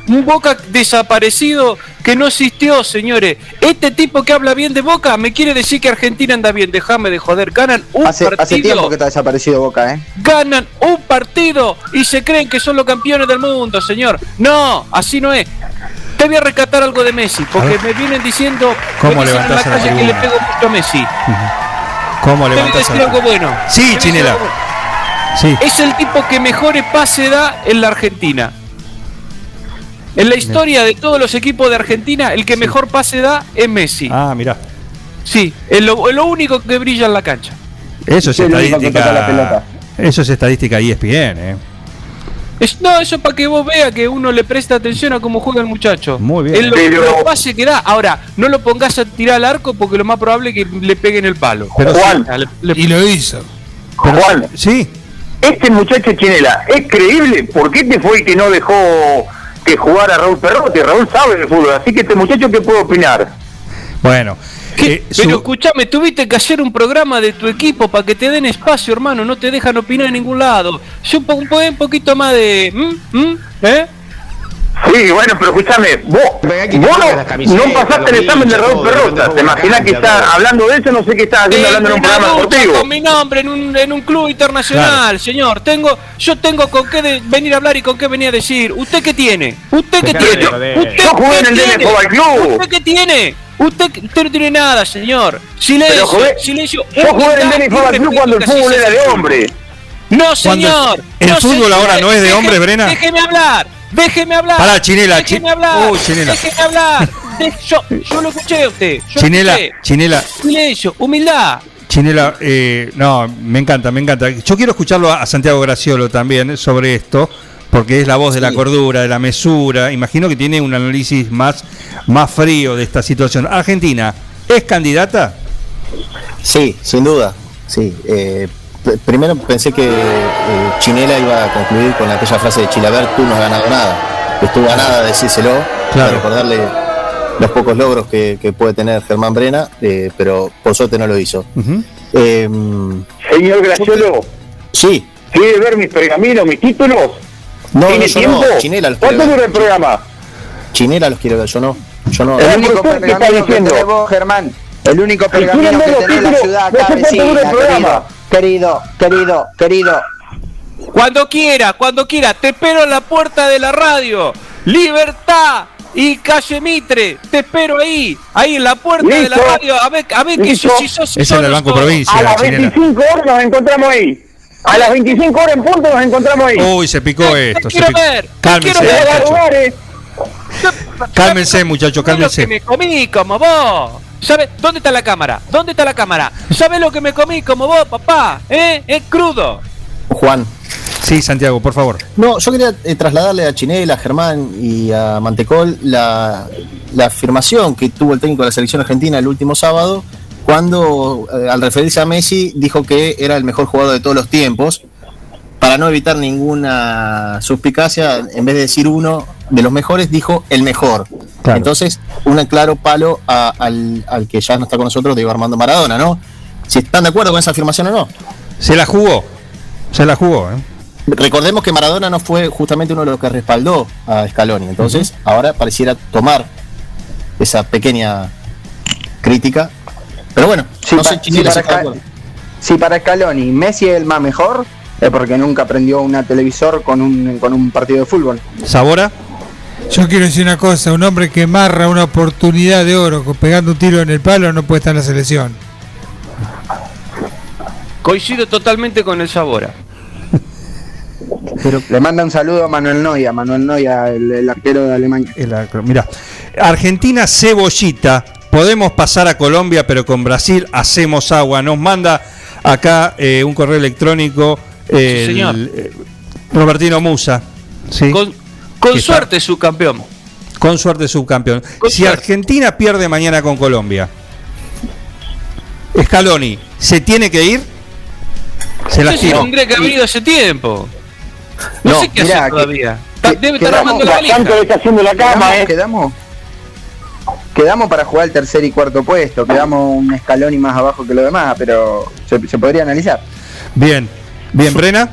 Speaker 42: Un Boca desaparecido que no existió, señores. Este tipo que habla bien de Boca me quiere decir que Argentina anda bien. Déjame de joder. Ganan un
Speaker 43: Hace, hace
Speaker 42: partido.
Speaker 43: tiempo que está desaparecido Boca, ¿eh?
Speaker 42: Ganan un partido y se creen que son los campeones del mundo, señor. No, así no es. Te voy a rescatar algo de Messi, porque me vienen diciendo
Speaker 1: ¿Cómo
Speaker 42: me dicen en la calle que le pego mucho a Messi.
Speaker 1: ¿Cómo
Speaker 42: Te voy a decir algo bueno.
Speaker 1: Sí, Chinela.
Speaker 42: algo bueno.
Speaker 1: Sí.
Speaker 42: Es el tipo que mejores pase da en la Argentina. En la historia de todos los equipos de Argentina, el que mejor pase da es Messi.
Speaker 1: Ah, mirá.
Speaker 42: Sí, es lo, es lo único que brilla en la cancha.
Speaker 1: Eso es
Speaker 42: el la
Speaker 1: estadística. Eso es estadística ESPN, ¿eh?
Speaker 42: Es- no, eso para que vos veas que uno le presta atención a cómo juega el muchacho.
Speaker 1: Muy bien.
Speaker 42: Es lo,
Speaker 45: Pero-
Speaker 42: los pases que da. Ahora, no lo pongas a tirar al arco porque lo más probable es que le peguen el palo.
Speaker 45: Pero Juan.
Speaker 42: Le- le-
Speaker 6: Y lo hizo.
Speaker 45: Juan,
Speaker 1: sí.
Speaker 45: este muchacho Chinela, ¿es creíble? ¿Por qué este fue el que no dejó que jugara Raúl Perrote? Raúl sabe de fútbol, así que este muchacho, ¿qué puede opinar?
Speaker 1: Bueno. eh,
Speaker 42: Pero escúchame, tuviste que hacer un programa de tu equipo para que te den espacio, hermano. No te dejan opinar en ningún lado. Yo un, po- un po- un poquito más de. ¿Mm? ¿Mm? ¿Eh?
Speaker 45: Sí, bueno, pero escúchame, vos, vos no, no pasaste el examen de Raúl Perrota. ¿Te imaginas que está hablando de eso? No sé qué está haciendo hablando en un programa deportivo.
Speaker 42: con mi nombre en un, en un club internacional, señor. Tengo, yo tengo con qué de- venir a hablar y con qué venir a decir. ¿Usted qué tiene? ¿Usted qué tiene?
Speaker 45: yo-
Speaker 42: ¿Usted
Speaker 45: yo jugué
Speaker 42: qué
Speaker 45: en el
Speaker 42: tiene?
Speaker 45: DN Fútbol Club.
Speaker 42: ¿Usted qué tiene? Usted, usted no tiene nada, señor. Silencio, silencio.
Speaker 45: yo jugué en el DN Fútbol Club cuando el fútbol era de hombre.
Speaker 42: No, señor.
Speaker 1: el
Speaker 42: No,
Speaker 1: fútbol
Speaker 42: señor.
Speaker 1: ahora no es de hombre, Brena.
Speaker 42: Déjeme hablar. Déjeme hablar.
Speaker 1: Pará, Chinela,
Speaker 42: Déjeme
Speaker 1: Chi-
Speaker 42: hablar.
Speaker 1: Uy, Chinela.
Speaker 42: Déjeme hablar. De- yo, yo lo escuché a usted. Yo
Speaker 1: Chinela,
Speaker 42: escuché.
Speaker 1: Chinela,
Speaker 42: Silencio, humildad.
Speaker 1: Chinela, eh, no, me encanta, me encanta. Yo quiero escucharlo a a Santiago Graciolo también sobre esto, porque es la voz de la cordura, de la mesura. Imagino que tiene un análisis más, más frío de esta situación. Argentina, ¿es candidata?
Speaker 44: Sí, sin duda. Sí. eh, primero pensé que eh, Chinela iba a concluir con aquella frase de Chilaver, tú no has ganado nada. Estuvo a nada de decírselo,
Speaker 1: Claro.
Speaker 44: de recordarle los pocos logros que, que puede tener Germán Brena, eh, pero por suerte no lo hizo. Eh,
Speaker 45: Señor Graciolo,
Speaker 44: sí.
Speaker 45: ¿quiere ver mis pergaminos, mis títulos?
Speaker 44: No,
Speaker 45: ¿Tiene
Speaker 44: no,
Speaker 45: tiempo?
Speaker 44: no, Chinela los
Speaker 45: ¿Cuánto dura el programa?
Speaker 44: Chinela los quiere ver, yo no. Yo no.
Speaker 43: El único
Speaker 45: ¿Por qué? ¿Qué está
Speaker 43: pergamino que
Speaker 45: diciendo?
Speaker 43: tenés vos, Germán. El único pergamino que en la ciudad acá vecina,
Speaker 45: el programa.
Speaker 43: querido, querido, querido, querido.
Speaker 42: Cuando quiera, cuando quiera. Te espero en la puerta de la radio. Libertad y calle Mitre. Te espero ahí. Ahí en la puerta de la radio. A ver, a ver que
Speaker 45: Listo.
Speaker 42: si sos. si
Speaker 1: Es en el Banco. Provincia,
Speaker 45: A las
Speaker 1: Chinela.
Speaker 45: 25 horas nos encontramos ahí. A las 25 horas en punto nos encontramos ahí.
Speaker 1: Uy, se picó esto. se
Speaker 42: quiero
Speaker 1: picó.
Speaker 42: ver, te
Speaker 1: Cálmense,
Speaker 42: quiero ver.
Speaker 1: muchachos.
Speaker 45: Lugares.
Speaker 1: Cálmense, muchachos,
Speaker 42: ¿Sabes lo que
Speaker 1: cálmense.
Speaker 42: me comí como vos? ¿Sabes? ¿Dónde está la cámara? ¿Dónde está la cámara? ¿Sabes lo que me comí como vos, papá? ¿Eh? Es crudo.
Speaker 44: Juan.
Speaker 1: Sí, Santiago, por favor.
Speaker 44: No, yo quería eh, trasladarle a Chinela, a Germán y a Mantecol la, la afirmación que tuvo el técnico de la selección argentina el último sábado, cuando eh, al referirse a Messi dijo que era el mejor jugador de todos los tiempos. Para no evitar ninguna suspicacia, en vez de decir uno de los mejores, dijo el mejor.
Speaker 1: Claro.
Speaker 44: Entonces, un claro palo a- al, al que ya no está con nosotros, Diego Armando Maradona, ¿no? Si están de acuerdo con esa afirmación o no.
Speaker 1: Se la jugó. Se la jugó, ¿eh?
Speaker 44: Recordemos que Maradona no fue justamente uno de los que respaldó a Scaloni, entonces ahora pareciera tomar esa pequeña crítica. Pero bueno,
Speaker 43: Si,
Speaker 44: no sé
Speaker 43: si para
Speaker 44: si
Speaker 43: para Scaloni Messi es el más mejor, es porque nunca prendió una televisor con un, con un partido de fútbol.
Speaker 1: ¿Sabora?
Speaker 6: Yo quiero decir una cosa, un hombre que marra una oportunidad de oro con- pegando un tiro en el palo no puede estar en la selección.
Speaker 42: Coincido totalmente con el Sabora.
Speaker 43: Pero le manda un saludo a Manuel Noya, Manuel Noya, el, el arquero de Alemania.
Speaker 1: Mira, Argentina cebollita. Podemos pasar a Colombia, pero con Brasil hacemos agua. Nos manda acá eh, un correo electrónico. Eh,
Speaker 42: Sí, señor.
Speaker 1: el, eh, Robertino Musa. ¿sí?
Speaker 42: Con, con
Speaker 1: Que está-
Speaker 42: suerte, subcampeón.
Speaker 1: Con suerte subcampeón.
Speaker 42: Con
Speaker 1: si
Speaker 42: suerte.
Speaker 1: Argentina pierde mañana con Colombia, Scaloni, ¿se tiene que ir? Se
Speaker 42: Ese
Speaker 1: lastimó.
Speaker 42: tendría que haber ido hace tiempo. No,
Speaker 1: No,
Speaker 42: sé qué
Speaker 43: mirá,
Speaker 42: hacer
Speaker 43: que-
Speaker 42: todavía. Está- Debe estar
Speaker 43: quedamos
Speaker 42: armando la
Speaker 45: está haciendo la cama,
Speaker 43: quedamos,
Speaker 45: eh.
Speaker 43: quedamos, quedamos para jugar el tercer y cuarto puesto, quedamos un escalón y más abajo que lo demás, pero se, se podría analizar.
Speaker 1: Bien. Bien, Brena.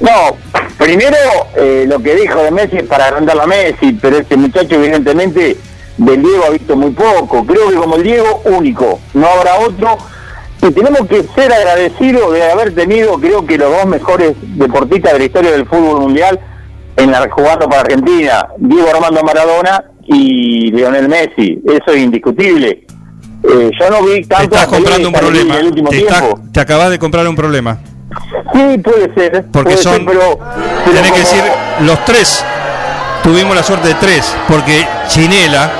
Speaker 45: No, primero eh, lo que dijo de Messi es para agrandarlo a Messi, pero este muchacho evidentemente del Diego ha visto muy poco. Creo que como el Diego, único, no habrá otro. Y tenemos que ser agradecidos de haber tenido, creo que los dos mejores deportistas de la historia del fútbol mundial en la, jugando para Argentina, Diego Armando Maradona y Lionel Messi, eso es indiscutible. Eh, yo no vi
Speaker 1: Te
Speaker 45: tanto
Speaker 1: estás comprando un
Speaker 45: en
Speaker 1: problema.
Speaker 45: el último
Speaker 1: Te,
Speaker 45: tiempo.
Speaker 1: te acabas de comprar un problema.
Speaker 45: Sí, puede ser.
Speaker 1: Porque
Speaker 45: puede
Speaker 1: son.
Speaker 45: ser, pero, pero
Speaker 1: tenés que decir los tres. Tuvimos la suerte de tres. Porque Chinela.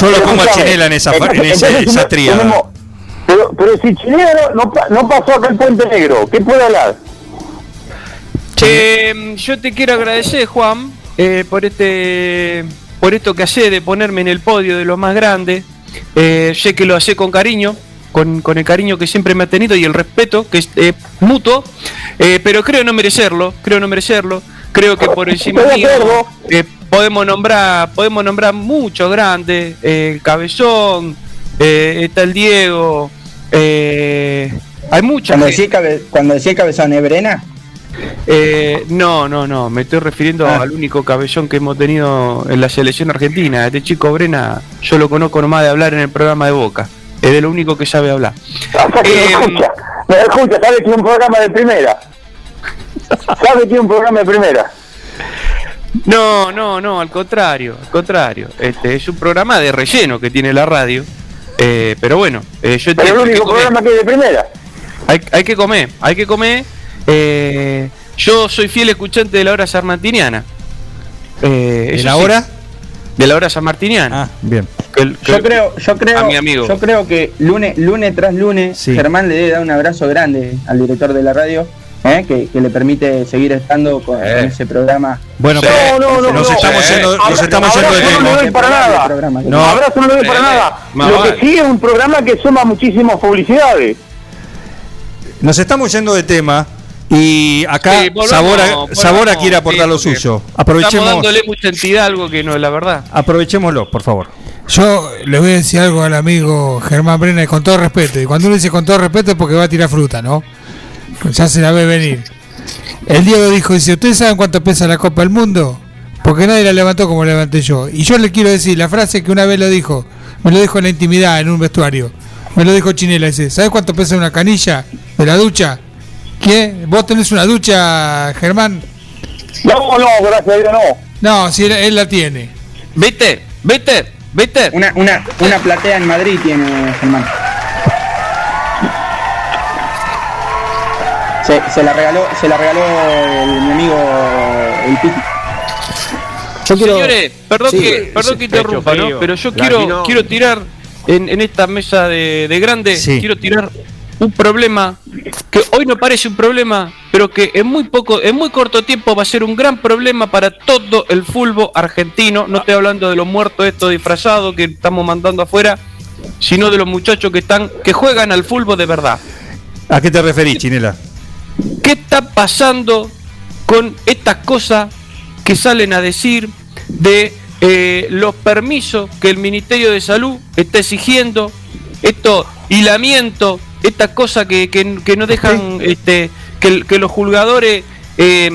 Speaker 1: Yo lo
Speaker 45: Pero
Speaker 1: pongo a Chinela en esa, en esa,
Speaker 45: entonces
Speaker 1: esa
Speaker 45: tenemos-
Speaker 1: tríada.
Speaker 45: tenemos- Pero, pero si Chilena no, no, pa- no pasó acá el Puente Negro, ¿qué puede hablar?
Speaker 42: Eh, yo te quiero agradecer, Juan, eh, por este por esto que hace de ponerme en el podio de los más grandes. Eh, sé que lo hace con cariño, con, con el cariño que siempre me ha tenido y el respeto que es eh, mutuo, eh, pero creo no merecerlo, creo no merecerlo. Creo que por encima mío eh, podemos nombrar podemos nombrar muchos grandes, eh, Cabezón, eh, está el Diego, eh, hay muchas.
Speaker 43: Cuando
Speaker 42: gente.
Speaker 43: decía, cabe- cuando decía cabezón, ¿es Brena?
Speaker 42: Eh, no, no, no, me estoy refiriendo
Speaker 43: Ah.
Speaker 42: al único cabellón que hemos tenido en la selección argentina. Este chico Brena, yo lo conozco nomás de hablar en el programa de Boca. Es de lo único que sabe hablar.
Speaker 45: O sea, que
Speaker 42: Eh,
Speaker 45: me escucha, me escucha, sabe que es un programa de primera. Sabe que es un programa de primera.
Speaker 42: No, no, no, al contrario, al contrario. Este es un programa de relleno que tiene la radio. Eh, pero bueno, eh, yo
Speaker 45: Pero el
Speaker 42: que
Speaker 45: único programa que es de primera.
Speaker 42: Hay, hay que comer, hay que comer. Eh, yo soy fiel escuchante de la hora sarmartiniana. Eh,
Speaker 1: ¿De la
Speaker 42: sí.
Speaker 1: hora?
Speaker 42: De la hora sanmartiniana.
Speaker 1: Ah, bien.
Speaker 42: Que- que-
Speaker 43: Yo creo, yo creo,
Speaker 42: a mi amigo.
Speaker 43: yo creo que lunes, lunes tras lunes,
Speaker 1: Sí.
Speaker 43: Germán le debe dar un abrazo grande al director de la radio, ¿eh? que, que le permite seguir estando con, con ese programa.
Speaker 1: Bueno,
Speaker 42: Sí.
Speaker 1: pero
Speaker 45: No, no, no,
Speaker 1: nos
Speaker 45: no.
Speaker 1: estamos
Speaker 45: Eh,
Speaker 1: yendo, nos estamos yendo de
Speaker 45: abrazo no le
Speaker 1: tema.
Speaker 45: doy para nada.
Speaker 43: Programa.
Speaker 1: No.
Speaker 45: Abrazo no le doy para
Speaker 42: Eh,
Speaker 45: nada. Lo que sí es un programa que suma muchísimas publicidades.
Speaker 1: Nos estamos yendo de tema y acá
Speaker 42: Sí, volvamos,
Speaker 1: Sabora,
Speaker 42: volvamos,
Speaker 1: Sabora quiere aportar
Speaker 42: sí,
Speaker 1: lo suyo.
Speaker 42: Estamos
Speaker 1: Aprovechemos,
Speaker 42: dándole mucha entidad algo que no es la verdad.
Speaker 1: aprovechémoslo, por favor.
Speaker 6: Yo le voy a decir algo al amigo Germán Brena y con todo respeto. Y cuando uno dice con todo respeto es porque va a tirar fruta, ¿no? Pues ya se la ve venir. El Diego dijo, dice, ¿ustedes saben cuánto pesa la Copa del Mundo? Porque nadie la levantó como la levanté yo. Y yo le quiero decir la frase que una vez lo dijo, me lo dijo en la intimidad, en un vestuario. Me lo dijo Chinela, dice, ¿sabes cuánto pesa una canilla de la ducha? ¿Qué? ¿Vos tenés una ducha, Germán?
Speaker 45: No, no, gracias a Dios no.
Speaker 6: No, si él, él la tiene.
Speaker 42: ¿Viste? ¿Viste? ¿Viste?
Speaker 43: Una, una, una platea en Madrid tiene Germán. Se, se la regaló, se la regaló el- mi amigo el Piti.
Speaker 44: Yo quiero.
Speaker 42: Señores, perdón
Speaker 44: Sí,
Speaker 42: que, perdón que interrumpa, ¿no? Pero yo quiero, quiero tirar en, en esta mesa de, de grande,
Speaker 1: Sí.
Speaker 42: quiero tirar un problema que hoy no parece un problema, pero que en muy poco, en muy corto tiempo va a ser un gran problema para todo el fútbol argentino. No estoy hablando de los muertos estos disfrazados que estamos mandando afuera, sino de los muchachos que están, que juegan al fútbol de verdad.
Speaker 1: ¿A qué te referís, Chinela?
Speaker 42: ¿Qué está pasando con estas cosas que salen a decir de eh, los permisos que el Ministerio de Salud está exigiendo? Estos hilamientos, estas cosas que, que- que no dejan este, que, el- que los juzgadores eh,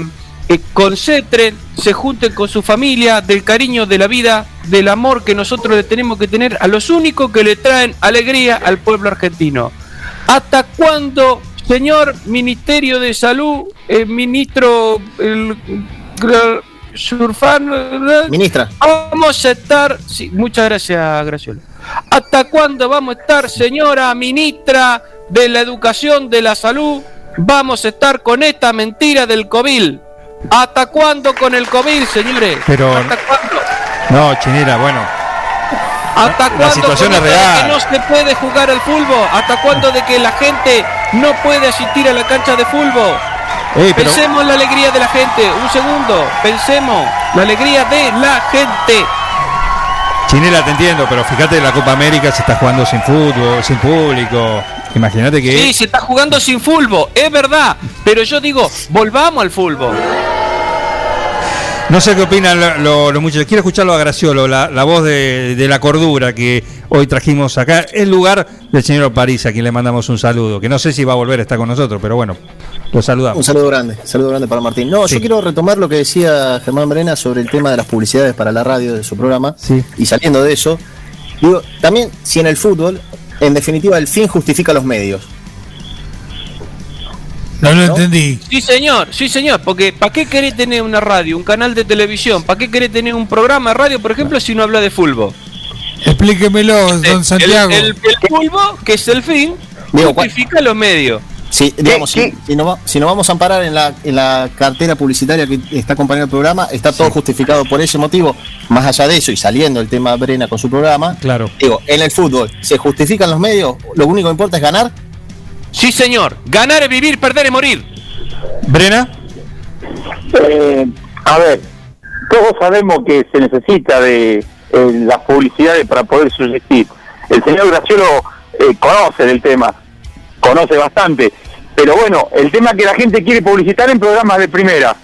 Speaker 42: eh, concentren, se junten con su familia, del cariño, de la vida, del amor que nosotros le tenemos que tener a los únicos que le traen alegría al pueblo argentino. ¿Hasta cuándo, señor Ministerio de Salud, eh, ministro el, gra- Surfán,
Speaker 44: Ministra.
Speaker 42: vamos a estar, sí, muchas gracias, Graciola. ¿Hasta cuándo vamos a estar, señora ministra de la Educación, de la Salud? Vamos a estar con esta mentira del COVID. ¿Hasta cuándo con el COVID, señores?
Speaker 1: Pero-
Speaker 42: ¿Hasta cuándo?
Speaker 1: No, Chinela, bueno.
Speaker 42: ¿Hasta
Speaker 1: La
Speaker 42: cuándo
Speaker 1: situación es
Speaker 42: de
Speaker 1: real.
Speaker 42: que no se puede jugar al fútbol? ¿Hasta cuándo de que la gente no puede asistir a la cancha de fútbol?
Speaker 1: Ey, pero-
Speaker 42: Pensemos en la alegría de la gente. Un segundo. Pensemos. La alegría de la gente.
Speaker 1: Chinela, te entiendo, pero fíjate, la Copa América se está jugando sin fútbol, sin público. Imagínate que.
Speaker 42: Sí, se está jugando sin fútbol. Es verdad. Pero yo digo, volvamos al fútbol.
Speaker 1: No sé qué opinan lo- lo- los muchachos. Quiero escucharlo a Graciolo, la, la voz de, de la cordura que hoy trajimos acá. En lugar del señor París, a quien le mandamos un saludo. Que no sé si va a volver a estar con nosotros, pero bueno, lo saludamos.
Speaker 44: Un saludo grande, saludo grande para Martín. No,
Speaker 1: Sí.
Speaker 44: yo quiero retomar lo que decía Germán Brena sobre el tema de las publicidades para la radio de su programa.
Speaker 1: Sí.
Speaker 44: Y saliendo de eso, digo, también si en el fútbol, en definitiva, el fin justifica los medios.
Speaker 6: No lo entendí.
Speaker 42: Sí, señor, sí, señor, porque ¿para qué querés tener una radio, un canal de televisión? ¿Para qué querés tener un programa de radio, por ejemplo, si no habla de fútbol?
Speaker 6: Explíquemelo, don Santiago.
Speaker 42: El, el, el fútbol, que es el fin,
Speaker 44: Digo,
Speaker 42: justifica los medios.
Speaker 44: Sí, digamos, si, si nos va- si nos vamos a amparar en la, en la cartera publicitaria que está acompañando el programa, está todo justificado por ese motivo. Más allá de eso, y saliendo el tema Brena con su programa,
Speaker 1: Claro.
Speaker 44: digo, en el fútbol, ¿se justifican los medios? ¿Lo único que importa es ganar?
Speaker 42: Sí, señor. Ganar es vivir, perder es morir.
Speaker 1: Brena.
Speaker 45: Eh, a ver, todos sabemos que se necesita de eh, las publicidades para poder subsistir. El señor Graciolo eh, conoce del tema, conoce bastante. Pero bueno, el tema es que la gente quiere publicitar en programas de primera.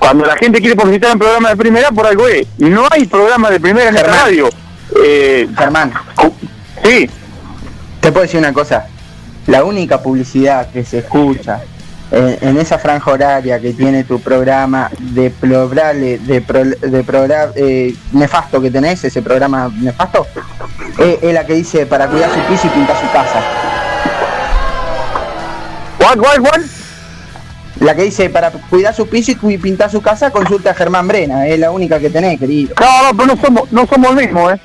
Speaker 45: Cuando la gente quiere publicitar en programas de primera, por algo es. No hay programas de primera en la radio. Eh,
Speaker 43: Germán.
Speaker 45: Sí.
Speaker 43: Te puedo decir una cosa. La única publicidad que se escucha en, en esa franja horaria que tiene tu programa de, pro- de progra- eh, nefasto que tenés, ese programa nefasto, eh, es la que dice para cuidar su piso y pintar su casa.
Speaker 45: ¿Cuál, cuál, cuál?
Speaker 43: La que dice para cuidar su piso y pintar su casa, consulta a Germán Brena, es la única que tenés, querido.
Speaker 45: No, no, pero no somos, no somos el mismo, ¿eh?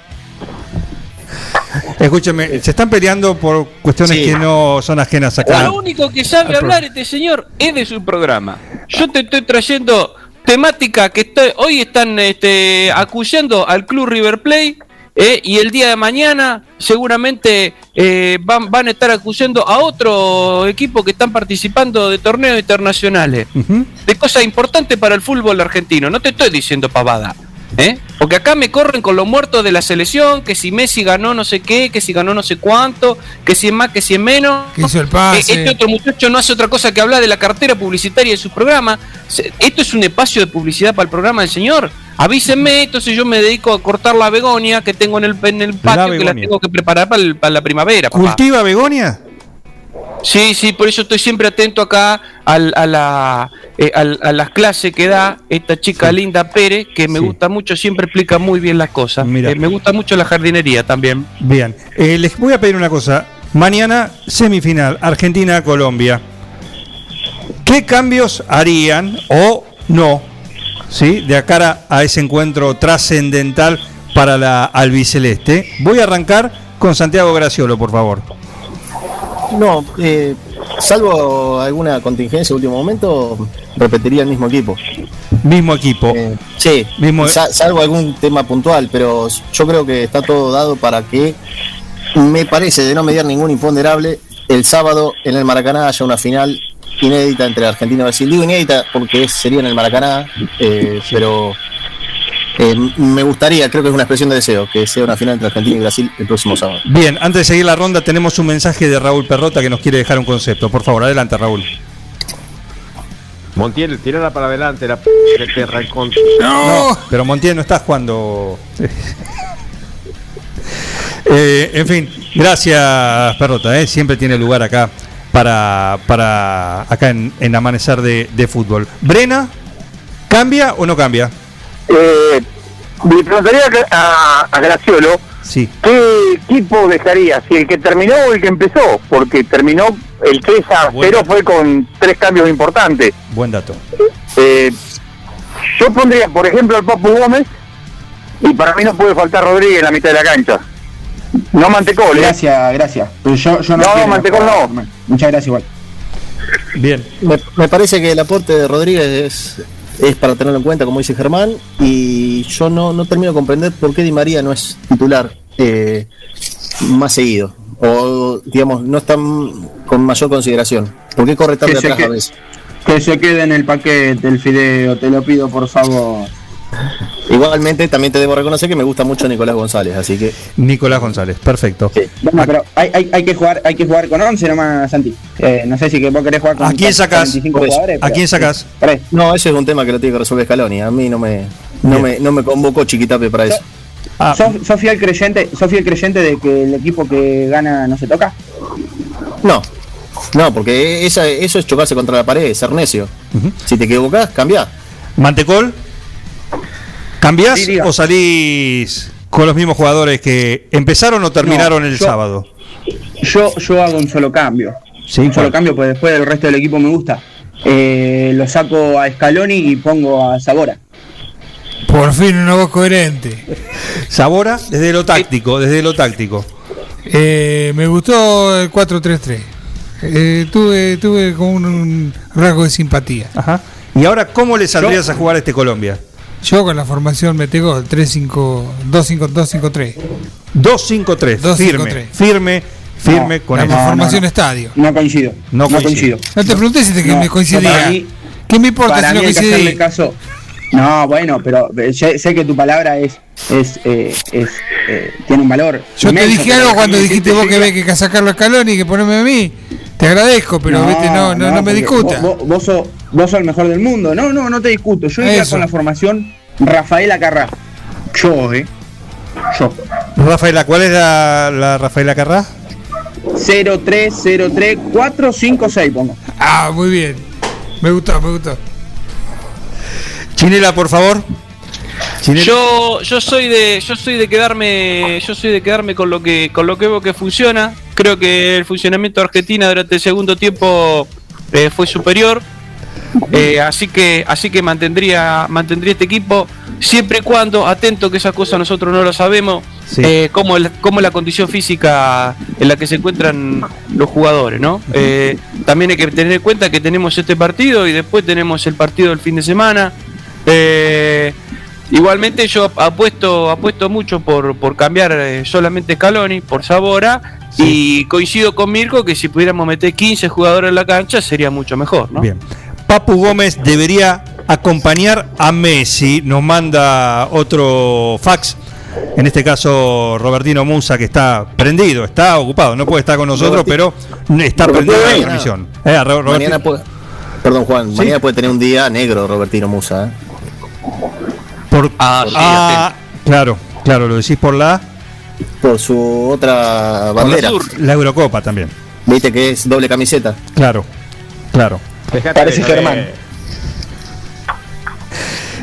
Speaker 1: Escúcheme, se están peleando por cuestiones
Speaker 42: Sí.
Speaker 1: que no son ajenas acá.
Speaker 42: Lo único que sabe hablar este señor es de su programa. Yo te estoy trayendo temática que estoy- hoy están este, acusando al Club River Plate eh, y el día de mañana seguramente eh, van, van a estar acusando a otro equipo que están participando de torneos internacionales. De cosas importantes para el fútbol argentino. No te estoy diciendo pavada. ¿eh? Porque acá me corren con los muertos de la selección, que si Messi ganó no sé qué, que si ganó no sé cuánto, que si es más, que si es menos.
Speaker 6: Que hizo el pase.
Speaker 42: Este otro muchacho no hace otra cosa que hablar de la cartera publicitaria de su programa. Esto es un espacio de publicidad para el programa del señor. Avísenme, entonces yo me dedico a cortar la begonia que tengo en el, en el patio que la tengo que preparar para, el- para la primavera. papá.
Speaker 1: ¿Cultiva begonia?
Speaker 42: Sí, sí, por eso estoy siempre atento acá al- a, la, eh, al- a las clases que da esta chica Linda Pérez, que me gusta mucho, siempre explica muy bien las cosas.
Speaker 1: Mira.
Speaker 42: Eh, me gusta mucho la jardinería también.
Speaker 1: Bien, eh, les voy a pedir una cosa. Mañana, semifinal, Argentina-Colombia. ¿Qué cambios harían o no, sí, de cara a ese encuentro trascendental para la albiceleste? Voy a arrancar con Santiago Graciolo, por favor.
Speaker 44: No, eh, salvo alguna contingencia último momento, repetiría el mismo equipo.
Speaker 1: Mismo equipo.
Speaker 44: sí,
Speaker 1: Mismo-
Speaker 44: sa- salvo algún tema puntual, pero yo creo que está todo dado para que, me parece, de no mediar ningún imponderable, el sábado en el Maracaná haya una final inédita entre Argentina y Brasil. Digo inédita porque sería en el Maracaná, eh, pero eh, me gustaría, creo que es una expresión de deseo, que sea una final entre Argentina y Brasil el próximo sábado.
Speaker 1: Bien, antes de seguir la ronda, tenemos un mensaje de Raúl Perrota que nos quiere dejar un concepto. Por favor, adelante, Raúl.
Speaker 46: Montiel, tirala para adelante, la p que te recontra.
Speaker 1: No, pero Montiel no estás jugando. Eh, en fin, gracias Perrota, eh, siempre tiene lugar acá para, para acá en, en Amanecer de, de Fútbol. ¿Brena cambia o no cambia?
Speaker 45: Eh, le preguntaría a, a Graciolo
Speaker 1: Sí.
Speaker 45: ¿qué equipo dejaría? ¿Si el que terminó o el que empezó? Porque terminó el 3 a 0 fue con tres cambios importantes.
Speaker 1: Buen dato.
Speaker 45: Eh, yo pondría, por ejemplo, al Papu Gómez y para mí no puede faltar Rodríguez en la mitad de la cancha. No Mantecol, ¿eh?
Speaker 43: Gracias, gracias. Pero yo, yo no,
Speaker 45: No,
Speaker 43: quiero
Speaker 45: Mantecol no.
Speaker 43: Muchas gracias igual.
Speaker 1: Bien.
Speaker 44: Me, me parece que el aporte de Rodríguez es, es para tenerlo en cuenta, como dice Germán, y yo no, no termino de comprender por qué Di María no es titular eh, más seguido, o digamos, no está con mayor consideración. ¿Por qué corre
Speaker 43: Que se
Speaker 44: atrás a
Speaker 43: que-
Speaker 44: veces?
Speaker 43: Que se quede en el paquete el fideo, te lo pido por favor.
Speaker 44: Igualmente, también te debo reconocer que me gusta mucho Nicolás González, así que
Speaker 1: Nicolás González, perfecto.
Speaker 43: Bueno, pero hay, hay, hay que jugar, hay que jugar con 11 nomás, Santi. Eh, no sé si que vos querés jugar con
Speaker 1: ¿A quién sacás?
Speaker 43: 45
Speaker 44: Por eso.
Speaker 43: jugadores,
Speaker 1: ¿A quién sacás?
Speaker 44: No, ese es un tema que lo tiene que resolver Scaloni. A mí no me, no me, no me convocó Chiquitape para eso.
Speaker 1: Ah.
Speaker 43: ¿Sos, sos fiel creyente, sos fiel creyente de que el equipo que gana no se toca?
Speaker 44: No, no, porque esa, eso es chocarse contra la pared, ser necio. Si te equivocás, cambia.
Speaker 1: Mantecol, ¿cambiás
Speaker 43: Sí,
Speaker 1: o salís con los mismos jugadores que empezaron o terminaron
Speaker 43: No,
Speaker 1: el
Speaker 43: yo-
Speaker 1: sábado?
Speaker 43: Yo, yo hago un solo cambio.
Speaker 1: Sí,
Speaker 43: un solo cambio, pues después el resto del equipo me gusta. eh, lo saco a Scaloni y pongo a Sabora.
Speaker 6: Por fin una voz coherente.
Speaker 1: Sabora, desde lo táctico, desde lo táctico.
Speaker 6: Eh, me gustó el 4-3-3. Eh, tuve, tuve como un, un rasgo de simpatía.
Speaker 1: Ajá. ¿Y ahora cómo le saldrías a jugar a este Colombia?
Speaker 6: Yo con la formación me tengo 3-5, 2-5-2-5-3.
Speaker 1: 2-5-3, firme, firme, firme con
Speaker 6: la
Speaker 1: el
Speaker 6: formación estadio.
Speaker 43: No coincido.
Speaker 1: No coincido.
Speaker 6: No te pregunté si te que
Speaker 43: No,
Speaker 6: me coincidía.
Speaker 43: mí-
Speaker 6: ¿Qué me importa
Speaker 43: Para
Speaker 6: si
Speaker 43: mí
Speaker 6: no
Speaker 43: hay que hacerle
Speaker 6: coincidí?
Speaker 43: caso. No, bueno, pero eh, sé, sé que tu palabra es, es, eh, es eh, tiene un valor.
Speaker 6: Yo te dije algo cuando dijiste vos que ve que sacarlo a Scaloni y que ponerme a mí. Te agradezco, pero vete, no, no, no, me
Speaker 43: porque
Speaker 6: discuta.
Speaker 43: Vos, vos, vos sos, vos sos el mejor del mundo. No, no, no te discuto. Yo iría
Speaker 6: Eso.
Speaker 43: con la formación Rafaela Carrá. Yo, eh. Yo.
Speaker 1: Rafaela, ¿cuál es la, la Rafaela Carrá?
Speaker 43: 0303 456 pongo.
Speaker 6: Ah, muy bien. Me gustó, me gustó.
Speaker 1: Chinela, por favor. Chinela.
Speaker 42: Yo, yo soy de, yo soy de quedarme, yo soy de quedarme con lo que, con lo que veo que funciona. Creo que el funcionamiento de Argentina durante el segundo tiempo eh, fue superior. Eh, así que, así que mantendría, mantendría este equipo siempre y cuando, atento que esas cosas nosotros no lo sabemos,
Speaker 1: Sí.
Speaker 42: eh, cómo, el- cómo es la condición física en la que se encuentran los jugadores, ¿no? Eh, también hay que tener en cuenta que tenemos este partido y después tenemos el partido del fin de semana. Eh, igualmente yo apuesto, apuesto mucho por, por cambiar solamente Scaloni por Sabora y coincido con Mirko que si pudiéramos meter 15 jugadores en la cancha sería mucho mejor, ¿no?
Speaker 1: Bien. Papu Gómez debería acompañar a Messi. Nos manda otro fax. En este caso, Robertino Musa, que está prendido, está ocupado, no puede estar con nosotros, pero está prendido a la transmisión. Eh,
Speaker 44: Mañana puede, perdón Juan, mañana puede tener un día negro Robertino Musa. ¿eh?
Speaker 1: por-
Speaker 42: Ah,
Speaker 1: ah, claro, claro, lo decís por la,
Speaker 44: Por su otra bandera.
Speaker 1: la Eurocopa también.
Speaker 44: Viste que es doble camiseta.
Speaker 1: Claro, claro.
Speaker 43: Parece Germán.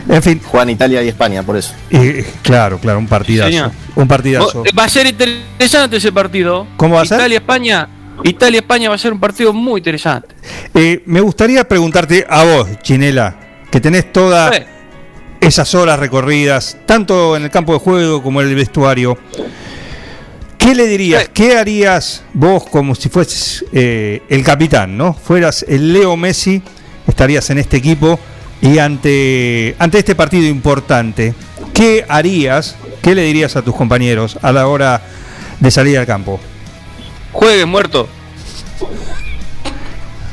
Speaker 1: En fin.
Speaker 44: Juan, Italia y España, por eso.
Speaker 1: Y, claro, claro, un partidazo.
Speaker 42: Señor.
Speaker 1: Un partidazo.
Speaker 42: Va a ser interesante ese partido.
Speaker 1: ¿Cómo va a ser?
Speaker 42: Italia-España. Italia-España va a ser un partido muy interesante.
Speaker 1: Eh, me gustaría preguntarte a vos, Chinela, que tenés todas
Speaker 42: Sí.
Speaker 1: esas horas recorridas, tanto en el campo de juego como en el vestuario. ¿Qué le dirías? ¿Qué harías vos como si fueses eh, el capitán, ¿no? Fueras el Leo Messi, estarías en este equipo y ante, ante este partido importante, ¿qué harías? ¿Qué le dirías a tus compañeros a la hora de salir al campo?
Speaker 42: Jueguen, muerto.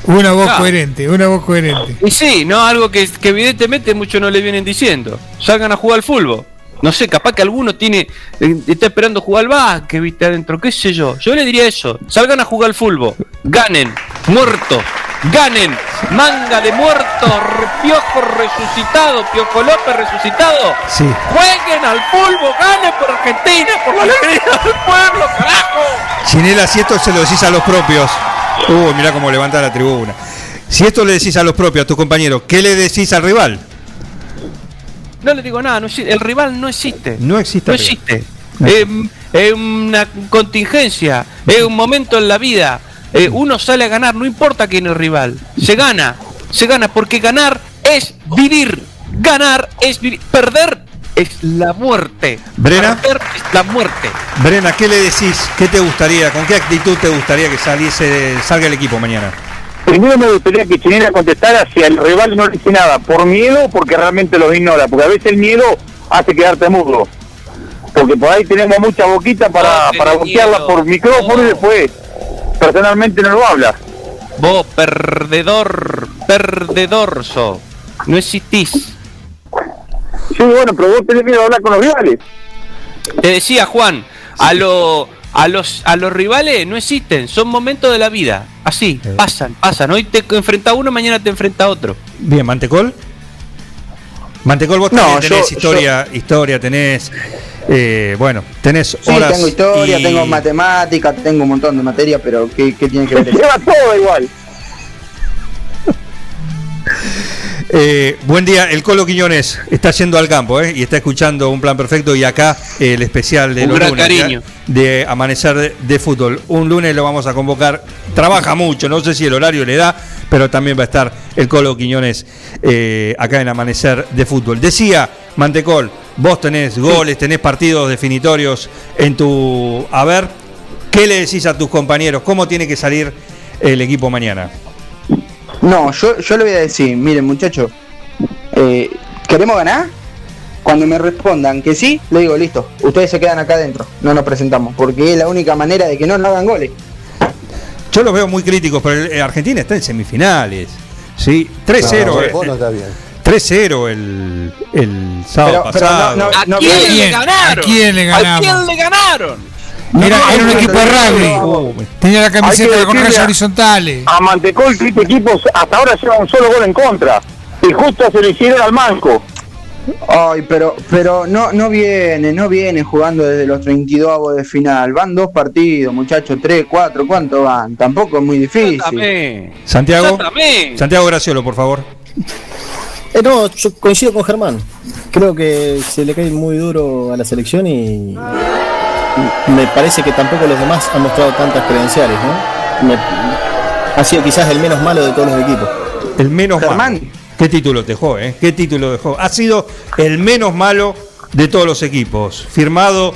Speaker 6: Una voz
Speaker 42: Ah.
Speaker 6: coherente, una voz coherente.
Speaker 42: Y sí, no, algo que, que evidentemente muchos no le vienen diciendo. Salgan a jugar al fútbol. No sé, capaz que alguno tiene eh, está esperando jugar al básquet, viste adentro, qué sé yo. Yo le diría eso. Salgan a jugar al fútbol. Ganen. Muerto. Ganen. Manga de muertos. Piojo resucitado. Piojo López resucitado.
Speaker 1: Sí.
Speaker 42: Jueguen al fútbol. Ganen por Argentina. Por la alegría del pueblo, carajo.
Speaker 1: Chinela, si esto se lo decís a los propios. Uy, mirá cómo levanta la tribuna. Si esto le decís a los propios, a tus compañeros, ¿qué le decís al rival?
Speaker 42: No le digo nada, no existe. el rival no existe.
Speaker 1: No existe.
Speaker 42: No existe. Eh, Es una contingencia, es un momento en la vida. Eh, uno sale a ganar, no importa quién es el rival. Se gana, se gana, porque ganar es vivir. Ganar es vivir. Perder es la muerte.
Speaker 1: Brena.
Speaker 42: Perder es la muerte.
Speaker 1: Brena, ¿qué le decís? ¿Qué te gustaría? ¿Con qué actitud te gustaría que saliese, salga el equipo mañana?
Speaker 45: Primero me gustaría que Chinela contestara si al rival no le dice nada, por miedo o porque realmente los ignora, porque a veces el miedo hace quedarte mudo. Porque por ahí tenemos mucha boquita para,
Speaker 42: No
Speaker 45: para
Speaker 42: tenés
Speaker 45: boquearla por micrófono y después personalmente no lo hablas.
Speaker 42: Vos, perdedor, perdedorso. No existís.
Speaker 45: Sí, bueno, pero vos tenés miedo de hablar con los rivales.
Speaker 42: Te decía Juan, a, lo- a, los, a los rivales no existen, son momentos de la vida. Así, pasan, pasan. Hoy te enfrenta uno, mañana te enfrenta otro.
Speaker 1: Bien, Mantecol. Mantecol, vos
Speaker 43: No,
Speaker 1: también tenés
Speaker 43: yo-
Speaker 1: historia, historia, tenés, eh, bueno, tenés
Speaker 43: Sí,
Speaker 1: horas.
Speaker 43: tengo historia,
Speaker 1: y-
Speaker 43: tengo matemática, tengo un montón de materia, pero ¿qué, qué tiene que ver?
Speaker 45: Lleva todo igual.
Speaker 1: Eh, buen día, el Colo Quiñones está yendo al campo ¿eh? y está escuchando un plan perfecto y acá eh, el especial de
Speaker 42: Un
Speaker 1: los
Speaker 42: gran
Speaker 1: lunes,
Speaker 42: cariño.
Speaker 1: ¿eh? de Amanecer de, de Fútbol. Un lunes lo vamos a convocar, trabaja mucho, no sé si el horario le da, pero también va a estar el Colo Quiñones eh, acá en Amanecer de Fútbol. Decía Mantecol, vos tenés goles, tenés partidos definitorios en tu haber. ¿Qué le decís a tus compañeros? ¿Cómo tiene que salir el equipo mañana?
Speaker 43: No, yo, yo le voy a decir, miren muchachos, eh, ¿queremos ganar? Cuando me respondan que sí, le digo, listo, ustedes se quedan acá adentro, no nos presentamos, porque es la única manera de que no nos hagan goles.
Speaker 1: Yo los veo muy críticos, pero Argentina está en semifinales. ¿sí? 3-0.
Speaker 47: No,
Speaker 1: eh,
Speaker 47: no está bien.
Speaker 1: 3-0 el, el sábado
Speaker 43: Pero- pero
Speaker 1: pasado.
Speaker 43: no- no-
Speaker 42: ¿A quién le
Speaker 6: ¿Quién?
Speaker 42: ganaron?
Speaker 6: ¿A quién le
Speaker 42: ¿A
Speaker 6: ganamos?
Speaker 42: quién le ganaron?
Speaker 6: Era, era un equipo de rugby. Tenía la camiseta con
Speaker 45: decirle
Speaker 6: rayas horizontales.
Speaker 45: A Mantecol, que este equipo hasta ahora lleva un solo gol en contra. Y justo se lo hicieron al Manco.
Speaker 43: Ay, pero, pero no, no viene, no viene jugando desde los 32 avos de final. Van dos partidos, muchachos, tres, cuatro, ¿cuánto van? Tampoco es muy difícil.
Speaker 1: Santiago. Santiago Graciolo, por favor.
Speaker 44: Eh, no, yo coincido con Germán. Creo que se le cae muy duro a la selección y y me parece que tampoco los demás han mostrado tantas credenciales, ¿no? Me- ha sido quizás el menos malo de todos los equipos.
Speaker 1: El menos
Speaker 43: Germán.
Speaker 1: malo. ¿Qué título dejó, eh? ¿Qué título dejó? Ha sido el menos malo de todos los equipos. Firmado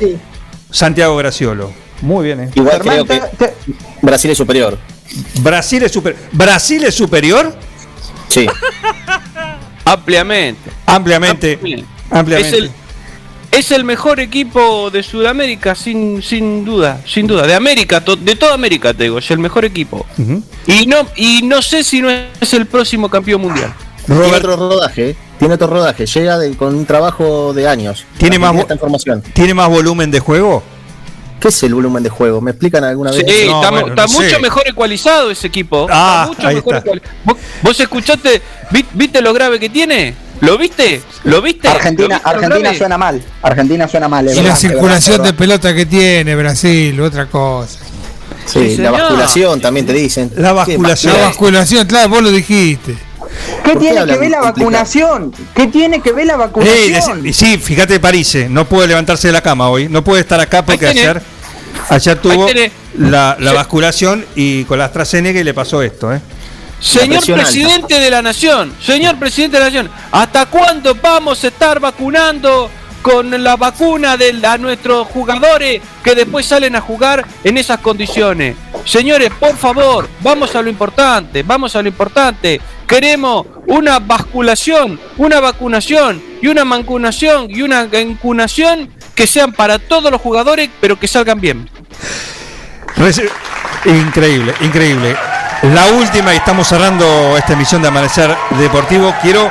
Speaker 1: Santiago Graciolo. Muy bien, eh.
Speaker 44: Igual
Speaker 43: Germán,
Speaker 44: creo que
Speaker 43: te- te-
Speaker 44: Brasil es superior.
Speaker 1: Brasil es super ¿Brasil es superior?
Speaker 44: Sí.
Speaker 42: Ampliamente.
Speaker 1: Ampliamente. Ampliamente.
Speaker 42: Es el, es el mejor equipo de Sudamérica, sin, sin duda, sin duda. De América, to- de toda América, te digo, es el mejor equipo. Y no, y no sé si no es el próximo campeón mundial.
Speaker 44: Tiene otro rodaje, ¿eh? tiene otro rodaje, llega de- con un trabajo de años.
Speaker 1: Tiene más
Speaker 44: Argentina
Speaker 1: vo-
Speaker 44: está en formación.
Speaker 1: ¿Tiene más volumen de juego?
Speaker 44: ¿Qué es el volumen de juego? ¿Me explican alguna
Speaker 42: Sí,
Speaker 44: vez?
Speaker 1: No,
Speaker 42: está,
Speaker 1: bueno,
Speaker 42: está
Speaker 1: no
Speaker 42: mucho
Speaker 1: sé.
Speaker 42: mejor ecualizado ese equipo.
Speaker 1: Ah,
Speaker 42: Está mucho
Speaker 1: ahí
Speaker 42: mejor
Speaker 1: está.
Speaker 42: ¿Vos, vos escuchaste? vi- ¿Viste lo grave que tiene? ¿Lo viste? ¿Lo viste? ¿Lo
Speaker 43: Argentina,
Speaker 42: viste
Speaker 43: Argentina suena mal. Argentina suena mal. es
Speaker 6: Y la
Speaker 43: verdad,
Speaker 6: circulación
Speaker 43: verdad,
Speaker 6: de pelota que tiene Brasil, otra cosa.
Speaker 44: Sí,
Speaker 42: Sí,
Speaker 44: la
Speaker 42: señor.
Speaker 44: basculación también te dicen.
Speaker 1: La
Speaker 44: ¿Qué
Speaker 1: basculación.
Speaker 6: La
Speaker 44: más?
Speaker 6: basculación, claro, vos lo dijiste.
Speaker 43: ¿Qué
Speaker 44: ¿Por qué
Speaker 43: tiene que ver la vacunación? ¿Qué tiene que ver la vacunación?
Speaker 1: sí, fíjate París, no puede levantarse de la cama hoy, no puede estar acá porque ayer, ayer tuvo la, la
Speaker 42: Sí.
Speaker 1: basculación y con la AstraZeneca y le pasó esto, ¿eh?
Speaker 42: Señor
Speaker 44: alta.
Speaker 42: presidente de la nación, señor presidente de la nación, ¿hasta cuándo vamos a estar vacunando con la vacuna de a nuestros jugadores que después salen a jugar en esas condiciones? Señores, por favor, vamos a lo importante, vamos a lo importante. Queremos una basculación, una vacunación y una mancunación y una encunación que sean para todos los jugadores, pero que salgan bien.
Speaker 1: Increíble, increíble. La última y estamos cerrando esta emisión de Amanecer Deportivo. Quiero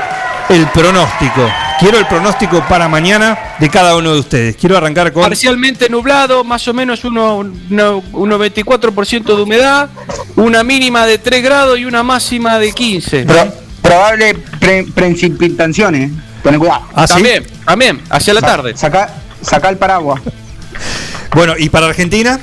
Speaker 1: el pronóstico. Quiero el pronóstico para mañana de cada uno de ustedes. Quiero arrancar con
Speaker 42: Parcialmente nublado, más o menos uno, uno- un 94% de humedad, una mínima de 3 grados y una máxima de 15.
Speaker 43: Pro- probable pre- precipitaciones. Ten cuidado.
Speaker 1: ¿Ah, sí?
Speaker 42: También, también, hacia la
Speaker 43: Sa-
Speaker 42: tarde.
Speaker 43: Saca, saca el paraguas.
Speaker 1: Bueno, y para Argentina,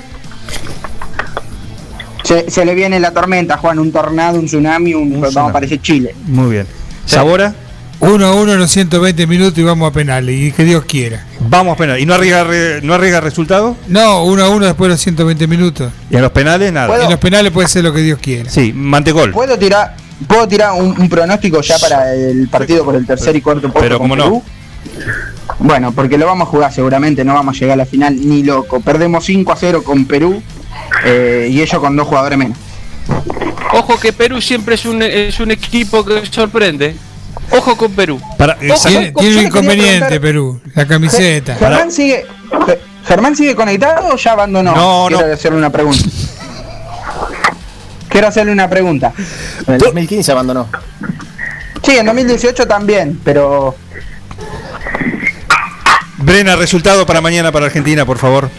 Speaker 43: Se, se le viene la tormenta, Juan, un tornado, un tsunami, un, vamos
Speaker 1: tsunami.
Speaker 43: a parecer Chile.
Speaker 1: muy bien. Sabora,
Speaker 6: 1 a 1 en los 120 minutos y vamos a penales. Y que Dios quiera.
Speaker 1: vamos a penal. ¿Y no arriesga, re- no arriesga resultado?
Speaker 6: No, 1 a 1 después de los 120 minutos.
Speaker 1: Y en los penales, nada.
Speaker 43: ¿Puedo?
Speaker 6: En los penales puede ser lo que Dios quiera.
Speaker 1: Sí, Mantecol.
Speaker 43: ¿Puedo tirar, puedo tirar un, un pronóstico ya para el partido por el tercer y cuarto puesto
Speaker 1: Pero
Speaker 43: con
Speaker 1: cómo no.
Speaker 43: Perú? Bueno, porque lo vamos a jugar seguramente, no vamos a llegar a la final ni loco. Perdemos 5 a 0 con Perú eh, y ellos con dos jugadores menos.
Speaker 42: Ojo que Perú siempre es un, es un equipo que sorprende. Ojo con Perú.
Speaker 1: Para,
Speaker 42: Ojo,
Speaker 6: Tiene,
Speaker 42: ojo,
Speaker 6: tiene un inconveniente, Perú. La camiseta.
Speaker 43: ¿Germán sigue, Ge- ¿Germán sigue conectado o ya abandonó?
Speaker 1: No,
Speaker 43: Quiero
Speaker 1: no.
Speaker 43: hacerle una pregunta. Quiero hacerle una pregunta.
Speaker 44: En el 2015 abandonó.
Speaker 43: Sí, en 2018 también, pero
Speaker 1: Brena, resultado para mañana para Argentina, por favor.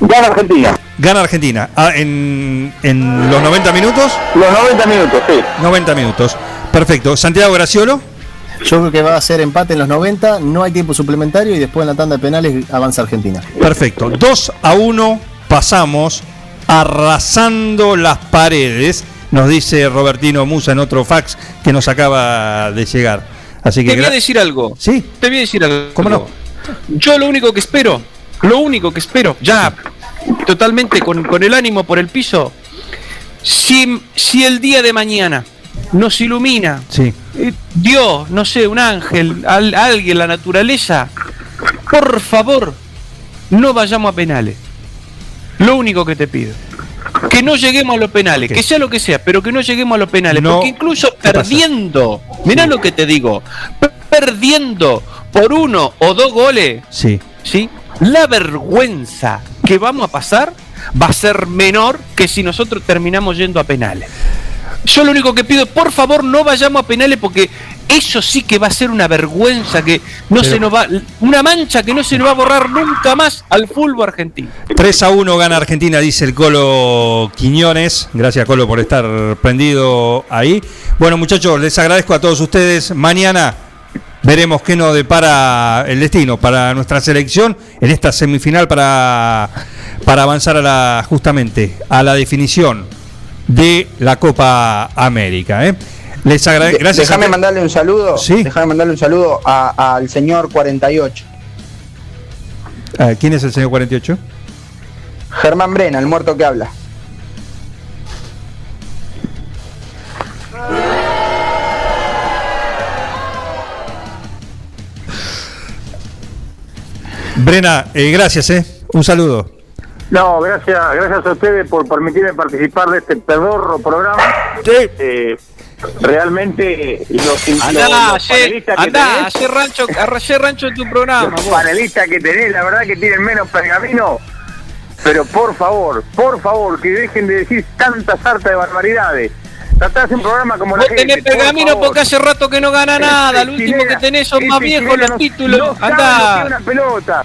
Speaker 45: Gana Argentina.
Speaker 1: Gana Argentina. Ah, en, en los 90 minutos.
Speaker 45: Los 90 minutos, sí.
Speaker 1: 90 minutos. Perfecto. Santiago Graciolo.
Speaker 44: Yo creo que va a ser empate en los 90, no hay tiempo suplementario y después en la tanda de penales avanza Argentina.
Speaker 1: Perfecto. 2 a 1 pasamos arrasando las paredes nos dice Robertino Musa en otro fax que nos acaba de llegar. Así que
Speaker 42: Te voy a decir algo.
Speaker 1: Sí.
Speaker 42: Te voy a decir algo.
Speaker 1: ¿Cómo no?
Speaker 42: Yo lo único que espero, lo único que espero, ya totalmente con, con el ánimo por el piso, si, si el día de mañana nos ilumina
Speaker 1: Sí.
Speaker 42: eh, Dios, no sé, un ángel, al- alguien, la naturaleza, por favor, no vayamos a penales. Lo único que te pido. Que no lleguemos a los penales, que sea lo que sea, pero que no lleguemos a los penales.
Speaker 1: No.
Speaker 42: Porque incluso perdiendo, mirá lo que te digo, perdiendo por uno o dos goles,
Speaker 1: Sí.
Speaker 42: ¿sí? La vergüenza que vamos a pasar va a ser menor que si nosotros terminamos yendo a penales. Yo lo único que pido es, por favor, no vayamos a penales porque eso sí que va a ser una vergüenza que no
Speaker 1: Pero-
Speaker 42: se nos va, una mancha que no se nos va a borrar nunca más al fútbol argentino.
Speaker 1: 3 a 1 gana Argentina, dice el Colo Quiñones. Gracias, Colo, por estar prendido ahí. Bueno, muchachos, les agradezco a todos ustedes. Mañana veremos qué nos depara el destino para nuestra selección en esta semifinal para, para avanzar a la, justamente a la definición de la Copa América. ¿eh? Les agradezco.
Speaker 43: De-
Speaker 1: Gracias
Speaker 43: Déjame mandarle un saludo.
Speaker 1: Sí.
Speaker 43: Déjame mandarle un saludo al señor 48.
Speaker 1: Ah, ¿Quién es el señor 48?
Speaker 43: Germán Brena, el muerto que habla.
Speaker 1: Brena, eh, gracias, ¿eh? Un saludo.
Speaker 45: No, gracias, gracias a ustedes por permitirme participar de este pedorro programa. Eh, realmente los,
Speaker 42: Andá,
Speaker 45: los
Speaker 42: ayer,
Speaker 45: panelistas que
Speaker 42: andá,
Speaker 45: tenés,
Speaker 42: ayer rancho, ayer rancho en tu programa.
Speaker 45: los
Speaker 42: vos.
Speaker 45: panelistas que tenés, la verdad que tienen menos pergamino. Pero por favor, por favor, que dejen de decir tanta sarta de barbaridades. Tratá de hacer un programa como la
Speaker 42: Vos
Speaker 45: gente.
Speaker 42: tenés
Speaker 45: por
Speaker 42: pergamino porque hace rato que no gana nada. El último que tenés son más viejos los títulos.
Speaker 45: No
Speaker 42: Andá.
Speaker 45: una pelota.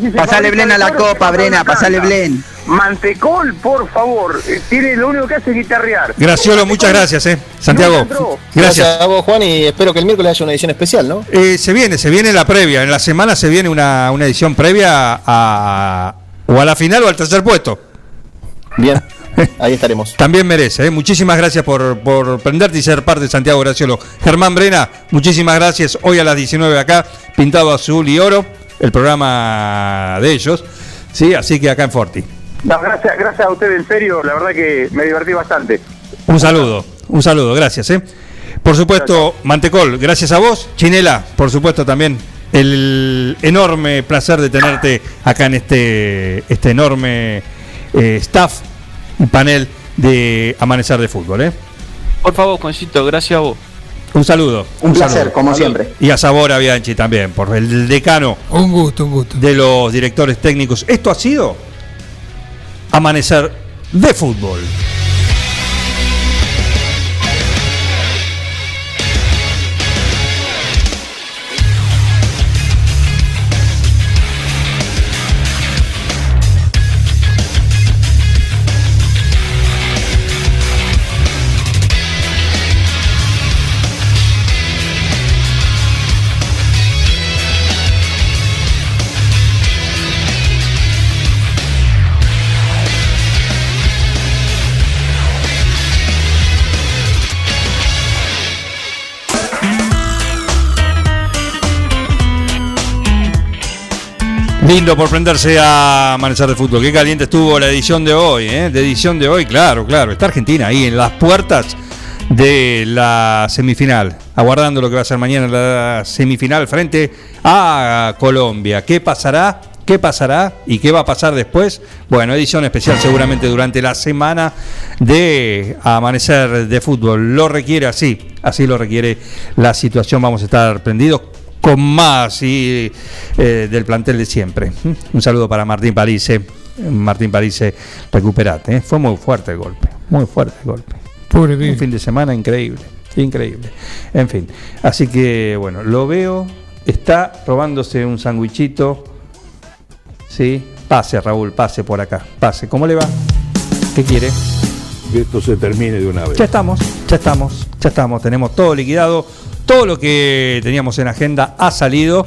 Speaker 45: Si
Speaker 43: Pasale Blen a la copa, Brena, pasale. Blen.
Speaker 45: Mantecol, por favor. eh, Tiene lo único que hace es guitarrear.
Speaker 1: Graciolo, muchas gracias, ¿eh? Santiago. Gracias.
Speaker 44: a vos, Juan, y espero que el miércoles haya una edición especial, ¿no?
Speaker 1: Eh, se viene, se viene la previa. En la semana se viene una, una edición previa a, o a la final o al tercer puesto.
Speaker 44: Bien, ahí estaremos.
Speaker 1: También merece. ¿eh? Muchísimas gracias por, por prenderte y ser parte de Santiago Graciolo. Germán Brena, muchísimas gracias. Hoy a las 19 acá, pintado azul y oro, el programa de ellos. Sí, así que acá en Forti.
Speaker 45: No, gracias, gracias a ustedes, en serio. La verdad que me divertí bastante.
Speaker 1: Un saludo, un saludo, gracias. ¿eh? Por supuesto, Mantecol, gracias a vos. Chinela, por supuesto también. El enorme placer de tenerte acá en este, este enorme eh, staff panel de Amanecer de Fútbol. ¿eh?
Speaker 42: Por favor, Juancito, gracias a vos.
Speaker 1: Un saludo.
Speaker 43: Un placer,
Speaker 1: saludo.
Speaker 43: como siempre.
Speaker 1: Y a Sabora Bianchi también, por el decano
Speaker 6: Un gusto, un gusto.
Speaker 1: de los directores técnicos. Esto ha sido Amanecer de Fútbol. Lindo por prenderse a Amanecer de Fútbol. Qué caliente estuvo la edición de hoy, ¿eh? De edición de hoy, claro, claro. Está Argentina ahí en las puertas de la semifinal, aguardando lo que va a ser mañana la semifinal frente a Colombia. ¿Qué pasará? ¿Qué pasará? ¿Y qué va a pasar después? Bueno, edición especial seguramente durante la semana de Amanecer de Fútbol. Lo requiere así, así lo requiere la situación. Vamos a estar prendidos con más y, eh, del plantel de siempre. Un saludo para Martín Parice. Martín Parice, recuperate. ¿eh? Fue muy fuerte el golpe, muy fuerte el golpe.
Speaker 6: Pobre
Speaker 1: Un fin de semana increíble, increíble. En fin, así que bueno, lo veo, está robándose un sandwichito. Sí, pase Raúl, pase por acá, pase. ¿Cómo le va? ¿Qué quiere?
Speaker 47: Que esto se termine de una vez.
Speaker 1: Ya estamos, ya estamos, ya estamos. Tenemos todo liquidado. Todo lo que teníamos en agenda ha salido.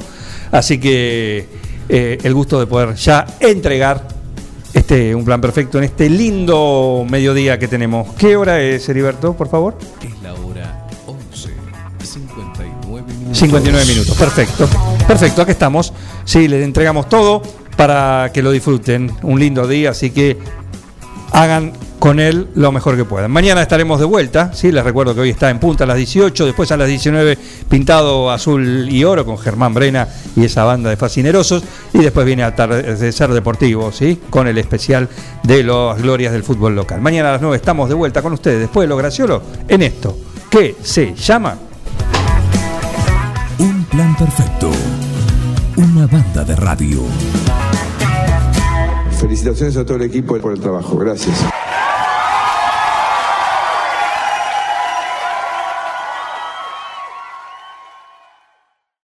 Speaker 1: Así que eh, el gusto de poder ya entregar este un plan perfecto en este lindo mediodía que tenemos. ¿Qué hora es, Heriberto, por favor?
Speaker 48: Es la hora 11, 59 minutos.
Speaker 1: 59 minutos, perfecto. Perfecto, aquí estamos. Sí, les entregamos todo para que lo disfruten. Un lindo día, así que hagan con él lo mejor que puedan. Mañana estaremos de vuelta, ¿sí? les recuerdo que hoy está en punta a las 18, después a las 19 pintado azul y oro con Germán Brena y esa banda de fascinerosos, y después viene Atardecer Deportivo, ¿sí? con el especial de las glorias del fútbol local. Mañana a las 9 estamos de vuelta con ustedes, después de lo graciolo, en esto, que se llama...
Speaker 48: Un plan perfecto. Una banda de radio.
Speaker 47: Felicitaciones a todo el equipo por el trabajo. Gracias.